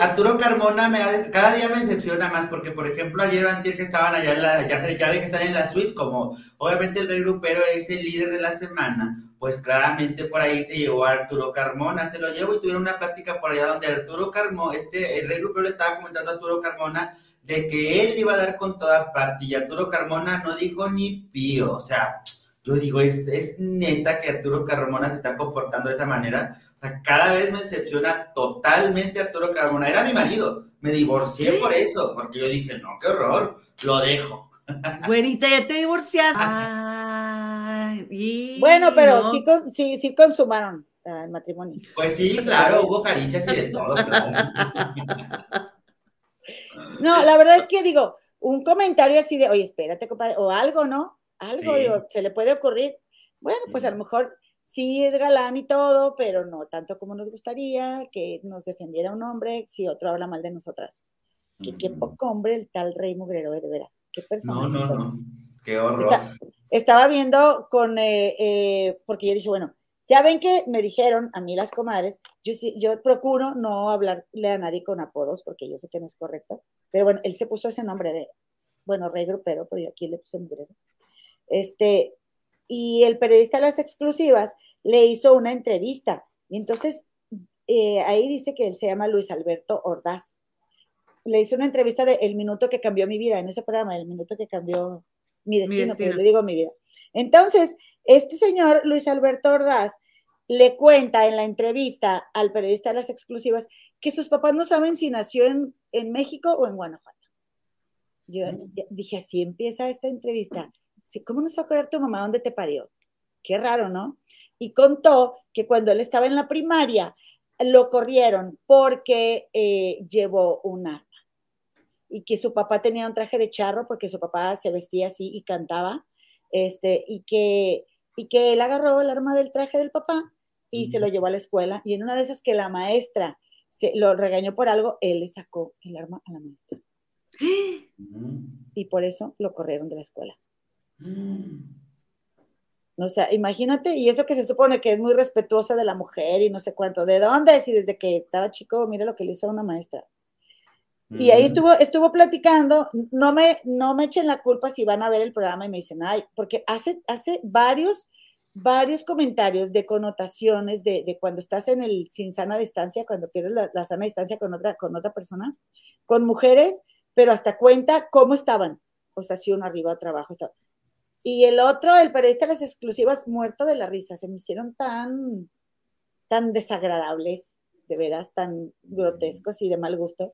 Arturo Carmona me cada día me decepciona más, porque por ejemplo ayer o antes que estaban allá, en la, ya, ya que están en la suite, como obviamente el rey grupero es el líder de la semana, pues claramente por ahí se llevó a Arturo Carmona, se lo llevó y tuvieron una plática por allá donde Arturo Carmona, este, el rey grupero le estaba comentando a Arturo Carmona de que él iba a dar con toda Pati y Arturo Carmona no dijo ni pío, o sea, yo digo, es, es neta que Arturo Carmona se está comportando de esa manera. O sea, cada vez me decepciona totalmente Arturo Carmona. Era mi marido, me divorcié por eso, porque yo dije, no, qué horror, lo dejo. (laughs) Güerita, ya te divorciaste. bueno, pero sí, sí, sí consumaron el matrimonio. Pues sí, claro, hubo caricias y de todo. (laughs) no, la verdad es que digo, un comentario así de, oye, espérate, compadre, o algo, ¿no? Algo, digo, se le puede ocurrir. Bueno, pues a lo mejor sí es galán y todo, pero no tanto como nos gustaría que nos defendiera un hombre si otro habla mal de nosotras. Que qué poco hombre el tal Rey Mugrero, de veras. Qué persona. No, no, no. Qué horror. estaba viendo con, eh, eh, porque yo dije, bueno, ya ven que me dijeron a mí las comadres, yo, yo procuro no hablarle a nadie con apodos porque yo sé que no es correcto, pero bueno, él se puso ese nombre de, bueno, rey grupero, pero yo aquí le puse mugrero. Este, y el periodista de las exclusivas le hizo una entrevista. Y entonces eh, ahí dice que él se llama Luis Alberto Ordaz. Le hizo una entrevista de El minuto que cambió mi vida, en ese programa, El minuto que cambió mi destino, pero le digo mi vida. Entonces, este señor, Luis Alberto Ordaz, le cuenta en la entrevista al periodista de las exclusivas que sus papás no saben si nació en, México o en Guanajuato. Yo dije, así empieza esta entrevista. ¿Cómo no se va a acordar tu mamá dónde te parió? Qué raro, ¿no? Y contó que cuando él estaba en la primaria, lo corrieron porque eh, llevó un arma y que su papá tenía un traje de charro porque su papá se vestía así y cantaba este, y, que, y que él agarró el arma del traje del papá y se lo llevó a la escuela. Y en una de esas que la maestra se, lo regañó por algo, él le sacó el arma a la maestra. Y por eso lo corrieron de la escuela. (gasps) O sea, imagínate, y eso que se supone que es muy respetuosa de la mujer y no sé cuánto, ¿de dónde? Si desde que estaba chico, mira lo que le hizo a una maestra. Y ahí estuvo, estuvo platicando, no me, no me echen la culpa si van a ver el programa y me dicen, ay, porque hace, hace varios, varios comentarios de connotaciones de, de cuando estás en el sin sana distancia, cuando pierdes la, sana distancia con otra, con otra persona, con mujeres, pero hasta cuenta cómo estaban. O sea, si uno arriba trabajo. Estaba. Y el otro, el periodista de las exclusivas, muerto de la risa, se me hicieron tan, tan desagradables, de veras, tan grotescos y de mal gusto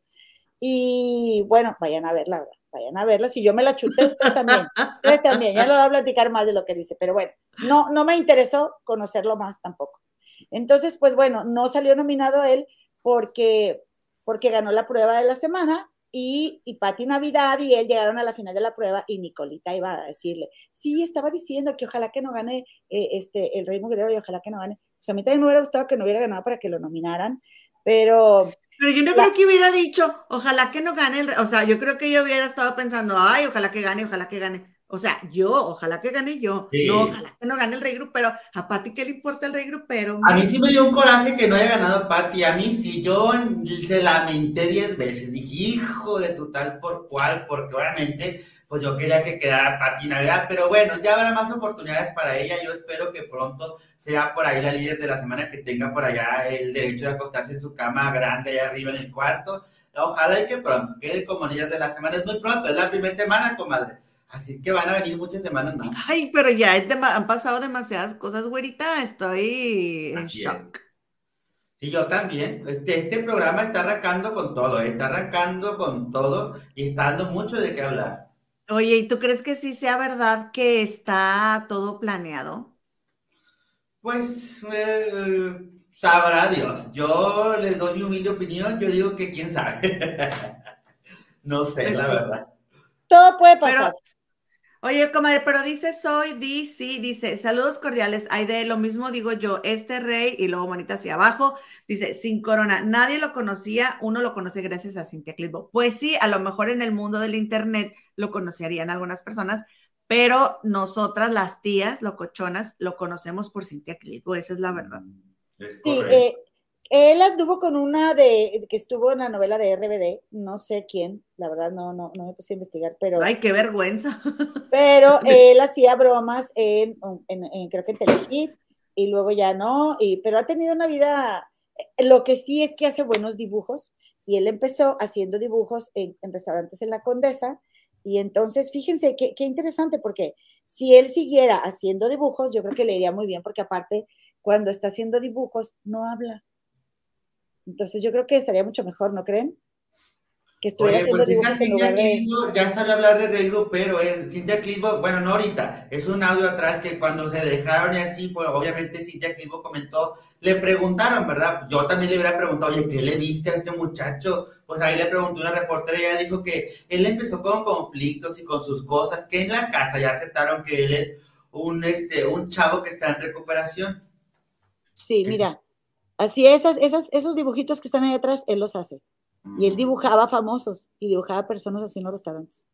y bueno, vayan a verla, vayan a verla. Si yo me la chuté, ustedes también. Ustedes también, ya lo voy a platicar más de lo que dice, pero bueno, no, no me interesó conocerlo más tampoco. Entonces, pues bueno, no salió nominado él porque, porque ganó la prueba de la semana y, y Pati Navidad y él llegaron a la final de la prueba y Nicolita iba a decirle, sí, estaba diciendo que ojalá que no gane eh, este, el Rey Mugrero y ojalá que no gane. Pues a mí también me hubiera gustado que no hubiera ganado para que lo nominaran, pero pero yo no creo que hubiera dicho, ojalá que no gane el, o sea, yo creo que yo hubiera estado pensando, ay, ojalá que gane, ojalá que gane. O sea, yo, ojalá que gane yo. No, ojalá que no gane el rey pero A Pati, ¿qué le importa el rey pero A mí sí me dio un coraje que no haya ganado Pati. A mí sí, yo se lamenté diez veces. Dije, hijo de tu tal por cual, porque obviamente pues yo quería que quedara Pati Navidad, pero bueno, ya habrá más oportunidades para ella. Yo espero que pronto sea por ahí la líder de la semana que tenga por allá el derecho de acostarse en su cama grande allá arriba en el cuarto. Ojalá y que pronto quede como líder de la semana. Es muy pronto, es la primera semana, comadre. Así que van a venir muchas semanas más. Ay, pero ya han pasado demasiadas cosas, güerita. Estoy en shock. Sí, yo también. Este, este programa está arrancando con todo, ¿eh? está arrancando con todo y está dando mucho de qué hablar. Oye, ¿y tú crees que sí sea verdad que está todo planeado? Pues eh, sabrá Dios. Yo les doy mi humilde opinión. Yo digo que quién sabe. (laughs) no sé, la verdad. Todo puede pasar. Oye, comadre, pero dice soy DC, dice, saludos cordiales, hay de lo mismo digo yo, este rey, y luego manita hacia abajo, dice, sin corona, nadie lo conocía, uno lo conoce gracias a Cintia Clitbo. Pues sí, a lo mejor en el mundo del internet lo conocerían algunas personas, pero nosotras, las tías locochonas, lo conocemos por Cintia Clitbo, esa es la verdad. Mm, sí, eh, él anduvo con una de que estuvo en la novela de RBD, no sé quién, la verdad no, no, no me puse a investigar, pero. Ay, qué vergüenza. Pero (laughs) él hacía bromas en, creo que en Telehit, y luego ya no, y, pero ha tenido una vida. Lo que sí es que hace buenos dibujos y él empezó haciendo dibujos en, restaurantes en la Condesa. Y entonces, fíjense qué, qué interesante, porque si él siguiera haciendo dibujos, yo creo que le iría muy bien, porque aparte, cuando está haciendo dibujos, no habla. Entonces, yo creo que estaría mucho mejor, ¿no creen? que estuviera haciendo pues, dibujos en lugar de... ya sabe hablar de Reigo, pero es Cintia Clitbo, bueno, no ahorita, es un audio atrás que cuando se dejaron y así, pues obviamente Cintia Clitbo comentó, le preguntaron, ¿verdad? Yo también le hubiera preguntado, oye, ¿qué le viste a este muchacho? Pues ahí le preguntó una reportera y ella dijo que él empezó con conflictos y con sus cosas, que en la casa ya aceptaron que él es un, este, un chavo que está en recuperación. Sí, mira, así esas, esas, esos dibujitos que están ahí atrás, él los hace. Y él dibujaba famosos y dibujaba personas así en los restaurantes.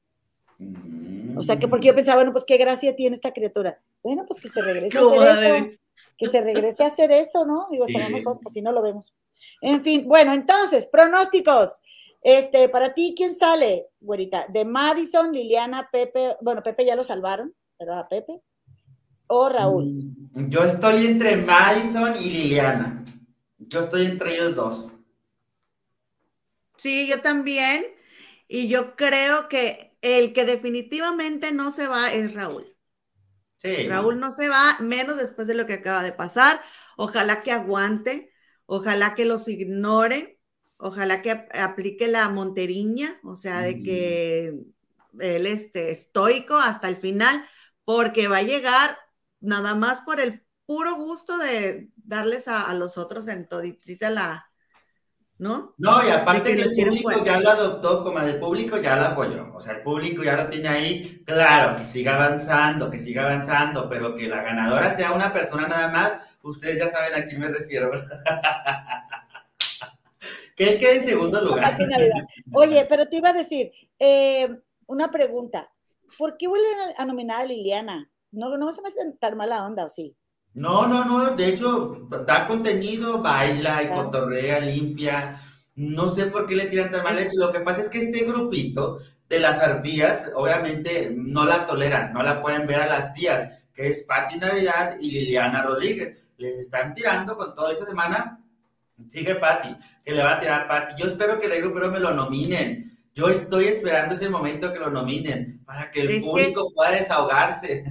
O sea que porque yo pensaba, bueno, pues qué gracia tiene esta criatura. Bueno, pues que se regrese a hacer eso. Que se regrese a hacer eso, ¿no? Digo, estaría mejor, así no lo vemos. En fin, bueno, entonces, pronósticos. Este, para ti, ¿quién sale, güerita? ¿De Madison, Liliana, Pepe? Bueno, Pepe ya lo salvaron, ¿verdad, Pepe? ¿O Raúl? Mm, yo estoy entre Madison y Liliana. Yo estoy entre ellos dos. Sí, yo también. Y yo creo que el que definitivamente no se va es Raúl. Sí. Raúl no se va, menos después de lo que acaba de pasar. Ojalá que aguante, ojalá que los ignore, ojalá que aplique la monteriña, o sea, de que él esté estoico hasta el final, porque va a llegar nada más por el puro gusto de darles a, los otros en toditita la, ¿no? No, y aparte que, el público ya lo adoptó, como el público ya lo apoyó. O sea, el público ya lo tiene ahí, claro, que siga avanzando, que siga avanzando, pero que la ganadora sea una persona nada más, ustedes ya saben a quién me refiero. (laughs) que él quede en segundo lugar. Oye, pero te iba a decir, eh, una pregunta. ¿Por qué vuelven a, nominar a Liliana? No, no se me hace tan mala onda, ¿o sí? No, no, no, de hecho, da contenido, baila y cotorrea, limpia. No sé por qué le tiran tan mal hecho. Lo que pasa es que este grupito de las arpías, obviamente, no la toleran, no la pueden ver a las tías, que es Patti Navidad y Liliana Rodríguez. Les están tirando con toda esta semana. Sigue Patti, que le va a tirar a Patti. Yo espero que el pero me lo nominen. Yo estoy esperando ese momento que lo nominen para que el público pueda desahogarse.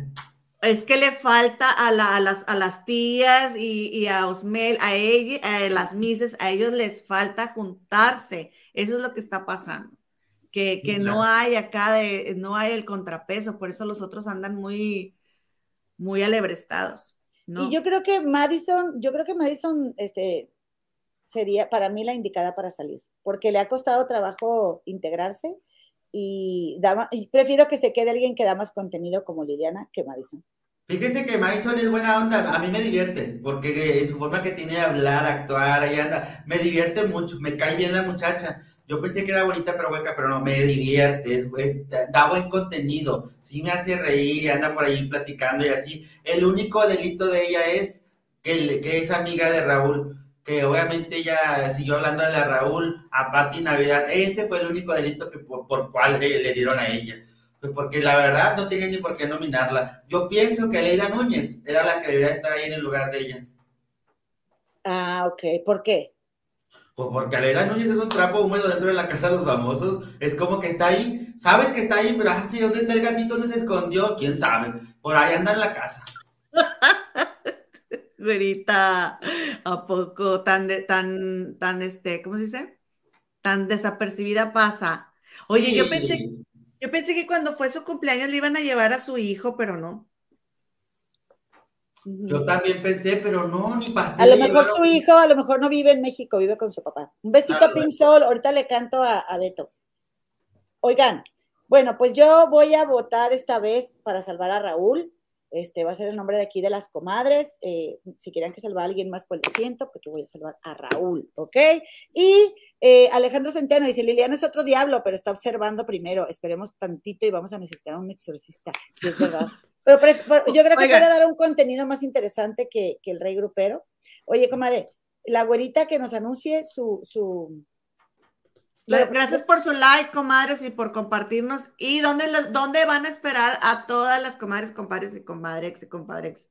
Es que le falta a, las, a las, tías y, a Osmel, a, ella, a las mises, a ellos les falta juntarse. Eso es lo que está pasando. Que, no hay acá, de, no hay el contrapeso, por eso los otros andan muy, muy alebrestados. Y yo creo que Madison, yo creo que Madison este, sería para mí la indicada para salir, porque le ha costado trabajo integrarse y, prefiero que se quede alguien que da más contenido como Liliana que Madison. Fíjese que Madison es buena onda, a mí me divierte, porque en su forma que tiene de hablar, actuar, ahí anda, me divierte mucho, me cae bien la muchacha. Yo pensé que era bonita pero hueca, pero no, me divierte, da buen contenido, sí me hace reír y anda por ahí platicando y así. El único delito de ella es que es amiga de Raúl que obviamente ella siguió hablando a Raúl, a Patti Navidad, ese fue el único delito que por, por cual le, dieron a ella. Pues porque la verdad no tenía ni por qué nominarla. Yo pienso que Leida Núñez era la que debía estar ahí en el lugar de ella. Ah, ok. ¿Por qué? Pues porque Leida Núñez es un trapo húmedo dentro de la casa de los famosos. Es como que está ahí. Sabes que está ahí, pero ah, ¿dónde está el gatito? ¿Dónde se escondió? ¿Quién sabe? Por ahí anda en la casa. Güerita, ¿a poco tan, de, tan, tan, este, ¿cómo se dice? Tan desapercibida pasa. Oye, yo pensé, yo pensé que cuando fue su cumpleaños le iban a llevar a su hijo, pero no. Yo también pensé, pero no, ni pastel. A lo mejor su hijo, a lo mejor no vive en México, vive con su papá. Un besito a Pinsol, ahorita le canto a, a Beto. Oigan, bueno, pues yo voy a votar esta vez para salvar a Raúl. Este va a ser el nombre de aquí de las comadres. Eh, si quieren que salva a alguien más, pues lo siento, porque voy a salvar a Raúl, ¿ok? Y eh, Alejandro Centeno dice: Liliana es otro diablo, pero está observando primero. Esperemos tantito y vamos a necesitar un exorcista, si es verdad. (laughs) Pero, yo creo que puede dar un contenido más interesante que, el rey grupero. Oye, comadre, la güerita que nos anuncie su, su Gracias por su like, comadres, y por compartirnos. ¿Y dónde, dónde van a esperar a todas las comadres, compadres y comadrex y compadrex?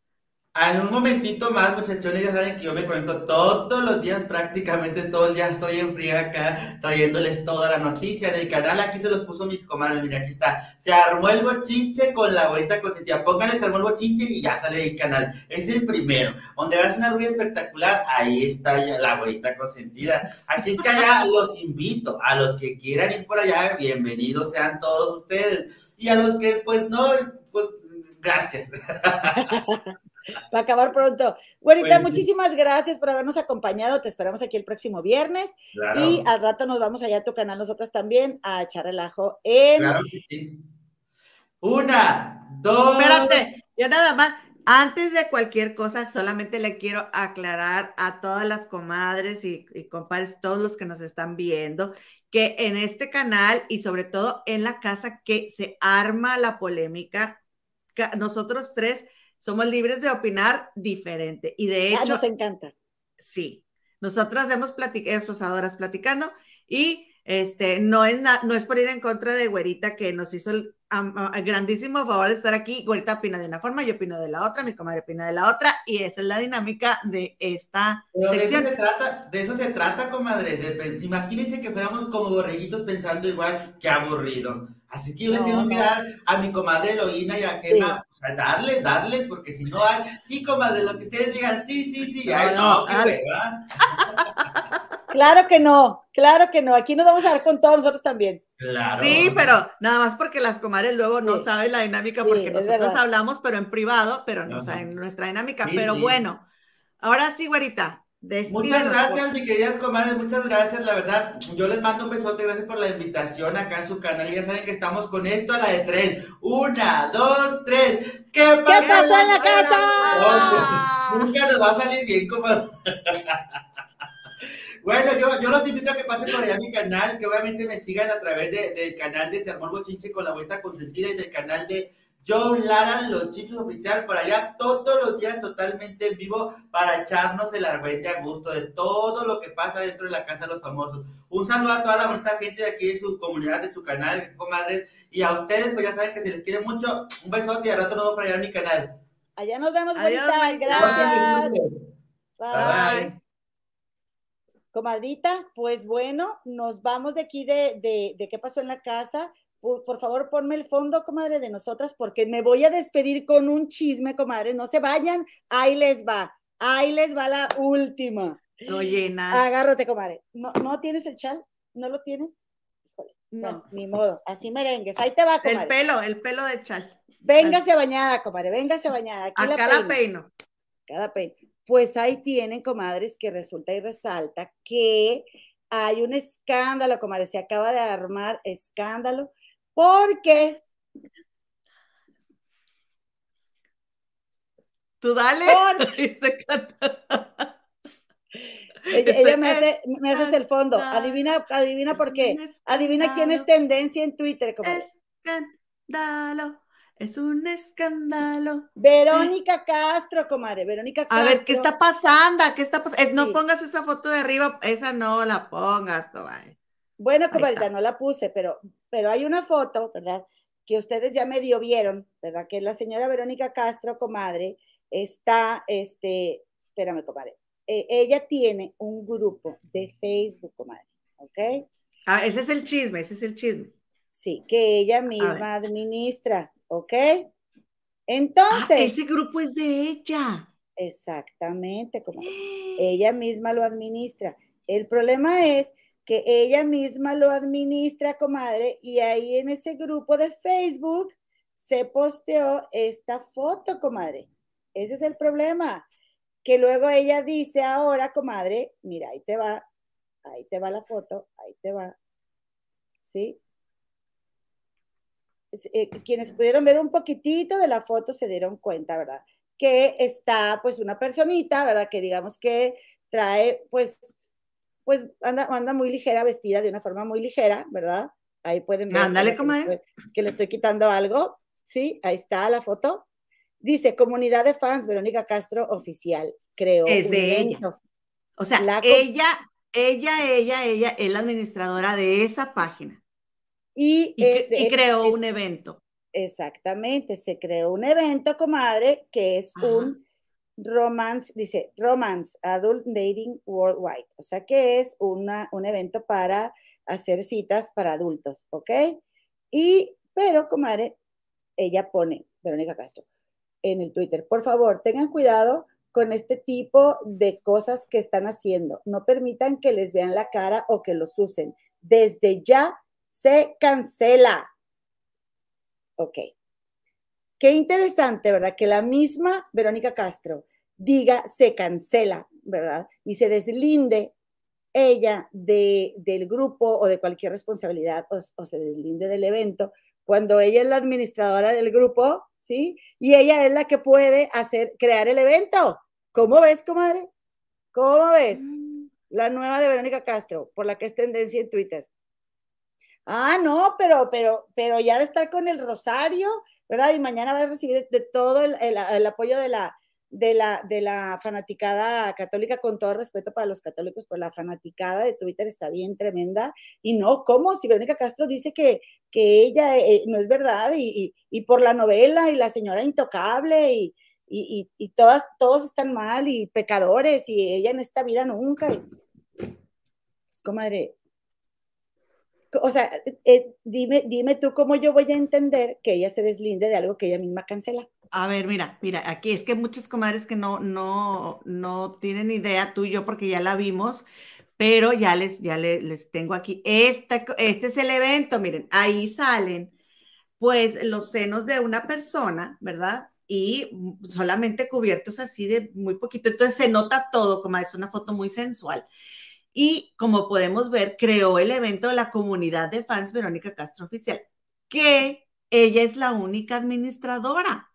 En un momentito más, muchachones, ya saben que yo me conecto todos los días, prácticamente todo el día estoy en fría acá, trayéndoles toda la noticia en el canal. Aquí se los puso mis comadres, mira, aquí está. Se armó el bochinche con la abuelita consentida. Pónganle, se armó el bochinche y ya sale el canal. Es el primero. Donde ves una rubia espectacular, ahí está ya la abuelita consentida. Así es que allá los invito, a los que quieran ir por allá, bienvenidos sean todos ustedes. Y a los que, pues, no, pues, gracias. (laughs) (laughs) Va a acabar pronto. Güerita, muchísimas gracias por habernos acompañado. Te esperamos aquí el próximo viernes. Y al rato nos vamos allá a tu canal nosotros también a echar relajo en. Claro que sí. Una, dos. Espérate, ya nada más. Antes de cualquier cosa, solamente le quiero aclarar a todas las comadres y, y compadres, todos los que nos están viendo, que en este canal y sobre todo en la casa que se arma la polémica, nosotros tres somos libres de opinar diferente. Y de hecho. nos encanta. Sí. Nosotras hemos platicado, pasadoras platicando y este, no es, no es por ir en contra de Güerita que nos hizo el grandísimo favor de estar aquí. Güerita opina de una forma, yo opino de la otra, mi comadre opina de la otra, y esa es la dinámica de esta sección. De eso se trata, de eso se trata comadre. imagínense que fuéramos como borreguitos pensando igual, que aburrido. Así que yo le tengo que dar a mi comadre Eloína y a Gemma, o sea, darles, darles, porque si no hay, sí, comadre, lo que ustedes digan, sí, sí, sí, ay, no, qué (laughs) Claro que no, claro que no. Aquí nos vamos a dar con todos nosotros también. Claro. Sí, pero nada más porque las comadres luego no saben la dinámica, porque nosotros hablamos, pero en privado, pero no saben nuestra dinámica. pero bueno, ahora sí, güerita, Muchas gracias, mi queridas comadres, muchas gracias, la verdad. Yo les mando un besote, gracias por la invitación acá en su canal. Ya saben que estamos con esto a la de tres. Una, dos, tres. ¿Qué pasó, en la casa? nunca nos va a salir bien, comadre. (laughs) Bueno, yo, yo los invito a que pasen por allá a mi canal, que obviamente me sigan a través del canal de Sermón Bochinche con la vuelta consentida y del canal de Joe Lara, los chicos oficial, por allá todos los días totalmente en vivo para echarnos el arbete a gusto de todo lo que pasa dentro de la casa de los famosos. Un saludo a toda la bonita gente de aquí de su comunidad, de su canal, comadres, y a ustedes, pues ya saben que se les quiere mucho. Un besote y al rato nos vemos por allá en mi canal. Allá nos vemos, Adiós, Gracias. Bye. Bye. Comadita, pues bueno, nos vamos de aquí de, de, de qué pasó en la casa por, favor, ponme el fondo, comadre, de nosotras, porque me voy a despedir con un chisme, comadre. No se vayan, ahí les va, ahí les va la última. No llenas. Agárrate, comadre. ¿No, ¿No tienes el chal? ¿No lo tienes? no. ni modo, así merengues. Ahí te va, comadre. El pelo, el pelo de chal. Véngase bañada, comadre, véngase bañada. Aquí Acá la peino. Cada peino. Pues ahí tienen, comadres, que resulta y resalta que hay un escándalo, comadre, se acaba de armar escándalo porque Tú dale. (laughs) ella, me, hace, me haces el fondo. Adivina, adivina por qué. Adivina quién es tendencia en Twitter. Escándalo. Es un escándalo. Verónica Castro, comadre. Verónica Castro. A ver, ¿qué está pasando? ¿Qué está pasando? No pongas esa foto de arriba. Esa no la pongas, comadre. Bueno, comadre, no la puse, pero pero hay una foto, ¿verdad? Que ustedes ya medio vieron, ¿verdad? Que la señora Verónica Castro, comadre, está, este, espérame, comadre, eh, ella tiene un grupo de Facebook, comadre, ¿ok? Ah, ese es el chisme, ese es el chisme. Sí, que ella misma administra, ¿ok? Entonces. Ah, ese grupo es de ella. Exactamente, comadre. (gasps) ella misma lo administra. El problema es que ella misma lo administra, comadre, y ahí en ese grupo de Facebook se posteó esta foto, comadre. Ese es el problema. Que luego ella dice ahora, comadre, mira, ahí te va, ahí te va la foto, ahí te va. ¿Sí? Eh, quienes pudieron ver un poquitito de la foto se dieron cuenta, ¿verdad? Que está pues una personita, ¿verdad? Que digamos que trae pues pues anda, anda muy ligera, vestida de una forma muy ligera, ¿verdad? Ahí pueden ver. Ándale, que, que le estoy quitando algo. Sí, ahí está la foto. Dice, comunidad de fans, Verónica Castro oficial, creo. Es de ella. O sea, ella, ella, ella, ella es la administradora de esa página. Y, y, creó un evento. Exactamente, se creó un evento, comadre, que es un Romance, dice Romance Adult Dating Worldwide, o sea que es un evento para hacer citas para adultos, ¿ok? Y, pero, comadre, ella pone, Verónica Castro, en el Twitter, por favor, tengan cuidado con este tipo de cosas que están haciendo. No permitan que les vean la cara o que los usen. Desde ya se cancela. Ok. Qué interesante, ¿verdad? Que la misma Verónica Castro diga se cancela, ¿verdad? Y se deslinde ella de, del grupo o de cualquier responsabilidad o, se deslinde del evento, cuando ella es la administradora del grupo, ¿sí? Y ella es la que puede hacer, crear el evento. ¿Cómo ves, comadre? ¿Cómo ves? Mm. La nueva de Verónica Castro, por la que es tendencia en Twitter. Ah, no, pero, pero, pero ya de estar con el rosario, ¿verdad? Y mañana va a recibir de todo el apoyo de la, de la, de la fanaticada católica, con todo respeto para los católicos, pero la fanaticada de Twitter está bien tremenda. Y no, ¿cómo? Si Verónica Castro dice que, que ella eh, no es verdad, y, por la novela, y la señora intocable, y, y, todas, todos están mal, y pecadores, y ella en esta vida nunca. Pues, comadre, o sea, eh, dime, dime tú cómo yo voy a entender que ella se deslinde de algo que ella misma cancela. A ver, mira, mira, aquí es que muchas comadres que no, no, no tienen idea, tú y yo, porque ya la vimos, pero ya les, ya les, tengo aquí. Este, este es el evento, miren, ahí salen, pues, los senos de una persona, ¿verdad? Y solamente cubiertos así de muy poquito. Entonces se nota todo, como es una foto muy sensual. Y como podemos ver, creó el evento de la comunidad de fans Verónica Castro Oficial, que ella es la única administradora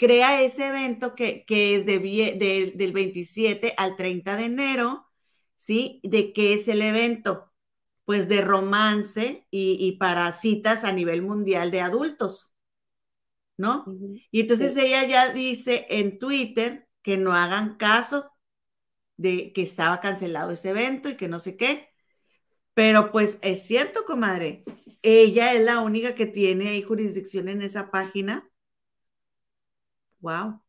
crea ese evento que, es de, del 27 al 30 de enero, ¿sí? ¿De qué es el evento? Pues de romance y, para citas a nivel mundial de adultos, ¿no? Y entonces ella ya dice en Twitter que no hagan caso de que estaba cancelado ese evento y que no sé qué. Pero pues es cierto, comadre, ella es la única que tiene ahí jurisdicción en esa página Wow.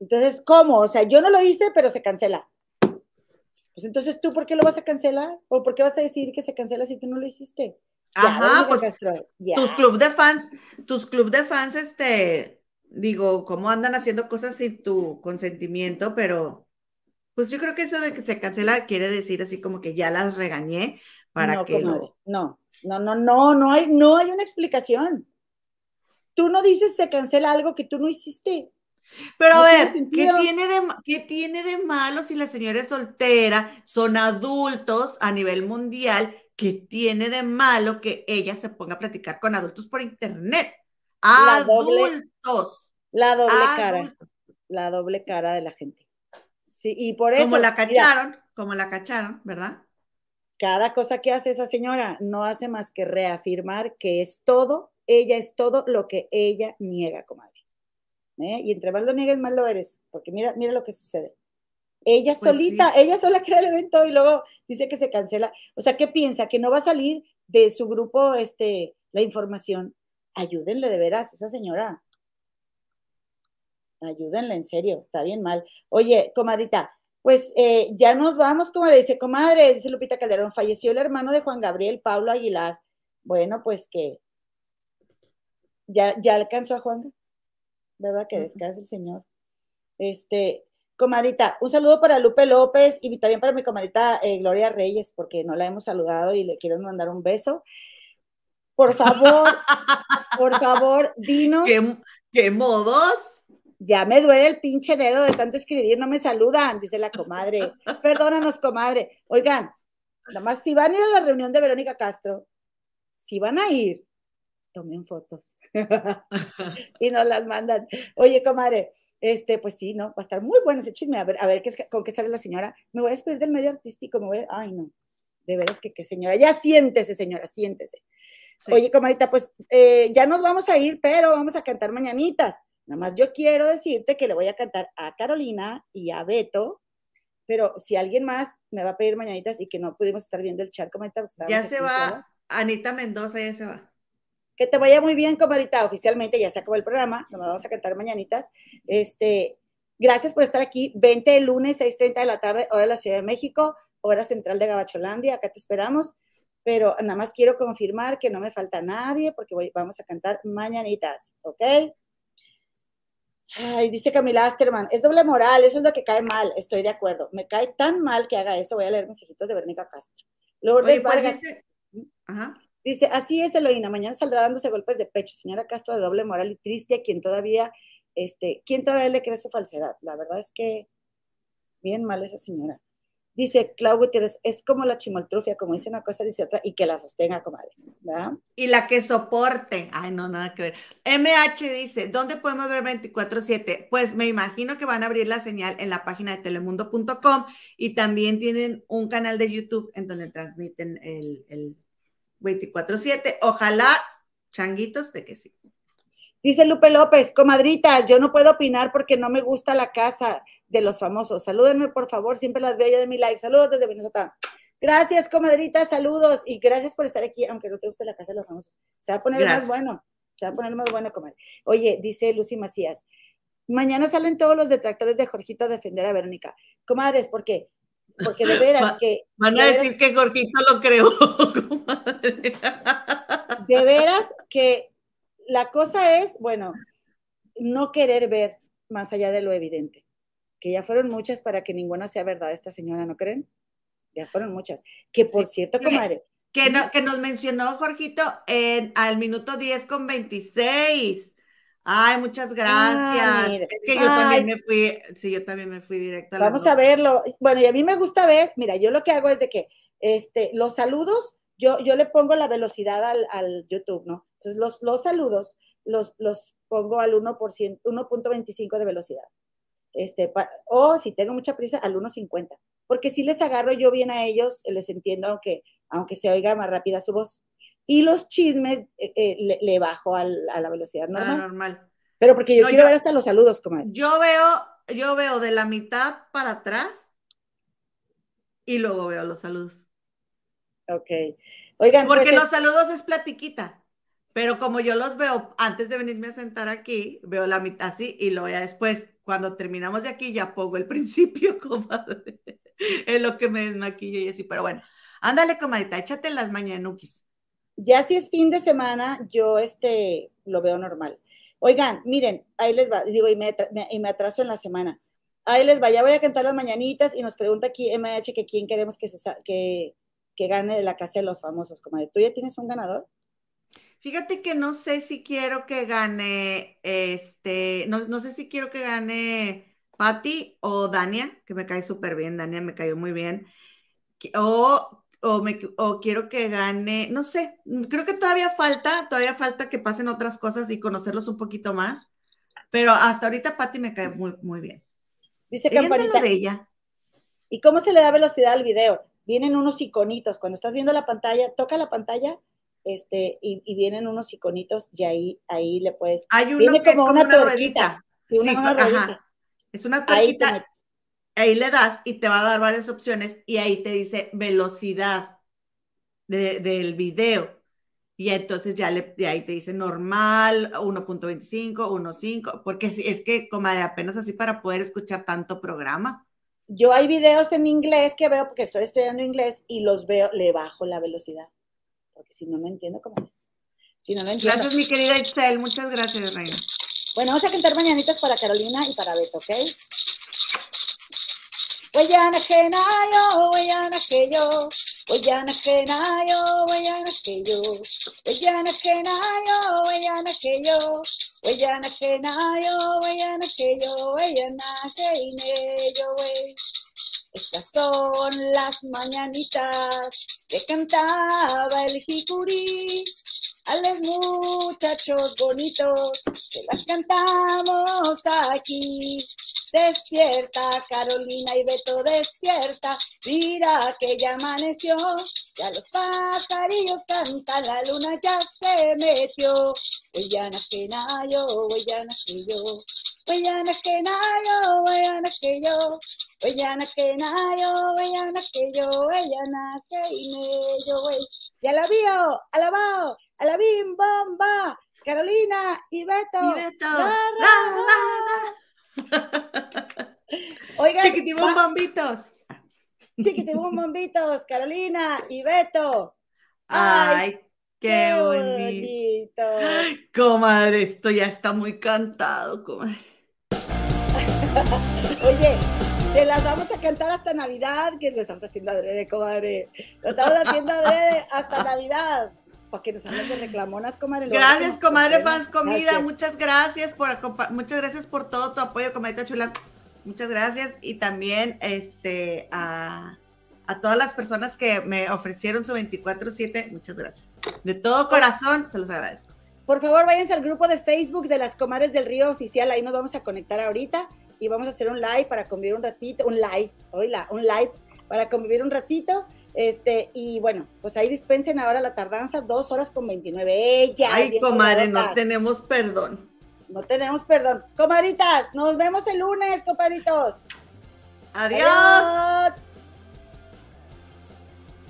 Entonces, ¿cómo? O sea, yo no lo hice, pero se cancela. Pues entonces, ¿tú por qué lo vas a cancelar? ¿O por qué vas a decir que se cancela si tú no lo hiciste? Ajá, pues tus club de fans, tus club de fans, este, digo, cómo andan haciendo cosas sin tu consentimiento, pero pues yo creo que eso de que se cancela quiere decir así como que ya las regañé para que no, no, no, no, no, no hay, no hay una explicación tú no dices se cancela algo que tú no hiciste. Pero a ver, ¿qué tiene, de, ¿qué tiene de malo si la señora es soltera, son adultos a nivel mundial? ¿Qué tiene de malo que ella se ponga a platicar con adultos por internet? adultos. la doble cara. La doble cara de la gente. Sí, y por eso. Como la cacharon, como la cacharon, ¿verdad? Cada cosa que hace esa señora no hace más que reafirmar que es todo ella es todo lo que ella niega, comadre. ¿Eh? Y entre más lo niegues, más lo eres, porque mira, mira lo que sucede. Ella pues solita, ella sola crea el evento y luego dice que se cancela. O sea, ¿qué piensa? Que no va a salir de su grupo este, la información. Ayúdenle de veras, esa señora. Ayúdenle, en serio, está bien mal. Oye, comadita, pues eh, ya nos vamos, como le dice, comadre, dice Lupita Calderón, falleció el hermano de Juan Gabriel, Pablo Aguilar. Bueno, pues que ya, ya alcanzó a Juan, ¿verdad? Que descanse el Señor. Este, comadita, un saludo para Lupe López y también para mi comadita eh, Gloria Reyes, porque no la hemos saludado y le quiero mandar un beso. Por favor, (laughs) por favor, dinos. ¿Qué, modos? Ya me duele el pinche dedo de tanto escribir, no me saludan, dice la comadre. Perdónanos, comadre. Oigan, nada más si van a ir a la reunión de Verónica Castro, si van a ir, tomen fotos (laughs) y nos las mandan. Oye, comadre, este, pues sí, ¿no? Va a estar muy bueno ese chisme. A ver, a ver ¿qué, con qué sale la señora. Me voy a despedir del medio artístico, me voy ay, no. De veras que qué señora. Ya siéntese, señora, siéntese. Oye, comadita, pues eh, ya nos vamos a ir, pero vamos a cantar mañanitas. Nada más yo quiero decirte que le voy a cantar a Carolina y a Beto, pero si alguien más me va a pedir mañanitas y que no pudimos estar viendo el chat, comadita. Ya se va, Anita Mendoza ya se va. Que te vaya muy bien, comadita. Oficialmente ya se acabó el programa, nos vamos a cantar mañanitas. Este, Gracias por estar aquí. 20 de lunes, 6.30 de la tarde, hora de la Ciudad de México, hora central de Gabacholandia. Acá te esperamos. Pero nada más quiero confirmar que no me falta nadie porque vamos a cantar mañanitas, ¿ok? Ay, dice Camila Asterman, es doble moral, eso es lo que cae mal, estoy de acuerdo. Me cae tan mal que haga eso, voy a leer mensajitos de Verónica Castro. Lourdes pues Vargas. Dice, Ajá. Dice, así es Eloína, mañana saldrá dándose golpes de pecho, señora Castro de doble moral y triste, quien todavía, este, quien todavía le cree su falsedad. La verdad es que bien mal esa señora. Dice Clau Gutiérrez, es como la chimoltrufia, como dice una cosa, dice otra, y que la sostenga, comadre. Y la que soporte. Ay, no, nada que ver. MH dice, ¿dónde podemos ver 24-7? Pues me imagino que van a abrir la señal en la página de telemundo.com y también tienen un canal de YouTube en donde transmiten el 24-7. Ojalá, changuitos, de que sí. Dice Lupe López, comadritas, yo no puedo opinar porque no me gusta la casa de los famosos. Salúdenme, por favor, siempre las veo ya de mi like. Saludos desde Minnesota. Gracias, comadritas, saludos y gracias por estar aquí, aunque no te guste la casa de los famosos. Se va a poner más bueno, se va a poner más bueno, comadre. Oye, dice Lucy Macías, mañana salen todos los detractores de Jorgito a defender a Verónica. Comadres, ¿por qué? Porque de veras que... Van a decir que Jorgito lo creó, (laughs) comadre. De veras que la cosa es, bueno, no querer ver más allá de lo evidente, que ya fueron muchas para que ninguna sea verdad esta señora, ¿no creen? Ya fueron muchas. Que por cierto, comadre. Que, que nos mencionó Jorgito en, al minuto 10 con 26. Ay, muchas gracias. es que yo también me fui, sí, yo también me fui directo a Vamos a verlo. Bueno, y a mí me gusta ver, mira, yo lo que hago es de que este, los saludos yo, yo le pongo la velocidad al, al YouTube, ¿no? Entonces, los, los saludos los, los pongo al 1.25 de velocidad. Este, o si tengo mucha prisa, al 1.50. Porque si les agarro yo bien a ellos, les entiendo, aunque, aunque se oiga más rápida su voz. Y los chismes eh, eh, le, bajo a la velocidad ah, normal. normal. Pero porque yo quiero ver hasta los saludos, como Yo veo, yo veo de la mitad para atrás y luego veo los saludos. Ok. Oigan, porque pues, los saludos es platiquita. Pero como yo los veo antes de venirme a sentar aquí, veo la mitad así y luego ya después, cuando terminamos de aquí, ya pongo el (laughs) principio, comadre. es lo que me desmaquillo y así. Pero bueno, ándale, comadita, échate las mañanukis. Ya si es fin de semana, yo este lo veo normal. Oigan, miren, ahí les va, digo, y me, y me atraso en la semana. Ahí les va, ya voy a cantar las mañanitas y nos pregunta aquí MH que quién queremos que, se, que, que gane de la casa de los famosos, comadre. ¿Tú ya tienes un ganador? Fíjate que no sé si quiero que gane, este, no, sé si quiero que gane Patty o Dania, que me cae súper bien, Dania me cayó muy bien, o, o, quiero que gane, no sé, creo que todavía falta, todavía falta que pasen otras cosas y conocerlos un poquito más, pero hasta ahorita Patty me cae muy, muy bien. Dice Campanita. De ella. ¿Y cómo se le da velocidad al video? vienen unos iconitos. Cuando estás viendo la pantalla, toca la pantalla este, y, vienen unos iconitos y ahí, ahí le puedes. Hay uno que como, es como una. Sí, una, Es una tuerquita. Ahí, le das y te va a dar varias opciones y ahí te dice velocidad del video. Y entonces ya le, ahí te dice normal, 1.25, 1.5, porque es que, como apenas así para poder escuchar tanto programa yo hay videos en inglés que veo porque estoy estudiando inglés y los veo, le bajo la velocidad, porque si no, no entiendo cómo es. Si no, no entiendo. Gracias, mi querida Excel. Muchas gracias, Reina. Bueno, vamos a cantar mañanitas para Carolina y para Beto, ¿ok? Huellana que nayo, huellana que yo, huellana que nayo, huellana que yo, huellana que nayo, huellana que yo, Weyana que nayo, weyana que yo, weyana que ine yo, wey. Estas son las mañanitas que cantaba el jicuri a los muchachos bonitos que las cantamos aquí. Despierta, Carolina y Beto, despierta. Mira que ya amaneció. Ya los pajarillos cantan, la luna ya se metió. Huellana que nayo, huellana que yo. Huellana que nayo, huellana que yo. Huellana que nayo, huellana que yo. Huellana que yo, la vio, alabao, alabim, bomba. Carolina y Beto. Y Beto. Oigan, chiquitibum bombitos. Chiquitibum bombitos, Carolina y Beto. Ay, qué, bonito. bonito. Comadre, esto ya está muy cantado, comadre. (laughs) Oye, te las vamos a cantar hasta Navidad, que le estamos haciendo adrede, comadre. Lo estamos haciendo adrede hasta Navidad para que nos hables de reclamonas, comadre. Gracias, comadre Fans Comida. Muchas gracias por muchas gracias por todo tu apoyo, comadita chula. Muchas gracias. Y también este a, todas las personas que me ofrecieron su 24-7. Muchas gracias. De todo corazón, se los agradezco. Por favor, váyanse al grupo de Facebook de las Comadres del Río Oficial. Ahí nos vamos a conectar ahorita y vamos a hacer un live para convivir un ratito. Un live, oíla, un live para convivir un ratito este, y bueno, pues ahí dispensen ahora la tardanza, dos horas con 29. Ella. Ay, comadre, no tenemos perdón. No tenemos perdón. Comadritas, nos vemos el lunes, compadritos. Adiós.